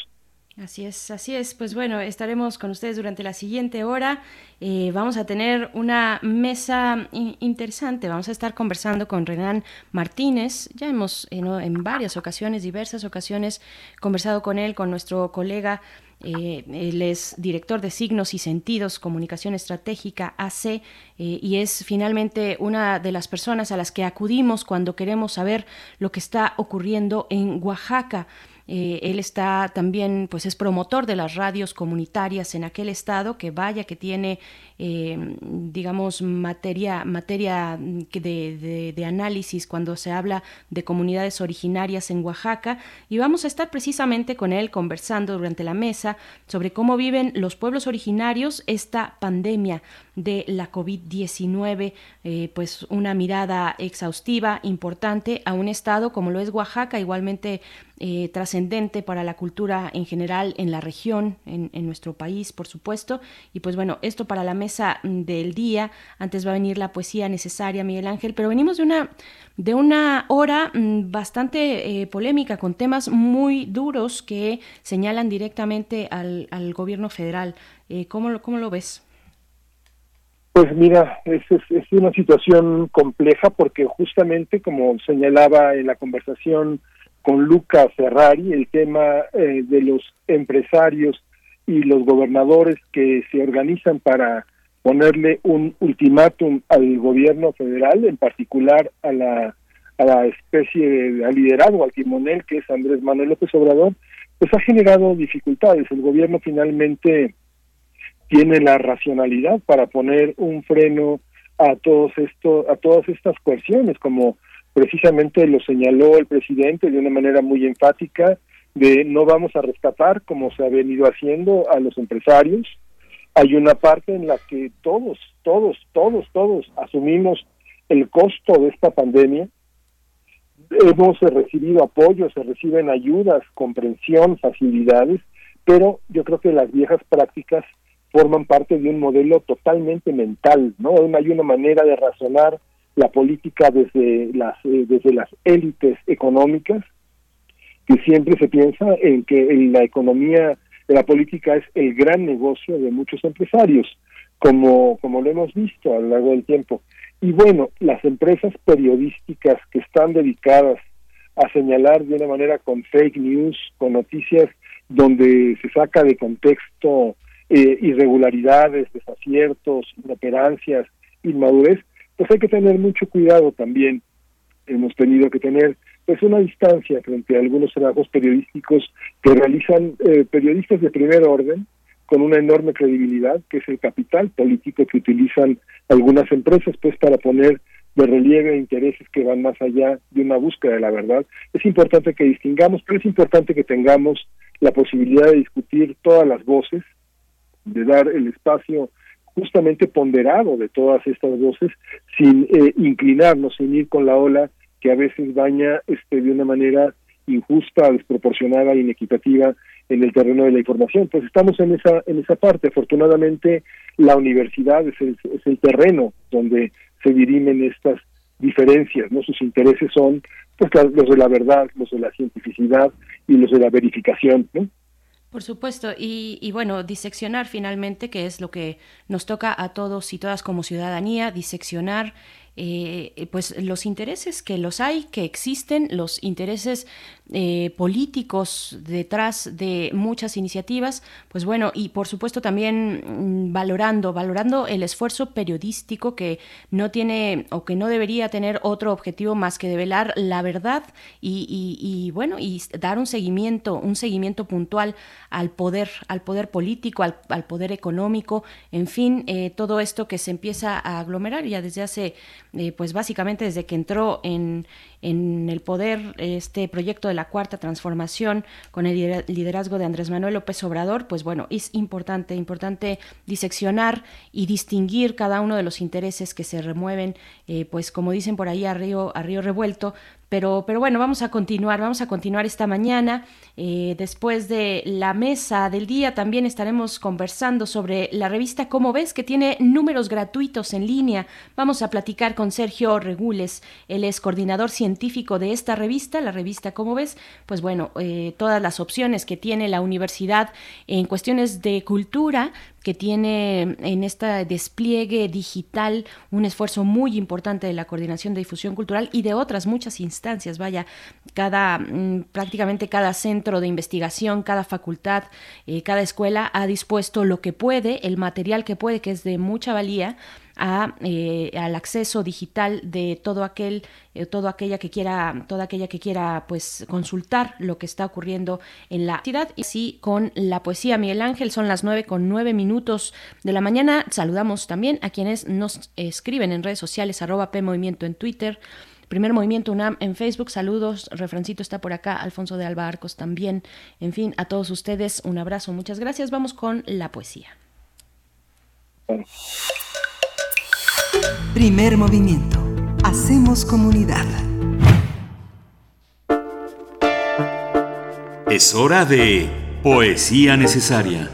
Así es, así es. Pues bueno, estaremos con ustedes durante la siguiente hora. Eh, vamos a tener una mesa interesante. Vamos a estar conversando con Renan Martínez. Ya hemos eh, en varias ocasiones, diversas ocasiones, conversado con él, con nuestro colega eh, él es director de Signos y Sentidos, Comunicación Estratégica AC, y es finalmente una de las personas a las que acudimos cuando queremos saber lo que está ocurriendo en Oaxaca. Eh, él está también, pues es promotor de las radios comunitarias en aquel estado, que vaya que tiene, eh, digamos, materia, materia de, análisis cuando se habla de comunidades originarias en Oaxaca. Y vamos a estar precisamente con él conversando durante la mesa sobre cómo viven los pueblos originarios esta pandemia de la COVID-19, eh, pues una mirada exhaustiva, importante a un estado como lo es Oaxaca, igualmente eh, trascendente para la cultura en general en la región, en, nuestro país, por supuesto. Y pues bueno, esto para la mesa del día. Antes va a venir la poesía necesaria, Miguel Ángel, pero venimos de una, de una hora mm, bastante eh, polémica con temas muy duros que señalan directamente al, al gobierno federal. Eh, ¿cómo, ¿Cómo lo ves? Pues mira, es, es, una situación compleja porque justamente como señalaba en la conversación con Luca Ferrari, el tema eh, de los empresarios y los gobernadores que se organizan para ponerle un ultimátum al gobierno federal, en particular a la, a la especie de liderazgo, al timonel que es Andrés Manuel López Obrador, pues ha generado dificultades. El gobierno finalmente tiene la racionalidad para poner un freno a todos esto, a todas estas cuestiones, como precisamente lo señaló el presidente de una manera muy enfática de no vamos a rescatar como se ha venido haciendo a los empresarios. Hay una parte en la que todos, todos, todos, todos asumimos el costo de esta pandemia. Hemos recibido apoyo, se reciben ayudas, comprensión, facilidades, pero yo creo que las viejas prácticas forman parte de un modelo totalmente mental, ¿no? Hay una manera de razonar la política desde las eh, desde las élites económicas que siempre se piensa en que la economía la política es el gran negocio de muchos empresarios como como lo hemos visto a lo largo del tiempo y bueno las empresas periodísticas que están dedicadas a señalar de una manera con fake news con noticias donde se saca de contexto eh, irregularidades desaciertos inoperancias inmadurez pues hay que tener mucho cuidado también. Hemos tenido que tener pues una distancia frente a algunos trabajos periodísticos que realizan eh, periodistas de primer orden, con una enorme credibilidad, que es el capital político que utilizan algunas empresas pues para poner de relieve intereses que van más allá de una búsqueda de la verdad. Es importante que distingamos, pero es importante que tengamos la posibilidad de discutir todas las voces, de dar el espacio justamente ponderado de todas estas voces, sin eh, inclinarnos, sin ir con la ola que a veces baña este, de una manera injusta, desproporcionada, inequitativa en el terreno de la información. Pues estamos en esa en esa parte. Afortunadamente, la universidad es el, es el terreno donde se dirimen estas diferencias, ¿no? Sus intereses son pues los de la verdad, los de la cientificidad y los de la verificación. Por supuesto, y, y, bueno, diseccionar finalmente, que es lo que nos toca a todos y todas como ciudadanía, diseccionar eh, pues los intereses que los hay, que existen, los intereses eh, políticos detrás de muchas iniciativas, pues bueno, y por supuesto también mm, valorando, valorando el esfuerzo periodístico que no tiene o que no debería tener otro objetivo más que develar la verdad y, bueno, y dar un seguimiento, un seguimiento puntual al poder, al poder político, al, poder económico, en fin, eh, todo esto que se empieza a aglomerar ya desde hace eh, pues básicamente desde que entró en, en el poder este proyecto de la cuarta transformación con el liderazgo de Andrés Manuel López Obrador, pues bueno, es importante, importante diseccionar y distinguir cada uno de los intereses que se remueven, eh, pues como dicen por ahí a río, a río revuelto, pero, pero bueno, vamos a continuar, vamos a continuar esta mañana. Eh, después de la mesa del día también estaremos conversando sobre la revista Cómo ves, que tiene números gratuitos en línea. Vamos a platicar con Sergio Regules, él es coordinador científico de esta revista, la revista Cómo ves. Pues bueno, eh, todas las opciones que tiene la universidad en cuestiones de cultura, que tiene en este despliegue digital un esfuerzo muy importante de la coordinación de difusión cultural y de otras muchas instancias. Vaya, cada mm, prácticamente cada centro de investigación, cada facultad, eh, cada escuela ha dispuesto lo que puede, el material que puede, que es de mucha valía a, eh, al acceso digital de todo aquel eh, todo aquella que quiera toda aquella que quiera pues consultar lo que está ocurriendo en la ciudad y así con la poesía Miguel Ángel son las nueve con nueve minutos de la mañana saludamos también a quienes nos escriben en redes sociales arroba p movimiento en Twitter Primer Movimiento UNAM en Facebook. Saludos, Refrancito está por acá, Alfonso de Alba Arcos también. En fin, a todos ustedes un abrazo, muchas gracias. Vamos con la poesía. Primer movimiento. Hacemos comunidad. Es hora de poesía necesaria.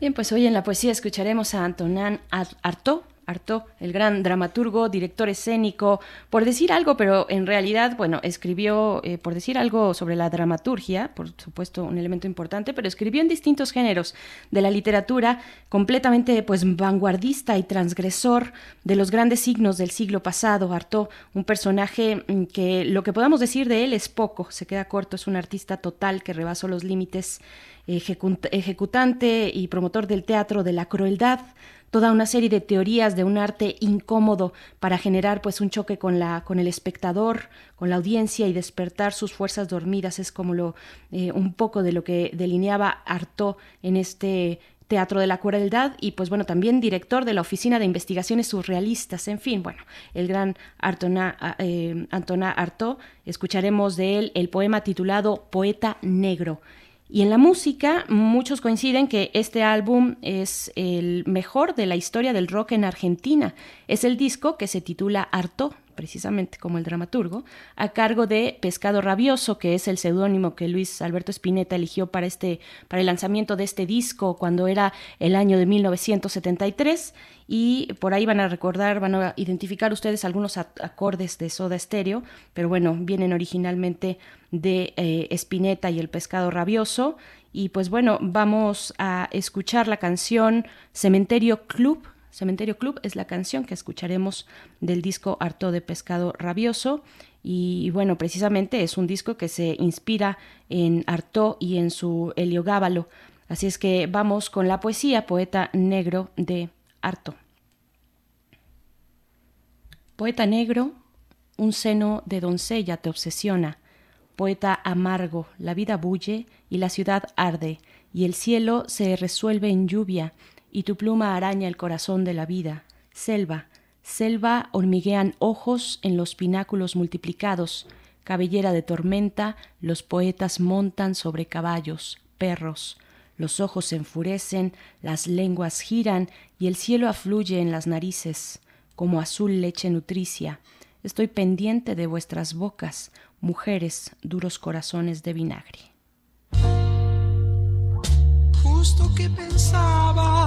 Bien, pues hoy en la poesía escucharemos a Antonán Artaud Artaud, el gran dramaturgo, director escénico, por decir algo, pero en realidad, bueno, escribió, eh, por decir algo sobre la dramaturgia, por supuesto un elemento importante, pero escribió en distintos géneros de la literatura, completamente pues vanguardista y transgresor de los grandes signos del siglo pasado. Artaud, un personaje mm, que lo que podamos decir de él es poco, se queda corto, es un artista total que rebasó los límites ejecutante y promotor del teatro de la crueldad, toda una serie de teorías de un arte incómodo para generar pues un choque con la con el espectador, con la audiencia y despertar sus fuerzas dormidas es como lo eh, un poco de lo que delineaba Artaud en este Teatro de la Crueldad y pues bueno, también director de la Oficina de Investigaciones Surrealistas, en fin, bueno, el gran Artona, eh, Antona Artaud, escucharemos de él el poema titulado Poeta Negro. Y en la música, muchos coinciden que este álbum es el mejor de la historia del rock en Argentina. Es el disco que se titula Arto, precisamente como el dramaturgo, a cargo de Pescado Rabioso, que es el seudónimo que Luis Alberto Spinetta eligió para, este, para el lanzamiento de este disco cuando era el año de 1973 y por ahí van a recordar, van a identificar ustedes algunos acordes de Soda Stereo, pero bueno, vienen originalmente de eh, Spinetta y el pescado rabioso. Y pues bueno, vamos a escuchar la canción Cementerio Club. Cementerio Club es la canción que escucharemos del disco Harto de Pescado Rabioso. Y bueno, precisamente es un disco que se inspira en Arto y en su Heliogábalo. Así es que vamos con la poesía Poeta Negro de Harto. Poeta negro, un seno de doncella te obsesiona Poeta amargo, la vida bulle y la ciudad arde, y el cielo se resuelve en lluvia, y tu pluma araña el corazón de la vida. Selva, selva hormiguean ojos en los pináculos multiplicados, cabellera de tormenta, los poetas montan sobre caballos, perros, los ojos se enfurecen, las lenguas giran y el cielo afluye en las narices, como azul leche nutricia. Estoy pendiente de vuestras bocas, mujeres, duros corazones de vinagre. Justo que pensaba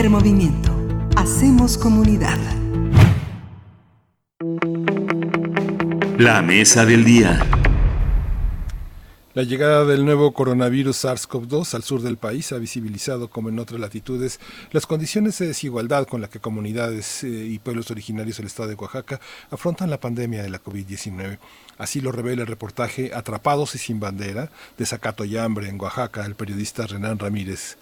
Primer movimiento. Hacemos comunidad. La mesa del día. La llegada del nuevo coronavirus SARS-CoV-2 al sur del país ha visibilizado, como en otras latitudes, las condiciones de desigualdad con las que comunidades eh, y pueblos originarios del estado de Oaxaca afrontan la pandemia de la COVID-19. Así lo revela el reportaje Atrapados y sin bandera de Zacato y Hambre en Oaxaca, el periodista Renan Ramírez.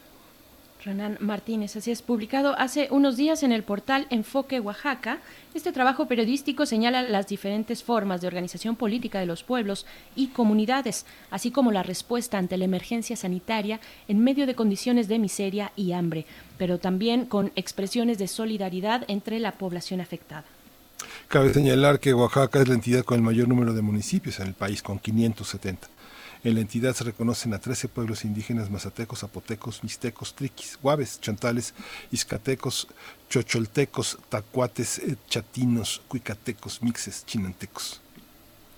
Renan Martínez, así es, publicado hace unos días en el portal Enfoque Oaxaca. Este trabajo periodístico señala las diferentes formas de organización política de los pueblos y comunidades, así como la respuesta ante la emergencia sanitaria en medio de condiciones de miseria y hambre, pero también con expresiones de solidaridad entre la población afectada. Cabe señalar que Oaxaca es la entidad con el mayor número de municipios en el país, con 570. En la entidad se reconocen a 13 pueblos indígenas mazatecos, zapotecos, mixtecos, triquis, guaves, chantales, izcatecos, chocholtecos, tacuates, eh, chatinos, cuicatecos, mixes, chinantecos.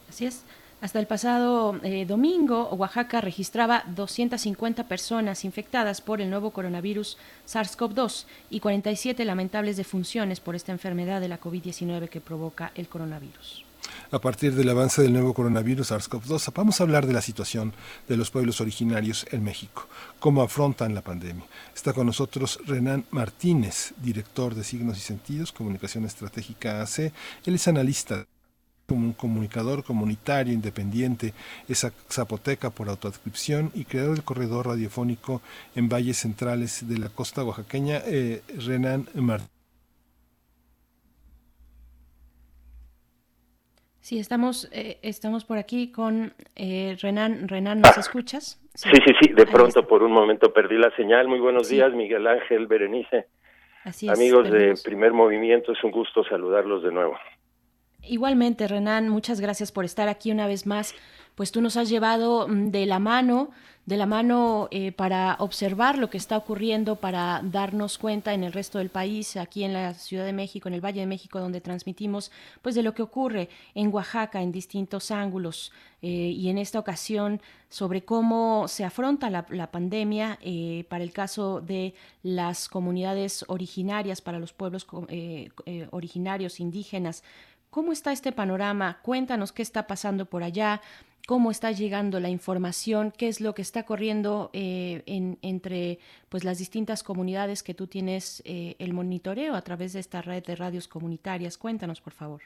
Así es. Hasta el pasado eh, domingo, Oaxaca registraba 250 personas infectadas por el nuevo coronavirus SARS-CoV-2 y 47 lamentables defunciones por esta enfermedad de la COVID-19 que provoca el coronavirus. A partir del avance del nuevo coronavirus SARS-CoV-2, vamos a hablar de la situación de los pueblos originarios en México, cómo afrontan la pandemia. Está con nosotros Renan Martínez, director de Signos y Sentidos, Comunicación Estratégica AC. Él es analista como un comunicador comunitario independiente, es zapoteca por autoadscripción y creador del corredor radiofónico en valles centrales de la costa oaxaqueña, eh, Renan Martínez. Sí, estamos, eh, estamos por aquí con eh, Renan. Renan, ¿nos escuchas? Sí, sí, sí, de pronto por un momento perdí la señal. Muy buenos días, Miguel Ángel, Berenice. Así es, Amigos de Primer Movimiento, es un gusto saludarlos de nuevo. Igualmente, Renan, muchas gracias por estar aquí una vez más. Pues tú nos has llevado mm, de la mano de la mano eh, para observar lo que está ocurriendo, para darnos cuenta en el resto del país, aquí en la Ciudad de México, en el Valle de México, donde transmitimos, pues de lo que ocurre en Oaxaca en distintos ángulos eh, y en esta ocasión sobre cómo se afronta la, pandemia eh, para el caso de las comunidades originarias, para los pueblos originarios indígenas. ¿Cómo está este panorama? Cuéntanos qué está pasando por allá, cómo está llegando la información, qué es lo que está corriendo eh, en, entre pues las distintas comunidades que tú tienes eh, el monitoreo a través de esta red de radios comunitarias. Cuéntanos, por favor.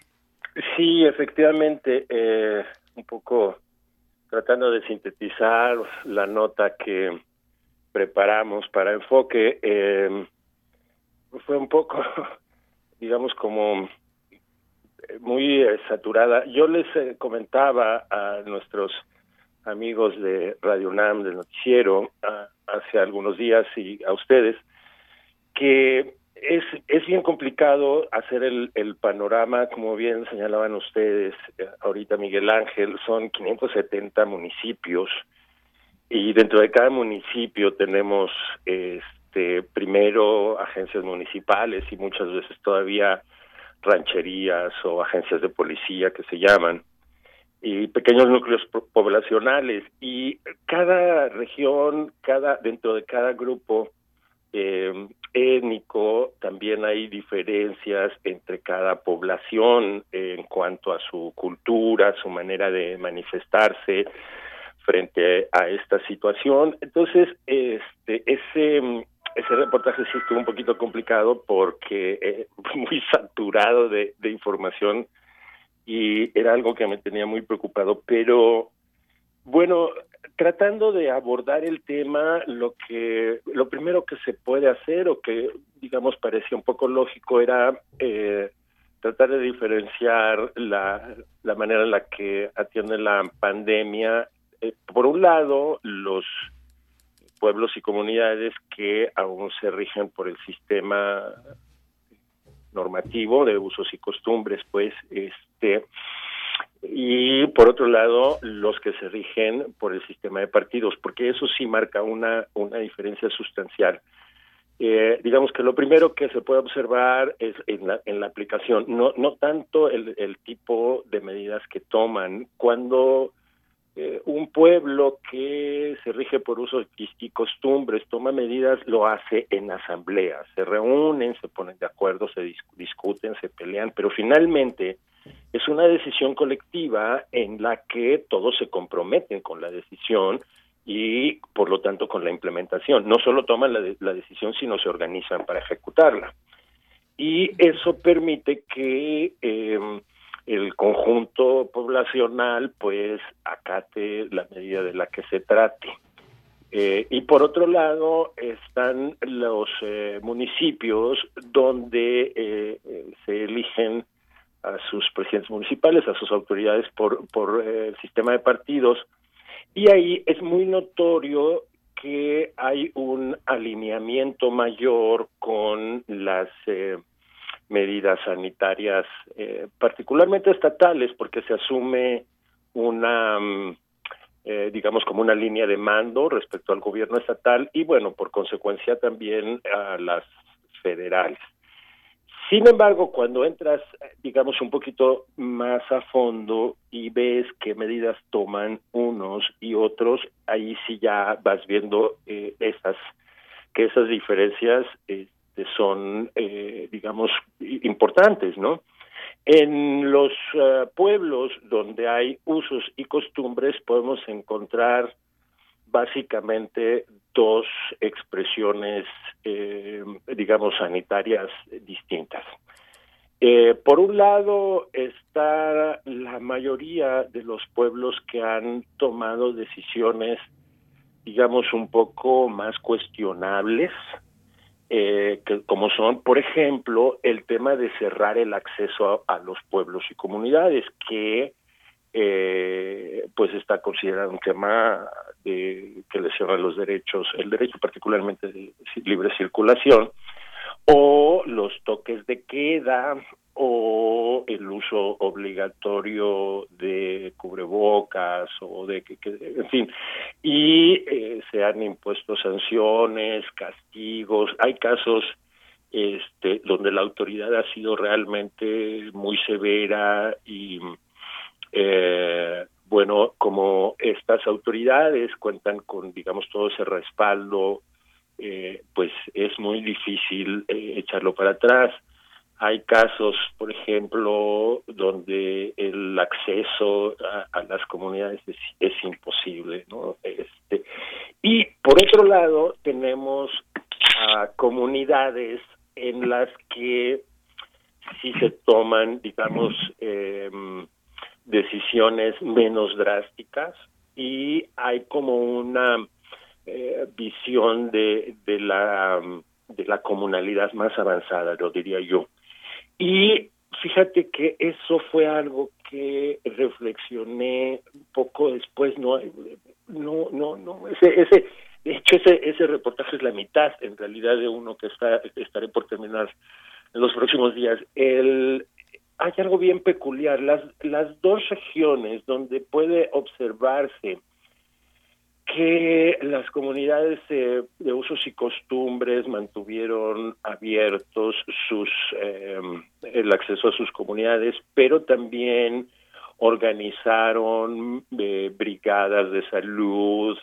Sí, efectivamente, eh, un poco tratando de sintetizar la nota que preparamos para enfoque, fue un poco, digamos, como muy eh, saturada. Yo les eh, comentaba a nuestros amigos de Radio UNAM, del noticiero, hace algunos días y a ustedes, que es, es bien complicado hacer el, el panorama, como bien señalaban ustedes, eh, ahorita Miguel Ángel, son 570 municipios y dentro de cada municipio tenemos este primero agencias municipales y muchas veces todavía rancherías o agencias de policía que se llaman, y pequeños núcleos poblacionales. Y cada región, cada dentro de cada grupo eh, étnico, también hay diferencias entre cada población en cuanto a su cultura, su manera de manifestarse frente a esta situación. Entonces, este, ese ese reportaje sí estuvo un poquito complicado porque eh, muy saturado de, información y era algo que me tenía muy preocupado, pero bueno, tratando de abordar el tema, lo que lo primero que se puede hacer o que digamos parecía un poco lógico era eh, tratar de diferenciar la, la manera en la que atiende la pandemia. Eh, por un lado, los pueblos y comunidades que aún se rigen por el sistema normativo de usos y costumbres, pues, este, y por otro lado, los que se rigen por el sistema de partidos, porque eso sí marca una, una diferencia sustancial. Eh, digamos que lo primero que se puede observar es en la, en la aplicación, no, no tanto el, el tipo de medidas que toman, cuando eh, un pueblo que se rige por usos y costumbres, toma medidas, lo hace en asamblea, se reúnen, se ponen de acuerdo, se discuten, se pelean, pero finalmente es una decisión colectiva en la que todos se comprometen con la decisión y por lo tanto con la implementación. No solo toman la, la decisión, sino se organizan para ejecutarla. Y eso permite que eh, el conjunto poblacional pues acate la medida de la que se trate. Eh, y por otro lado están los eh, municipios donde eh, se eligen a sus presidentes municipales, a sus autoridades por, por el sistema de partidos, y ahí es muy notorio que hay un alineamiento mayor con las medidas sanitarias, eh, particularmente estatales, porque se asume una, mm, eh, digamos, como una línea de mando respecto al gobierno estatal y, bueno, por consecuencia también a las federales. Sin embargo, cuando entras, digamos, un poquito más a fondo y ves qué medidas toman unos y otros, ahí sí ya vas viendo eh, esas que esas diferencias eh, son, eh, digamos, importantes, ¿no? En los eh, pueblos donde hay usos y costumbres podemos encontrar básicamente dos expresiones, eh, digamos, sanitarias distintas. por un lado está la mayoría de los pueblos que han tomado decisiones, digamos, un poco más cuestionables, eh, que, como son, por ejemplo, el tema de cerrar el acceso a, los pueblos y comunidades, que eh, pues está considerado un tema de, que lesiona los derechos, el derecho particularmente de libre circulación, o los toques de queda, o el uso obligatorio de cubrebocas o de que, en fin. Y eh, se han impuesto sanciones castigos. Hay casos este donde la autoridad ha sido realmente muy severa y eh, bueno como estas autoridades cuentan con digamos todo ese respaldo eh, pues es muy difícil echarlo para atrás hay casos, por ejemplo, donde el acceso a, las comunidades es, imposible, ¿no? Este, y por otro lado, tenemos a comunidades en las que sí se toman, digamos, em, decisiones menos drásticas y hay como una eh, visión de, de la de la comunalidad más avanzada, lo diría yo. Y fíjate que eso fue algo que reflexioné poco después, no, no, no, no, ese, ese, de hecho ese, ese reportaje es la mitad en realidad de uno que está, estaré por terminar en los próximos días. El, hay algo bien peculiar, las, las dos regiones donde puede observarse que las comunidades de usos y costumbres mantuvieron abiertos sus em, el acceso a sus comunidades, pero también organizaron eh, brigadas de salud,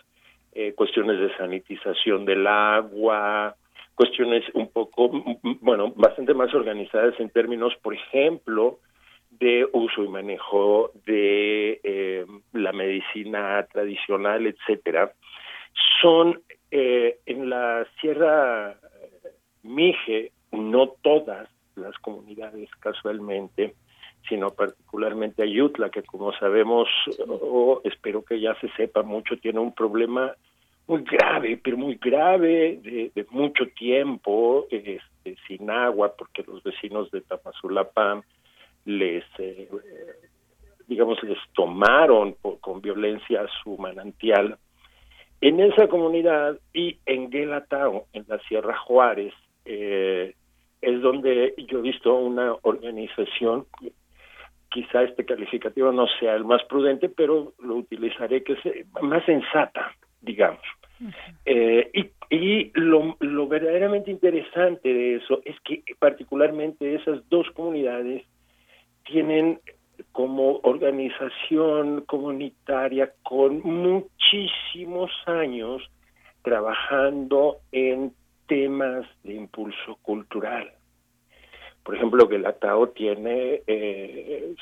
eh, cuestiones de sanitización del agua, cuestiones un poco, bueno, bastante más organizadas en términos, por ejemplo, de uso y manejo de eh, la medicina tradicional, etcétera, son eh, en la Sierra Mije, no todas las comunidades casualmente, sino particularmente Ayutla, que como sabemos, o espero que ya se sepa mucho, tiene un problema muy grave, pero muy grave, de, mucho tiempo, este, sin agua, porque los vecinos de Tamazulapán les, eh, digamos, les tomaron con violencia su manantial. En esa comunidad y en Guelatao, en la Sierra Juárez, eh, es donde yo he visto una organización, quizá este calificativo no sea el más prudente, pero lo utilizaré que es más sensata, digamos. Eh, y y lo, lo verdaderamente interesante de eso es que particularmente esas dos comunidades tienen como organización comunitaria con muchísimos años trabajando en temas de impulso cultural. Por ejemplo, que la TAO tiene eh,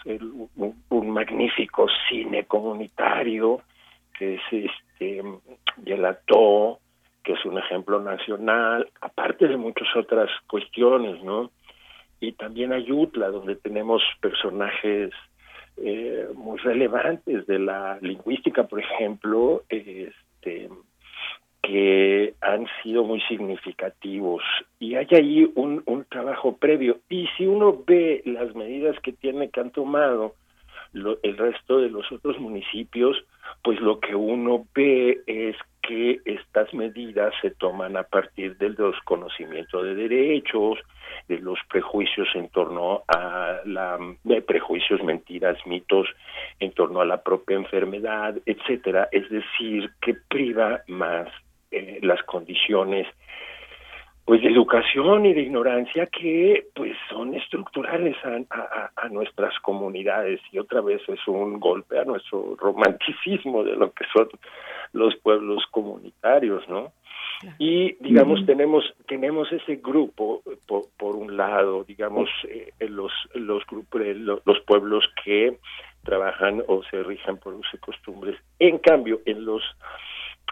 un, magnífico cine comunitario que es este que es un ejemplo nacional, aparte de muchas otras cuestiones, ¿no? Y también Ayutla, donde tenemos personajes eh, muy relevantes de la lingüística, por ejemplo, este, que han sido muy significativos. Y hay ahí un, un trabajo previo. Y si uno ve las medidas que tiene que han tomado el resto de los otros municipios, pues lo que uno ve es que estas medidas se toman a partir del desconocimiento de derechos, de los prejuicios en torno a la de prejuicios, mentiras, mitos en torno a la propia enfermedad, etcétera, es decir, que priva más eh, las condiciones pues de educación y de ignorancia que pues son estructurales a, a, nuestras comunidades y otra vez es un golpe a nuestro romanticismo de lo que son los pueblos comunitarios, ¿no? Y digamos tenemos tenemos ese grupo por, por un lado, digamos eh, los los grupos los, pueblos que trabajan o se rigen por usos costumbres. En cambio, en los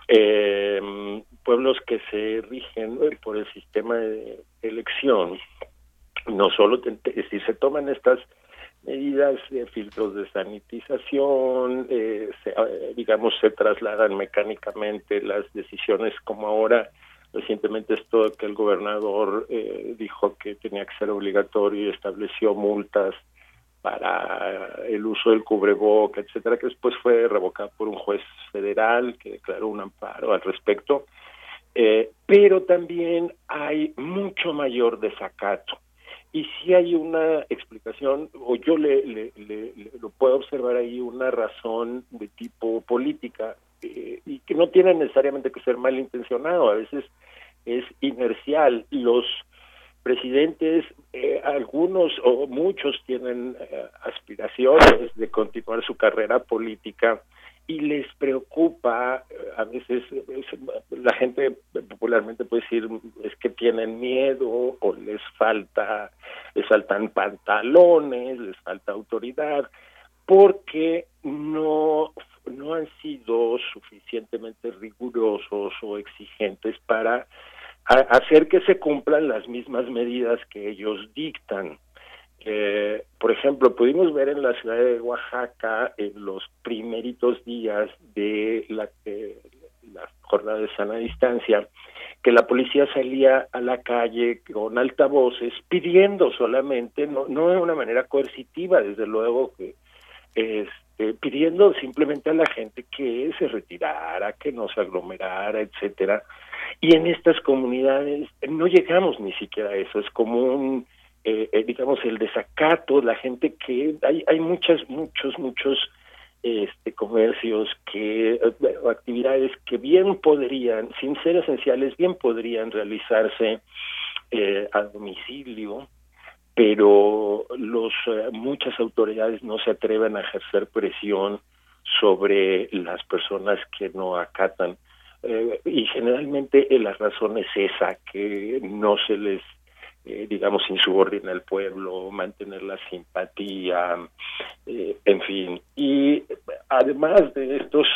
eh, pueblos que se rigen por el sistema de elección, no solo si se toman estas medidas de filtros de sanitización, eh, eh, digamos, se trasladan mecánicamente las decisiones como ahora recientemente esto que el gobernador eh, dijo que tenía que ser obligatorio y estableció multas para el uso del cubreboca, etcétera, que después fue revocado por un juez federal que declaró un amparo al respecto. Eh, pero también hay mucho mayor desacato. Y si hay una explicación, o yo le, le, lo puedo observar ahí, una razón de tipo política, eh, y que no tiene necesariamente que ser malintencionado, a veces es inercial. Los presidentes, eh, algunos o muchos tienen eh, aspiraciones de continuar su carrera política y les preocupa, eh, a veces la gente popularmente puede decir es que tienen miedo o les falta, les faltan pantalones, les falta autoridad, porque no no han sido suficientemente rigurosos o exigentes para hacer que se cumplan las mismas medidas que ellos dictan. Eh, por ejemplo, pudimos ver en la ciudad de Oaxaca en los primeritos días de la, la jornada de sana distancia que la policía salía a la calle con altavoces pidiendo solamente, no, no de una manera coercitiva, desde luego este, pidiendo simplemente a la gente que se retirara, que no se aglomerara, etcétera, y en estas comunidades no llegamos ni siquiera a eso, es como un, eh, eh, digamos, el desacato, la gente que, hay, hay muchas, muchos, muchos este, comercios que, eh, actividades que bien podrían, sin ser esenciales, bien podrían realizarse a domicilio, pero los muchas autoridades no se atreven a ejercer presión sobre las personas que no acatan. Eh, y generalmente eh, la razón es esa, que no se les, eh, digamos, insubordina al pueblo, mantener la simpatía, en fin. Y además de estos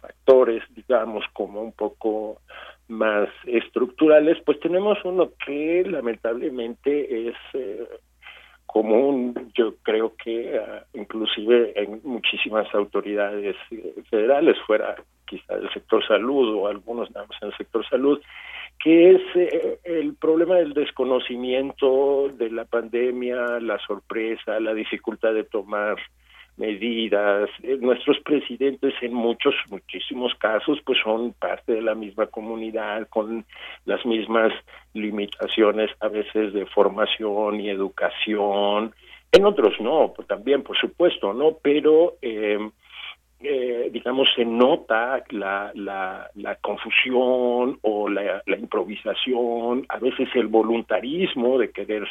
factores, digamos, como un poco más estructurales, pues tenemos uno que lamentablemente es común, yo creo que ah, inclusive en muchísimas autoridades federales, fuera quizá del sector salud o algunos nada más en el sector salud, que es eh, el problema del desconocimiento de la pandemia, la sorpresa, la dificultad de tomar medidas. Eh, nuestros presidentes en muchos, muchísimos casos, pues son parte de la misma comunidad, con las mismas limitaciones a veces de formación y educación. En otros no, también, por supuesto, ¿no? Pero eh, eh, digamos, se nota la, la, la confusión o la, la, improvisación, a veces el voluntarismo de querer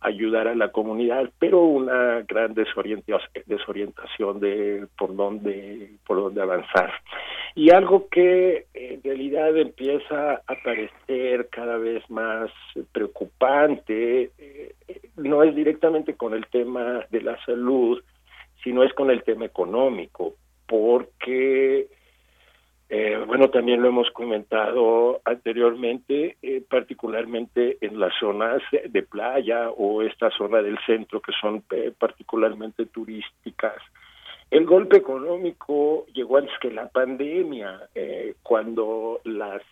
ayudar a la comunidad, pero una gran desorientación, desorientación de por dónde, por dónde avanzar. Y algo que en realidad empieza a parecer cada vez más preocupante, eh, no es directamente con el tema de la salud, sino es con el tema económico porque, eh, bueno, también lo hemos comentado anteriormente, eh, particularmente en las zonas de playa o esta zona del centro que son eh, particularmente turísticas. El golpe económico llegó antes que la pandemia, cuando las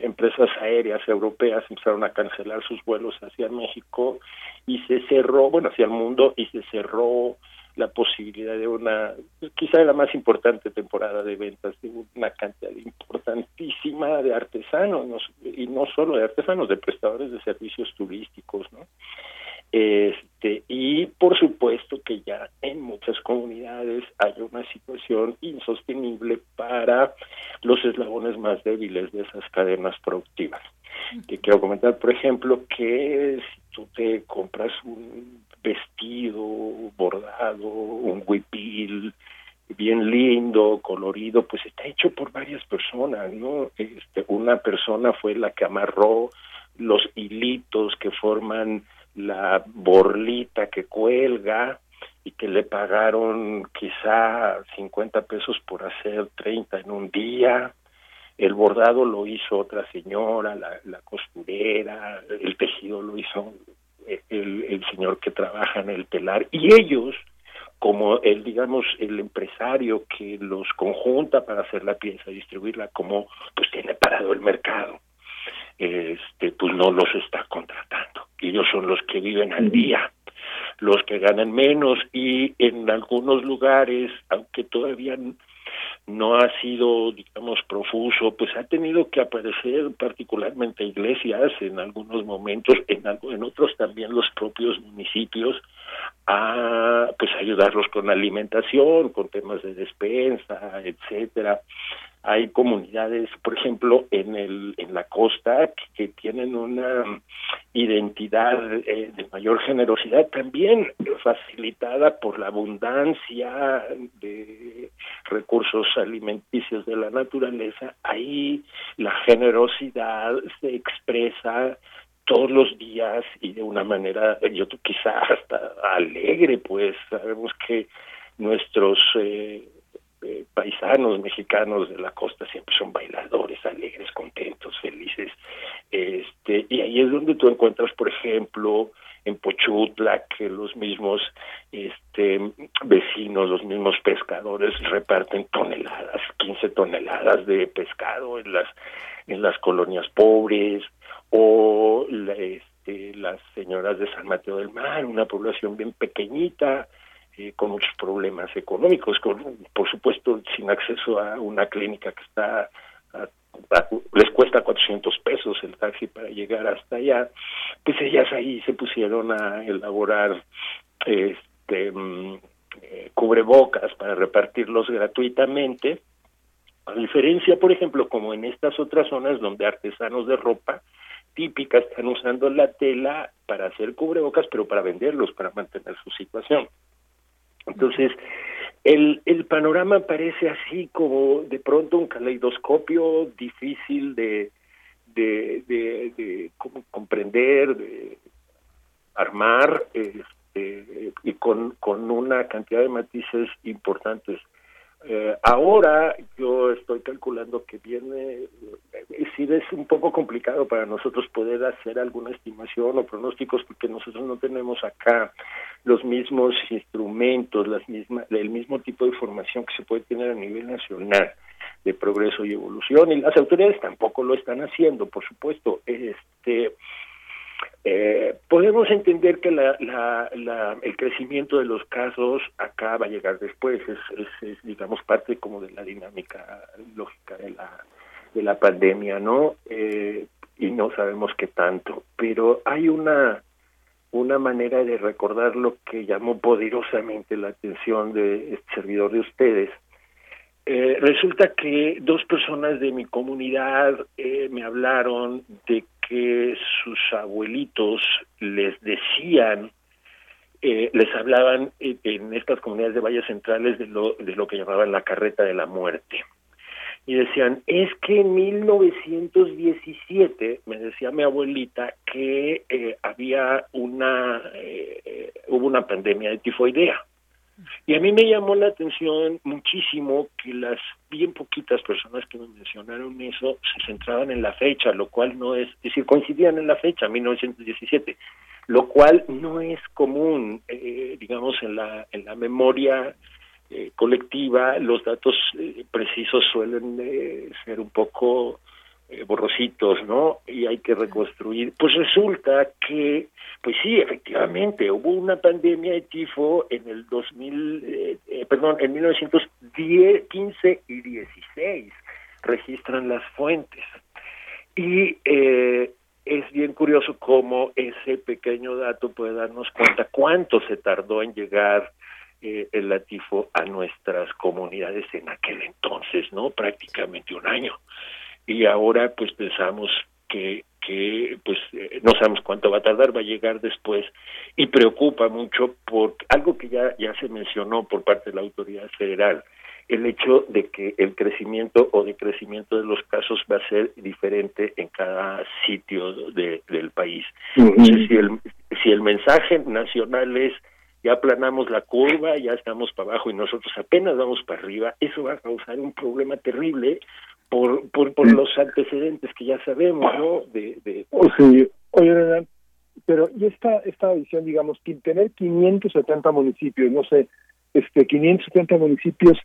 empresas aéreas europeas empezaron a cancelar sus vuelos hacia México y se cerró, bueno, hacia el mundo y se cerró la posibilidad de una, quizá de la más importante temporada de ventas, de una cantidad importantísima de artesanos, y no solo de artesanos, de prestadores de servicios turísticos, ¿no? Este, y por supuesto que ya en muchas comunidades hay una situación insostenible para los eslabones más débiles de esas cadenas productivas. Que quiero comentar, por ejemplo, que si tú te compras un vestido bordado, un huipil bien lindo, colorido, pues está hecho por varias personas, ¿no? Este, una persona fue la que amarró los hilitos que forman la borlita que cuelga y que le pagaron quizá 50 pesos por hacer 30 en un día. El bordado lo hizo otra señora, la, la costurera, el tejido lo hizo el, el señor que trabaja en el telar y ellos como el digamos el empresario que los conjunta para hacer la pieza distribuirla como pues tiene parado el mercado este, pues no los está contratando. Ellos son los que viven al día, los que ganan menos y en algunos lugares, aunque todavía no ha sido, digamos, profuso, pues ha tenido que aparecer particularmente iglesias en algunos momentos, en, en otros también los propios municipios, a pues ayudarlos con alimentación, con temas de despensa, etcétera. Hay comunidades, por ejemplo, en el en la costa que, tienen una identidad eh, de mayor generosidad también facilitada por la abundancia de recursos alimenticios de la naturaleza. Ahí la generosidad se expresa todos los días y de una manera, yo quizá hasta alegre, pues sabemos que nuestros eh, eh, paisanos mexicanos de la costa siempre son bailadores, alegres, contentos, felices. Este, y ahí es donde tú encuentras, por ejemplo, en Pochutla, que los mismos este, vecinos, los mismos pescadores reparten toneladas, 15 toneladas de pescado en las, en las colonias pobres, o este, las señoras de San Mateo del Mar, una población bien pequeñita, eh, con muchos problemas económicos, con, por supuesto sin acceso a una clínica que está les cuesta 400 pesos el taxi para llegar hasta allá, pues ellas ahí se pusieron a elaborar este mm, eh, cubrebocas para repartirlos gratuitamente, a diferencia, por ejemplo, como en estas otras zonas donde artesanos de ropa típica están usando la tela para hacer cubrebocas, pero para venderlos, para mantener su situación. Entonces, el, el panorama parece así como de pronto un caleidoscopio difícil de, de, de, de comprender, de armar, este, y con, con una cantidad de matices importantes. Eh, ahora yo estoy calculando que viene, eh, es un poco complicado para nosotros poder hacer alguna estimación o pronósticos porque nosotros no tenemos acá los mismos instrumentos, las mismas, el mismo tipo de información que se puede tener a nivel nacional de progreso y evolución y las autoridades tampoco lo están haciendo, por supuesto. Este, eh, podemos entender que la, la, el crecimiento de los casos acá va a llegar después, es, es, digamos parte como de la dinámica lógica de la, de la pandemia, ¿no? Eh, y no sabemos qué tanto, pero hay una una manera de recordar lo que llamó poderosamente la atención de este servidor de ustedes. Eh, resulta que dos personas de mi comunidad eh, me hablaron de que sus abuelitos les decían, eh, les hablaban en estas comunidades de valles centrales de lo, de lo que llamaban la carreta de la muerte. Y decían, es que en 1917, me decía mi abuelita, que eh, había una, eh, hubo una pandemia de tifoidea. Y a mí me llamó la atención muchísimo que las bien poquitas personas que me mencionaron eso se centraban en la fecha, lo cual no es, es decir, coincidían en la fecha, 1917, lo cual no es común, eh, digamos, en la, en la memoria eh, colectiva, los datos eh, precisos suelen ser un poco eh, borrositos, ¿no? Y hay que reconstruir. Pues resulta que, pues sí, efectivamente, hubo una pandemia de tifo en el 2000, eh, eh, perdón, en 1915 y 16, registran las fuentes. Y es bien curioso cómo ese pequeño dato puede darnos cuenta cuánto se tardó en llegar el latifo a nuestras comunidades en aquel entonces, ¿no? Prácticamente un año y ahora pues pensamos que que pues eh, no sabemos cuánto va a tardar, va a llegar después y preocupa mucho por algo que ya ya se mencionó por parte de la autoridad federal, el hecho de que el crecimiento o decrecimiento de los casos va a ser diferente en cada sitio de, del país. si el si el mensaje nacional es ya aplanamos la curva, ya estamos para abajo y nosotros apenas vamos para arriba, eso va a causar un problema terrible por, por, por los antecedentes que ya sabemos, ¿no? De, de... sí. Oye, pero y esta, esta visión, digamos, que tener 570 municipios, no sé, este 570 municipios,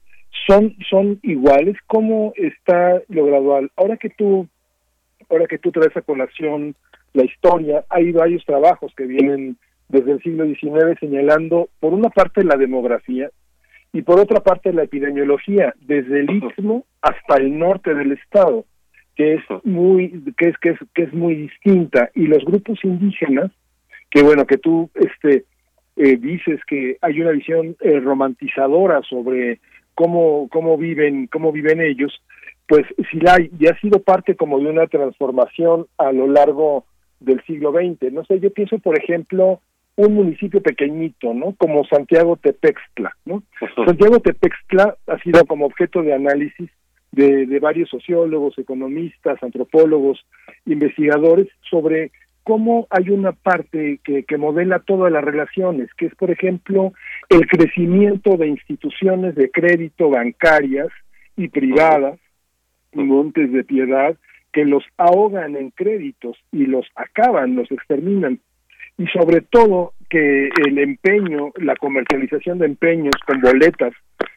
¿son, son iguales? ¿Cómo está lo gradual? Ahora que tú ahora que tú traes a colación la historia, hay varios trabajos que vienen desde el siglo XIX señalando, por una parte, la demografía y por otra parte, la epidemiología, desde el Istmo hasta el norte del estado, que es muy, que es, que es, que es muy distinta. Y los grupos indígenas, que bueno, que tú este, eh, dices que hay una visión eh, romantizadora sobre cómo, cómo viven, cómo viven ellos, pues si la hay, y ha sido parte como de una transformación a lo largo del siglo XX. No sé, yo pienso, por ejemplo, un municipio pequeñito, ¿no? Como Santiago Tepextla, ¿no? Santiago Tepextla ha sido como objeto de análisis de, de varios sociólogos, economistas, antropólogos, investigadores sobre cómo hay una parte que, que modela todas las relaciones, que es, por ejemplo, el crecimiento de instituciones de crédito bancarias y privadas, montes de piedad, que los ahogan en créditos y los acaban, los exterminan y sobre todo que el empeño, la comercialización de empeños con boletas,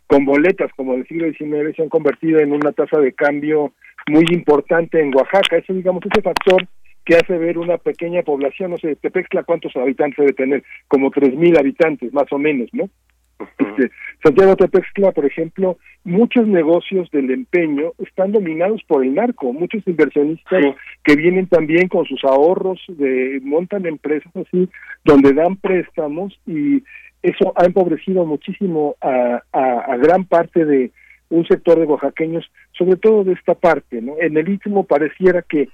con boletas como del siglo XIX se han convertido en una tasa de cambio muy importante en Oaxaca. Eso, digamos, ese factor que hace ver una pequeña población, no sé, Tepextla, ¿cuántos habitantes debe tener? Como tres mil habitantes, más o menos, ¿no? Este, Santiago Tepextla, por ejemplo, muchos negocios del empeño están dominados por el narco, muchos inversionistas que vienen también con sus ahorros, de, montan empresas así, donde dan préstamos y eso ha empobrecido muchísimo a, a, gran parte de un sector de oaxaqueños, sobre todo de esta parte, ¿no? En el Istmo pareciera que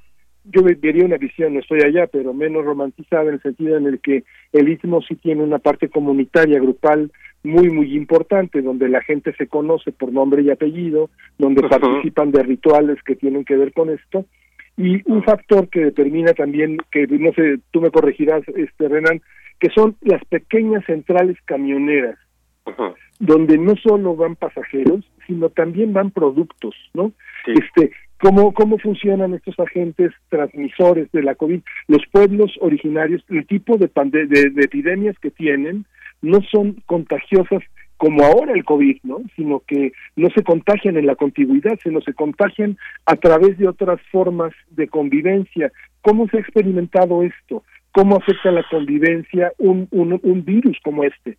yo vería una visión, no estoy allá, pero menos romantizada en el sentido en el que el Istmo sí tiene una parte comunitaria, grupal, muy, muy importante, donde la gente se conoce por nombre y apellido, donde participan de rituales que tienen que ver con esto. Y un factor que determina también, que no sé, tú me corregirás, este Renan, que son las pequeñas centrales camioneras, donde no solo van pasajeros, sino también van productos, ¿no? Este, ¿Cómo, ¿Cómo funcionan estos agentes transmisores de la COVID? Los pueblos originarios, el tipo de, de, de epidemias que tienen, no son contagiosas como ahora el COVID, ¿no? Sino que no se contagian en la contigüidad, sino se contagian a través de otras formas de convivencia. ¿Cómo se ha experimentado esto? ¿Cómo afecta la convivencia un, un, un virus como este?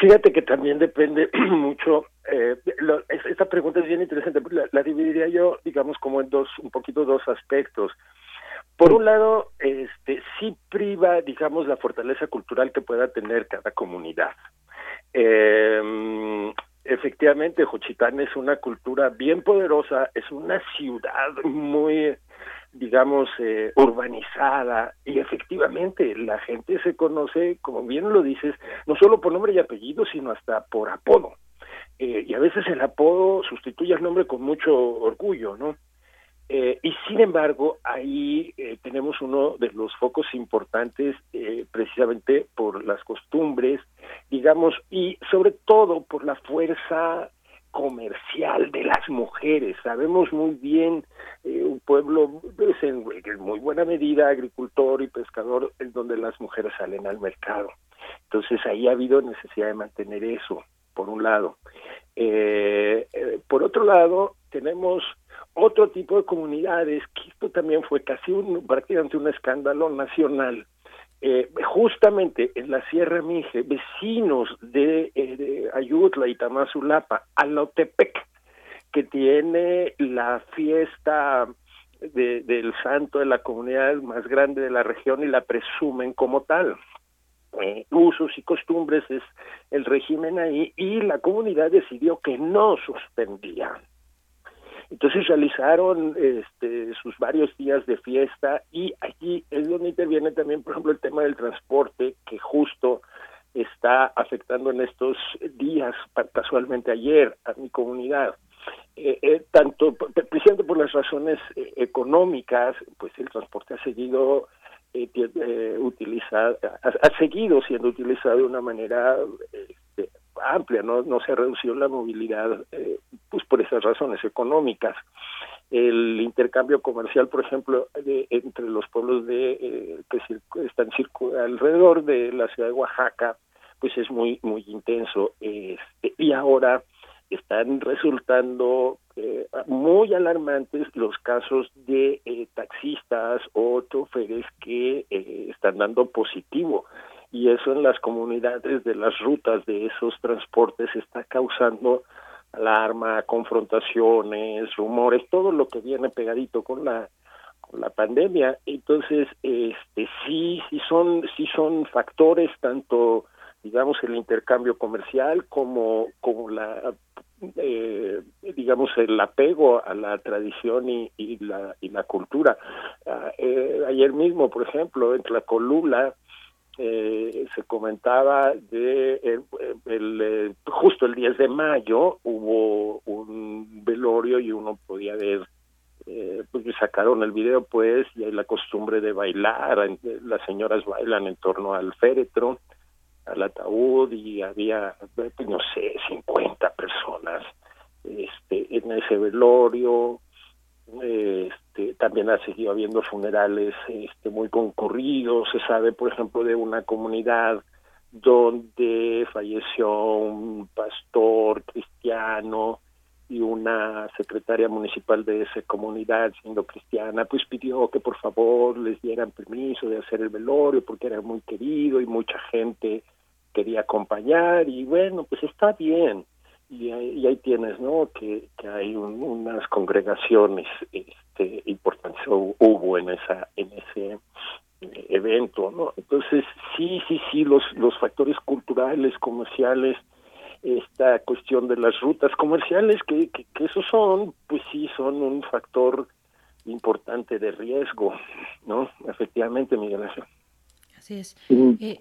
Fíjate que también depende mucho, eh, esta pregunta es bien interesante, la, la dividiría yo, digamos, como en dos, un poquito dos aspectos. Por un lado, este, sí priva, digamos, la fortaleza cultural que pueda tener cada comunidad. Eh, efectivamente, Juchitán es una cultura bien poderosa, es una ciudad muy, digamos, eh, urbanizada y efectivamente la gente se conoce, como bien lo dices, no solo por nombre y apellido, sino hasta por apodo. Eh, y a veces el apodo sustituye al nombre con mucho orgullo, ¿no? Eh, y sin embargo, ahí eh, tenemos uno de los focos importantes eh, precisamente por las costumbres, digamos, y sobre todo por la fuerza comercial de las mujeres. Sabemos muy bien un pueblo pues, en, muy buena medida agricultor y pescador en donde las mujeres salen al mercado. Entonces ahí ha habido necesidad de mantener eso, por un lado. por otro lado, tenemos otro tipo de comunidades, que esto también fue casi un, prácticamente un escándalo nacional. Eh, justamente en la Sierra Mije, vecinos de, eh, Ayutla y Tamazulapa, Alotepec, que tiene la fiesta de, del santo de la comunidad más grande de la región y la presumen como tal. Eh, usos y costumbres es el régimen ahí y la comunidad decidió que no suspendía entonces realizaron este, sus varios días de fiesta y allí es donde interviene también, por ejemplo, el tema del transporte, que justo está afectando en estos días, casualmente ayer, a mi comunidad. Eh, eh, tanto precisamente por las razones eh, económicas, pues el transporte ha seguido eh, utilizado, ha, ha, seguido siendo utilizado de una manera amplia, no, no se ha reducido la movilidad eh, pues por esas razones económicas. El intercambio comercial, por ejemplo, de, entre los pueblos de eh, que están alrededor de la ciudad de Oaxaca, pues es muy muy intenso. Este, y ahora están resultando eh, muy alarmantes los casos de taxistas o choferes que están dando positivo y eso en las comunidades de las rutas de esos transportes está causando alarma, confrontaciones, rumores, todo lo que viene pegadito con la con la pandemia. Entonces, este sí sí son sí son factores tanto digamos el intercambio comercial como como la eh, digamos el apego a la tradición y, y la y la cultura ah, eh, ayer mismo por ejemplo en la colula eh, se comentaba de el, el, eh, justo el 10 de mayo hubo un velorio y uno podía ver eh, pues sacaron el video pues y hay la costumbre de bailar las señoras bailan en torno al féretro al ataúd y había, no sé, 50 personas este, en ese velorio. Este, también ha seguido habiendo funerales este, muy concurridos. Se sabe, por ejemplo, de una comunidad donde falleció un pastor cristiano y una secretaria municipal de esa comunidad, siendo cristiana, pues pidió que por favor les dieran permiso de hacer el velorio porque era muy querido y mucha gente quería acompañar y bueno, pues está bien. Y, y ahí tienes, ¿no? Que, que hay unas congregaciones este, importantes hubo en esa en ese eh, evento, ¿no? Entonces, sí, sí, sí, los, los factores culturales, comerciales, esta cuestión de las rutas comerciales, que, que, que esos son, pues sí, son un factor importante de riesgo, ¿no? Efectivamente, Miguel Ángel. Así es. Eh,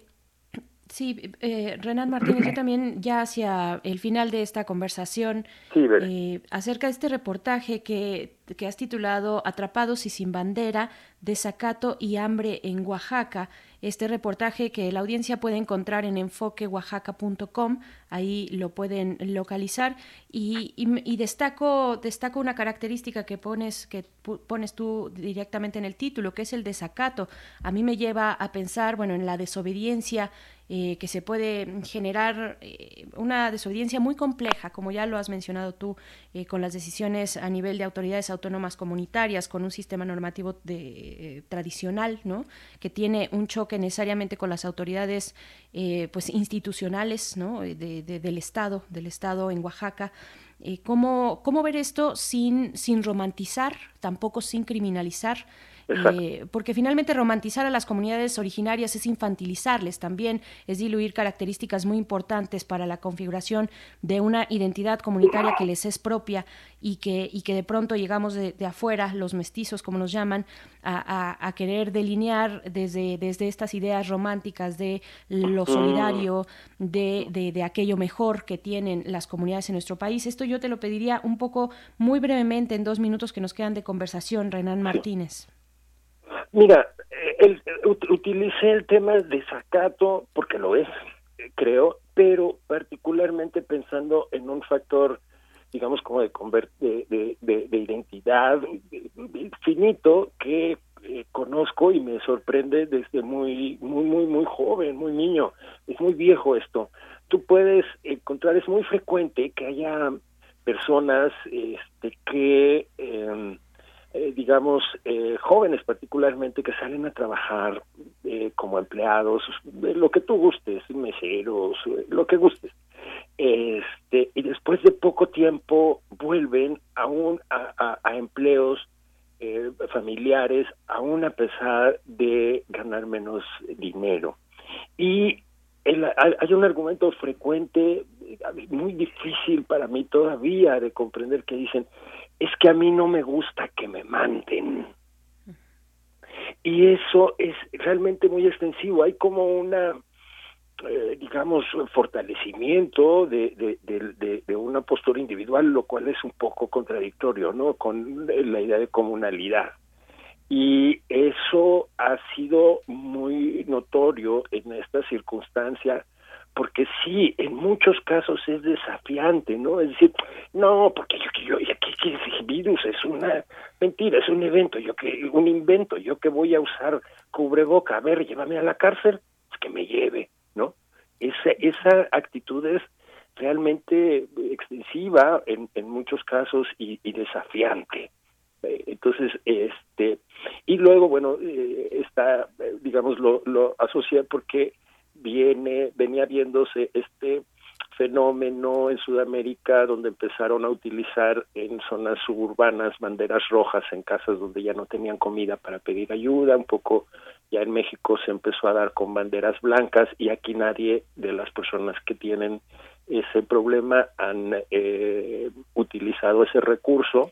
Sí, eh, Renan Martínez, yo también ya hacia el final de esta conversación eh, acerca de este reportaje que, que, has titulado Atrapados y sin bandera, desacato y hambre en Oaxaca este reportaje que la audiencia puede encontrar en enfoqueoaxaca.com, ahí lo pueden localizar y, destaco, destaco una característica que pones, que pones tú directamente en el título, que es el desacato. A mí me lleva a pensar, bueno, en la desobediencia eh, que se puede generar eh, una desobediencia muy compleja, como ya lo has mencionado tú, eh, con las decisiones a nivel de autoridades autónomas comunitarias, con un sistema normativo de, tradicional, ¿no? que tiene un choque necesariamente con las autoridades eh, pues institucionales ¿no? de, del Estado, del Estado en Oaxaca. Eh, ¿cómo, ¿Cómo ver esto sin, sin romantizar, tampoco sin criminalizar? Eh, porque finalmente romantizar a las comunidades originarias es infantilizarles también, es diluir características muy importantes para la configuración de una identidad comunitaria que les es propia y que, y que de pronto llegamos de, afuera, los mestizos como nos llaman, a, querer delinear desde, desde estas ideas románticas de lo solidario, de, de, de aquello mejor que tienen las comunidades en nuestro país. Esto yo te lo pediría un poco muy brevemente en dos minutos que nos quedan de conversación, Renan Martínez. Mira, eh, el, utilicé el tema de desacato porque lo es, creo, pero particularmente pensando en un factor, digamos, como de, de, de, de identidad finito que eh, conozco y me sorprende desde muy, muy, muy, muy joven, muy niño. Es muy viejo esto. Tú puedes encontrar, es muy frecuente que haya personas este, que... Eh, eh, digamos, eh, jóvenes particularmente que salen a trabajar eh, como empleados, lo que tú gustes, meseros, lo que gustes. Este, y después de poco tiempo vuelven aún a, a, empleos familiares, aún a pesar de ganar menos dinero. Y hay un argumento frecuente, muy difícil para mí todavía de comprender que dicen, es que a mí no me gusta que me manden. Y eso es realmente muy extensivo. Hay como una, eh, digamos, fortalecimiento de, de, de, una postura individual, lo cual es un poco contradictorio, ¿no? Con la idea de comunalidad. Y eso ha sido muy notorio en esta circunstancia porque sí, en muchos casos es desafiante, ¿no? Es decir, no, porque yo, yo, ¿qué, ese virus? Es una mentira, es un evento, yo que, un invento, yo que voy a usar cubreboca, a ver, llévame a la cárcel, es que me lleve, ¿no? Esa, esa actitud es realmente extensiva en, en muchos casos y, y desafiante. Eh, entonces, este, y luego, bueno, eh, está, eh, digamos, lo, lo asocia porque viene, venía viéndose este fenómeno en Sudamérica donde empezaron a utilizar en zonas suburbanas banderas rojas en casas donde ya no tenían comida para pedir ayuda, un poco ya en México se empezó a dar con banderas blancas y aquí nadie de las personas que tienen ese problema han eh, utilizado ese recurso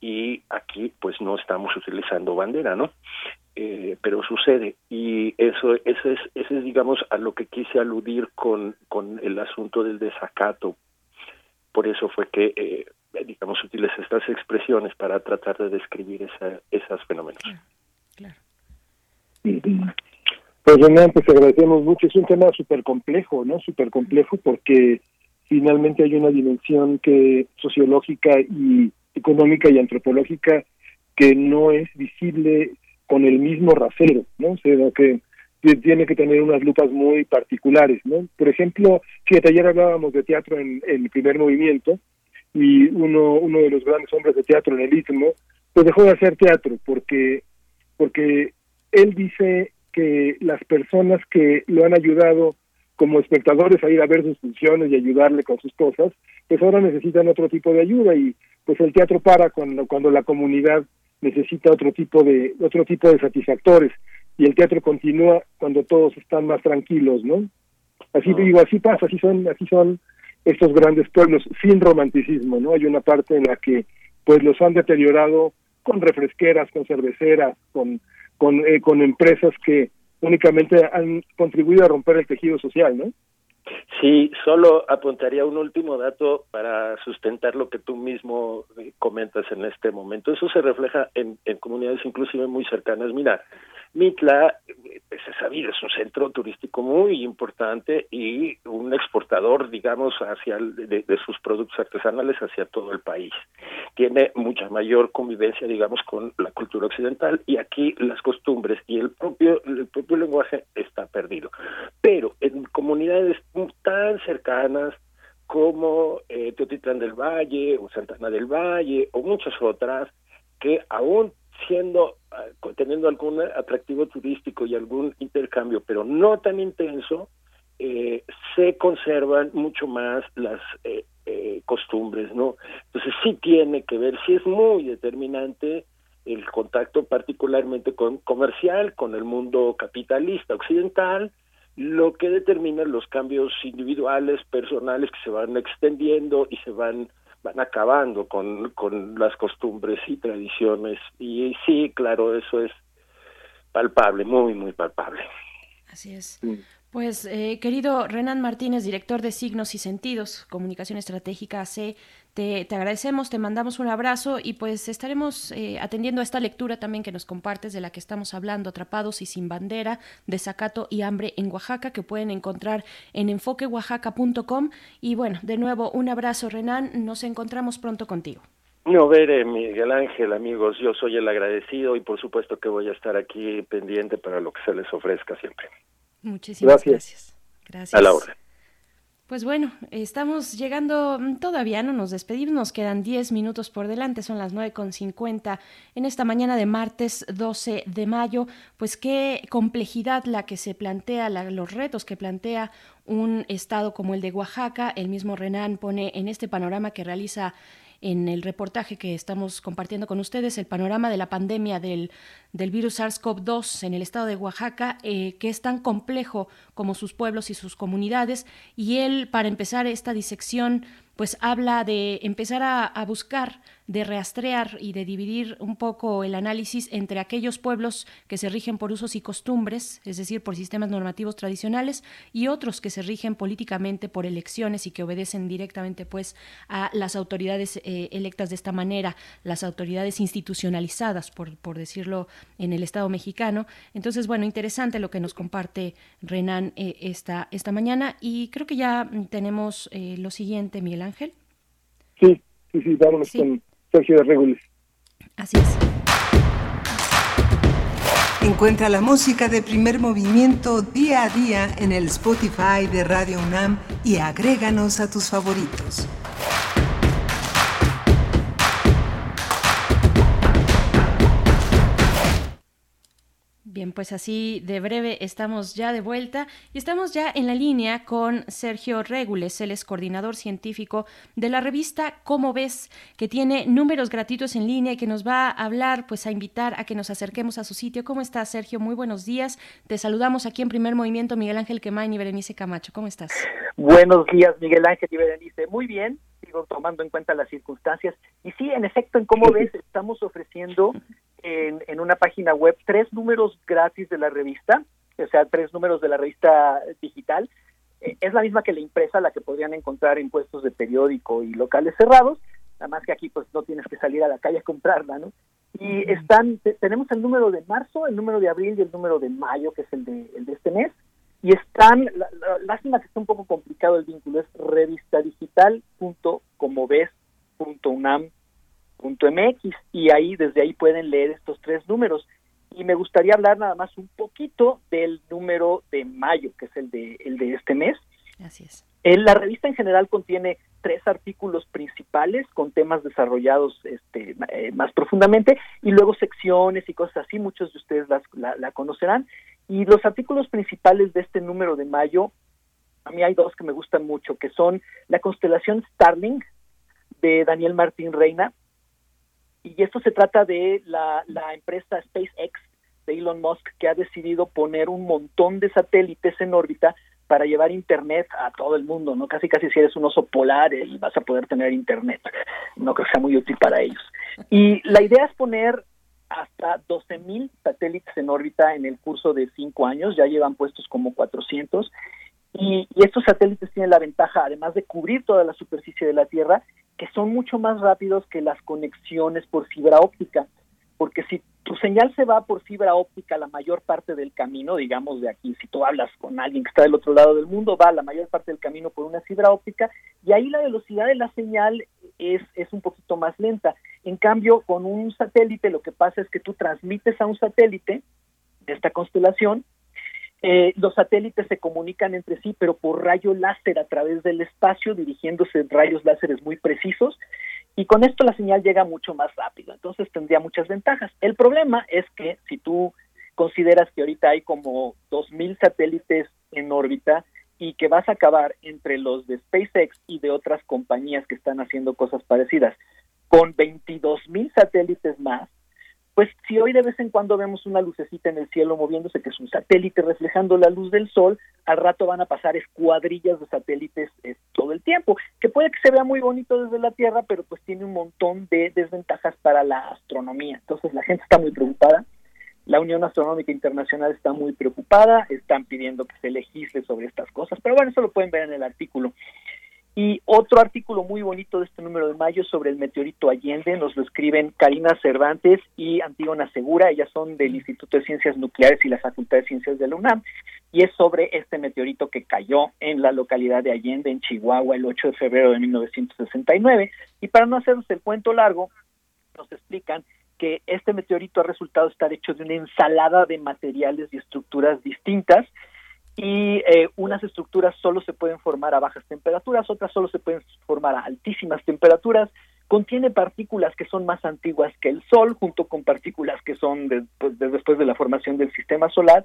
y aquí pues no estamos utilizando bandera, ¿no? Eh, pero sucede. Y eso ese es ese es digamos a lo que quise aludir con con el asunto del desacato. Por eso fue que eh, digamos utilicé estas expresiones para tratar de describir esa, esos fenómenos. Claro. pues Renan pues agradecemos mucho. Es un tema súper complejo no súper complejo porque finalmente hay una dimensión que sociológica y económica y antropológica que no es visible con el mismo rasero, ¿no? sino que tiene que tener unas lupas muy particulares, ¿no? Por ejemplo, fíjate, ayer hablábamos de teatro en, el primer movimiento y uno uno de los grandes hombres de teatro en el istmo, pues dejó de hacer teatro porque porque él dice que las personas que lo han ayudado como espectadores a ir a ver sus funciones y ayudarle con sus cosas, pues ahora necesitan otro tipo de ayuda y pues el teatro para cuando cuando la comunidad necesita otro tipo de otro tipo de satisfactores y el teatro continúa cuando todos están más tranquilos, ¿no? Así Ah. digo, así pasa, así son, así son estos grandes pueblos sin romanticismo, ¿no? Hay una parte en la que pues los han deteriorado con refresqueras, con cerveceras, con con eh, con empresas que únicamente han contribuido a romper el tejido social, ¿no? Sí, solo apuntaría un último dato para sustentar lo que tú mismo eh, comentas en este momento. Eso se refleja en, en comunidades inclusive muy cercanas. Mira, Mitla, pues es sabido, es un centro turístico muy importante y un exportador, digamos, hacia el- de, sus productos artesanales hacia todo el país. Tiene mucha mayor convivencia, digamos, con la cultura occidental y aquí las costumbres y el propio propio lenguaje está perdido. Pero en comunidades tan cercanas como eh, Teotitlán del Valle o Santana del Valle o muchas otras que aún siendo ah, teniendo algún atractivo turístico y algún intercambio, pero no tan intenso, eh, se conservan mucho más las eh, eh, costumbres, ¿no? Entonces sí tiene que ver, sí es muy determinante el contacto particularmente con comercial, con el mundo capitalista occidental, lo que determina los cambios individuales, personales que se van extendiendo y se van van acabando con, con las costumbres y tradiciones. Y sí, claro, eso es palpable, muy, muy palpable. Así es. Pues, eh, querido Renan Martínez, director de Signos y Sentidos, Comunicación Estratégica AC, te, te agradecemos, te mandamos un abrazo y pues estaremos eh, atendiendo a esta lectura también que nos compartes de la que estamos hablando, Atrapados y Sin Bandera, Desacato y Hambre en Oaxaca, que pueden encontrar en enfoqueoaxaca.com. Y bueno, de nuevo, un abrazo, Renan, nos encontramos pronto contigo. No, veré, Miguel Ángel, amigos, yo soy el agradecido y por supuesto que voy a estar aquí pendiente para lo que se les ofrezca siempre. Muchísimas Gracias. gracias. Gracias. A la orden. Pues bueno, estamos llegando, mm, todavía no nos despedimos, nos quedan 10 minutos por delante, son las 9.50 en esta mañana de martes 12 de mayo. Pues qué complejidad la que se plantea, la- los retos que plantea un estado como el de Oaxaca. El mismo Renan pone en este panorama que realiza en el reportaje que estamos compartiendo con ustedes el panorama de la pandemia del, del virus SARS-CoV-2 en el estado de Oaxaca, eh, que es tan complejo como sus pueblos y sus comunidades. Y él, para empezar esta disección, pues habla de empezar a, buscar, de rastrear y de dividir un poco el análisis entre aquellos pueblos que se rigen por usos y costumbres, es decir, por sistemas normativos tradicionales, y otros que se rigen políticamente por elecciones y que obedecen directamente pues a las autoridades eh, electas de esta manera, las autoridades institucionalizadas, por, por decirlo en el Estado mexicano. Entonces, bueno, interesante lo que nos comparte Renan eh, esta, esta mañana y creo que ya tenemos eh, lo siguiente, Miguel Ángel. Sí, sí, sí, vámonos con Sergio de Regules. Así es. Encuentra la música de primer movimiento día a día en el Spotify de Radio UNAM y agréganos a tus favoritos. Bien, pues así de breve estamos ya de vuelta y estamos ya en la línea con Sergio Regules, él es coordinador científico de la revista Cómo ves, que tiene números gratuitos en línea y que nos va a hablar, pues a invitar a que nos acerquemos a su sitio. ¿Cómo estás, Sergio? Muy buenos días. Te saludamos aquí en Primer Movimiento, Miguel Ángel Quemain y Berenice Camacho. ¿Cómo estás? Buenos días, Miguel Ángel y Berenice. Muy bien, sigo tomando en cuenta las circunstancias. Y sí, en efecto, en Cómo ves, estamos ofreciendo en, una página web tres números gratis de la revista, o sea, tres números de la revista digital. Eh, es la misma que la impresa, la que podrían encontrar en puestos de periódico y locales cerrados, nada más que aquí pues no tienes que salir a la calle a comprarla, ¿no? Y están, tenemos el número de marzo, el número de abril y el número de mayo, que es el de, el de este mes, y están, la, lástima que está un poco complicado el vínculo, es revistadigital.comoves.unam mx y ahí desde ahí pueden leer estos tres números. Y me gustaría hablar nada más un poquito del número de mayo que es el de el de este mes. Así es. La revista en general contiene tres artículos principales con temas desarrollados este, eh, más profundamente y luego secciones y cosas así. Muchos de ustedes las, la, la conocerán. Y los artículos principales de este número de mayo a mí hay dos que me gustan mucho que son la constelación Starling de Daniel Martín Reina y esto se trata de la, empresa SpaceX de Elon Musk que ha decidido poner un montón de satélites en órbita para llevar internet a todo el mundo, ¿no? Casi casi si eres un oso polar y vas a poder tener internet. No creo que sea muy útil para ellos. Y la idea es poner hasta 12.000 satélites en órbita en el curso de cinco años, ya llevan puestos como 400, y, y, estos satélites tienen la ventaja, además de cubrir toda la superficie de la Tierra, que son mucho más rápidos que las conexiones por fibra óptica, porque si tu señal se va por fibra óptica la mayor parte del camino, digamos de aquí, si tú hablas con alguien que está del otro lado del mundo, va la mayor parte del camino por una fibra óptica y ahí la velocidad de la señal es, es un poquito más lenta. En cambio, con un satélite lo que pasa es que tú transmites a un satélite de esta constelación eh, los satélites se comunican entre sí, pero por rayo láser a través del espacio, dirigiéndose rayos láseres muy precisos, y con esto la señal llega mucho más rápido. Entonces tendría muchas ventajas. El problema es que si tú consideras que ahorita hay como 2.000 satélites en órbita y que vas a acabar entre los de SpaceX y de otras compañías que están haciendo cosas parecidas, con 22.000 satélites más, pues si hoy de vez en cuando vemos una lucecita en el cielo moviéndose, que es un satélite reflejando la luz del sol, al rato van a pasar escuadrillas de satélites eh, todo el tiempo, que puede que se vea muy bonito desde la Tierra, pero pues tiene un montón de desventajas para la astronomía. Entonces la gente está muy preocupada. La Unión Astronómica Internacional está muy preocupada, están pidiendo que se legisle sobre estas cosas, pero bueno, eso lo pueden ver en el artículo. Y otro artículo muy bonito de este número de mayo sobre el meteorito Allende nos lo escriben Karina Cervantes y Antígona Segura, ellas son del Instituto de Ciencias Nucleares y la Facultad de Ciencias de la UNAM, y es sobre este meteorito que cayó en la localidad de Allende, en Chihuahua, el 8 de febrero de 1969. Y para no hacernos el cuento largo, nos explican que este meteorito ha resultado estar hecho de una ensalada de materiales y estructuras distintas, y eh, unas estructuras solo se pueden formar a bajas temperaturas, otras solo se pueden formar a altísimas temperaturas, contiene partículas que son más antiguas que el Sol, junto con partículas que son pues, de, después de la formación del sistema solar,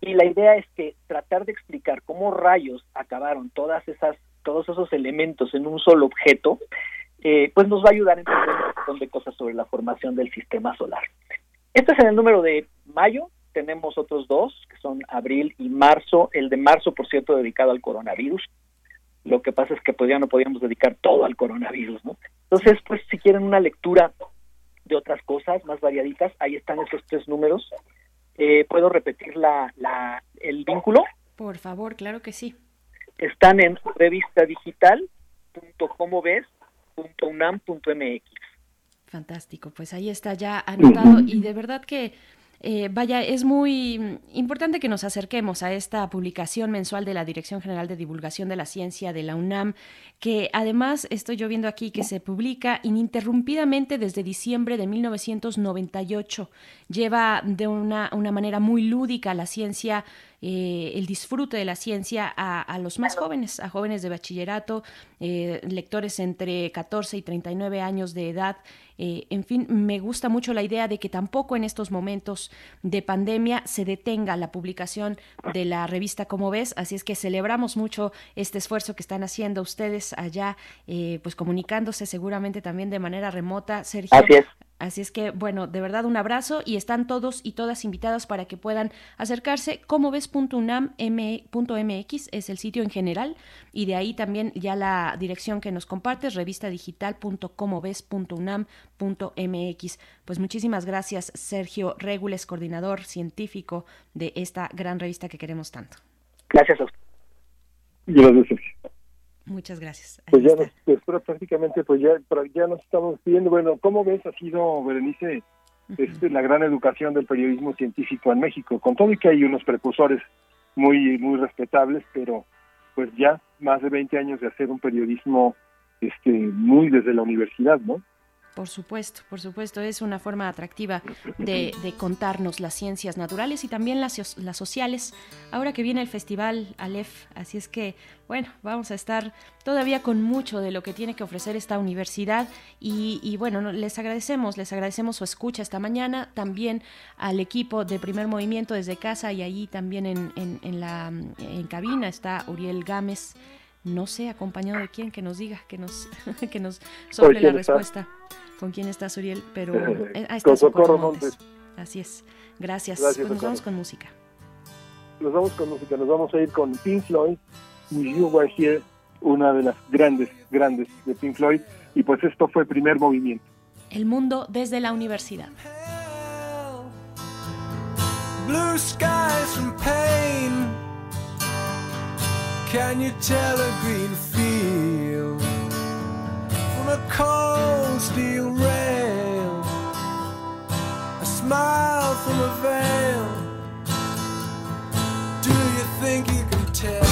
y la idea es que tratar de explicar cómo rayos acabaron todas esas, todos esos elementos en un solo objeto, eh, pues nos va a ayudar a entender un montón de cosas sobre la formación del sistema solar. Este es en el número de mayo, tenemos otros dos, que son abril y marzo. El de marzo, por cierto, dedicado al coronavirus. Lo que pasa es que pues ya no podíamos dedicar todo al coronavirus, ¿no? Entonces, pues si quieren una lectura de otras cosas más variaditas, ahí están esos tres números. Eh, ¿Puedo repetir la, la, el vínculo? Por favor, claro que sí. Están en revistadigital.comoves.unam.mx. Fantástico, pues ahí está ya anotado y de verdad que eh, vaya, es muy importante que nos acerquemos a esta publicación mensual de la Dirección General de Divulgación de la Ciencia de la UNAM, que además estoy yo viendo aquí que se publica ininterrumpidamente desde diciembre de 1998. Lleva de una, una manera muy lúdica la ciencia eh, el disfrute de la ciencia a, los más jóvenes, a jóvenes de bachillerato, eh, lectores entre 14 y 39 años de edad. Eh, en fin, me gusta mucho la idea de que tampoco en estos momentos de pandemia se detenga la publicación de la revista Como ves, así es que celebramos mucho este esfuerzo que están haciendo ustedes allá, pues comunicándose seguramente también de manera remota. Sergio, Así es que, bueno, de verdad un abrazo y están todos y todas invitadas para que puedan acercarse. Como ves.unam.mx es el sitio en general y de ahí también ya la dirección que nos compartes, revistadigital.comoves.unam.mx. Pues muchísimas gracias, Sergio Regules, coordinador científico de esta gran revista que queremos tanto. Gracias a usted. Gracias, Sergio. Muchas gracias. pues ya nos, prácticamente pues ya, ya nos estamos pidiendo, bueno, ¿cómo ves ha sido, Berenice, este, la gran educación del periodismo científico en México? Con todo y que hay unos precursores muy, muy respetables, pero pues ya más de 20 años de hacer un periodismo este muy desde la universidad, ¿no? Por supuesto, por supuesto, es una forma atractiva de, contarnos las ciencias naturales y también las, las, sociales. Ahora que viene el festival Aleph, así es que, bueno, vamos a estar todavía con mucho de lo que tiene que ofrecer esta universidad y, bueno, les agradecemos, les agradecemos su escucha esta mañana, también al equipo de Primer Movimiento desde casa y ahí también en, en la en cabina está Uriel Gámez no sé acompañado de quién que nos diga, que nos, que nos sobre la respuesta. ¿Con quién estás, Uriel? Pero eh, ahí está Socorro Montes. Así es. Gracias. pues nos vamos con música. Nos vamos con música. Nos vamos a ir con Pink Floyd, You Were Here, una de las grandes, grandes de Pink Floyd. Y pues esto fue el primer movimiento. El mundo desde la universidad. Blue skies from pain. Can you tell a green field? A cold steel rail, a smile from a veil. Do you think you can tell?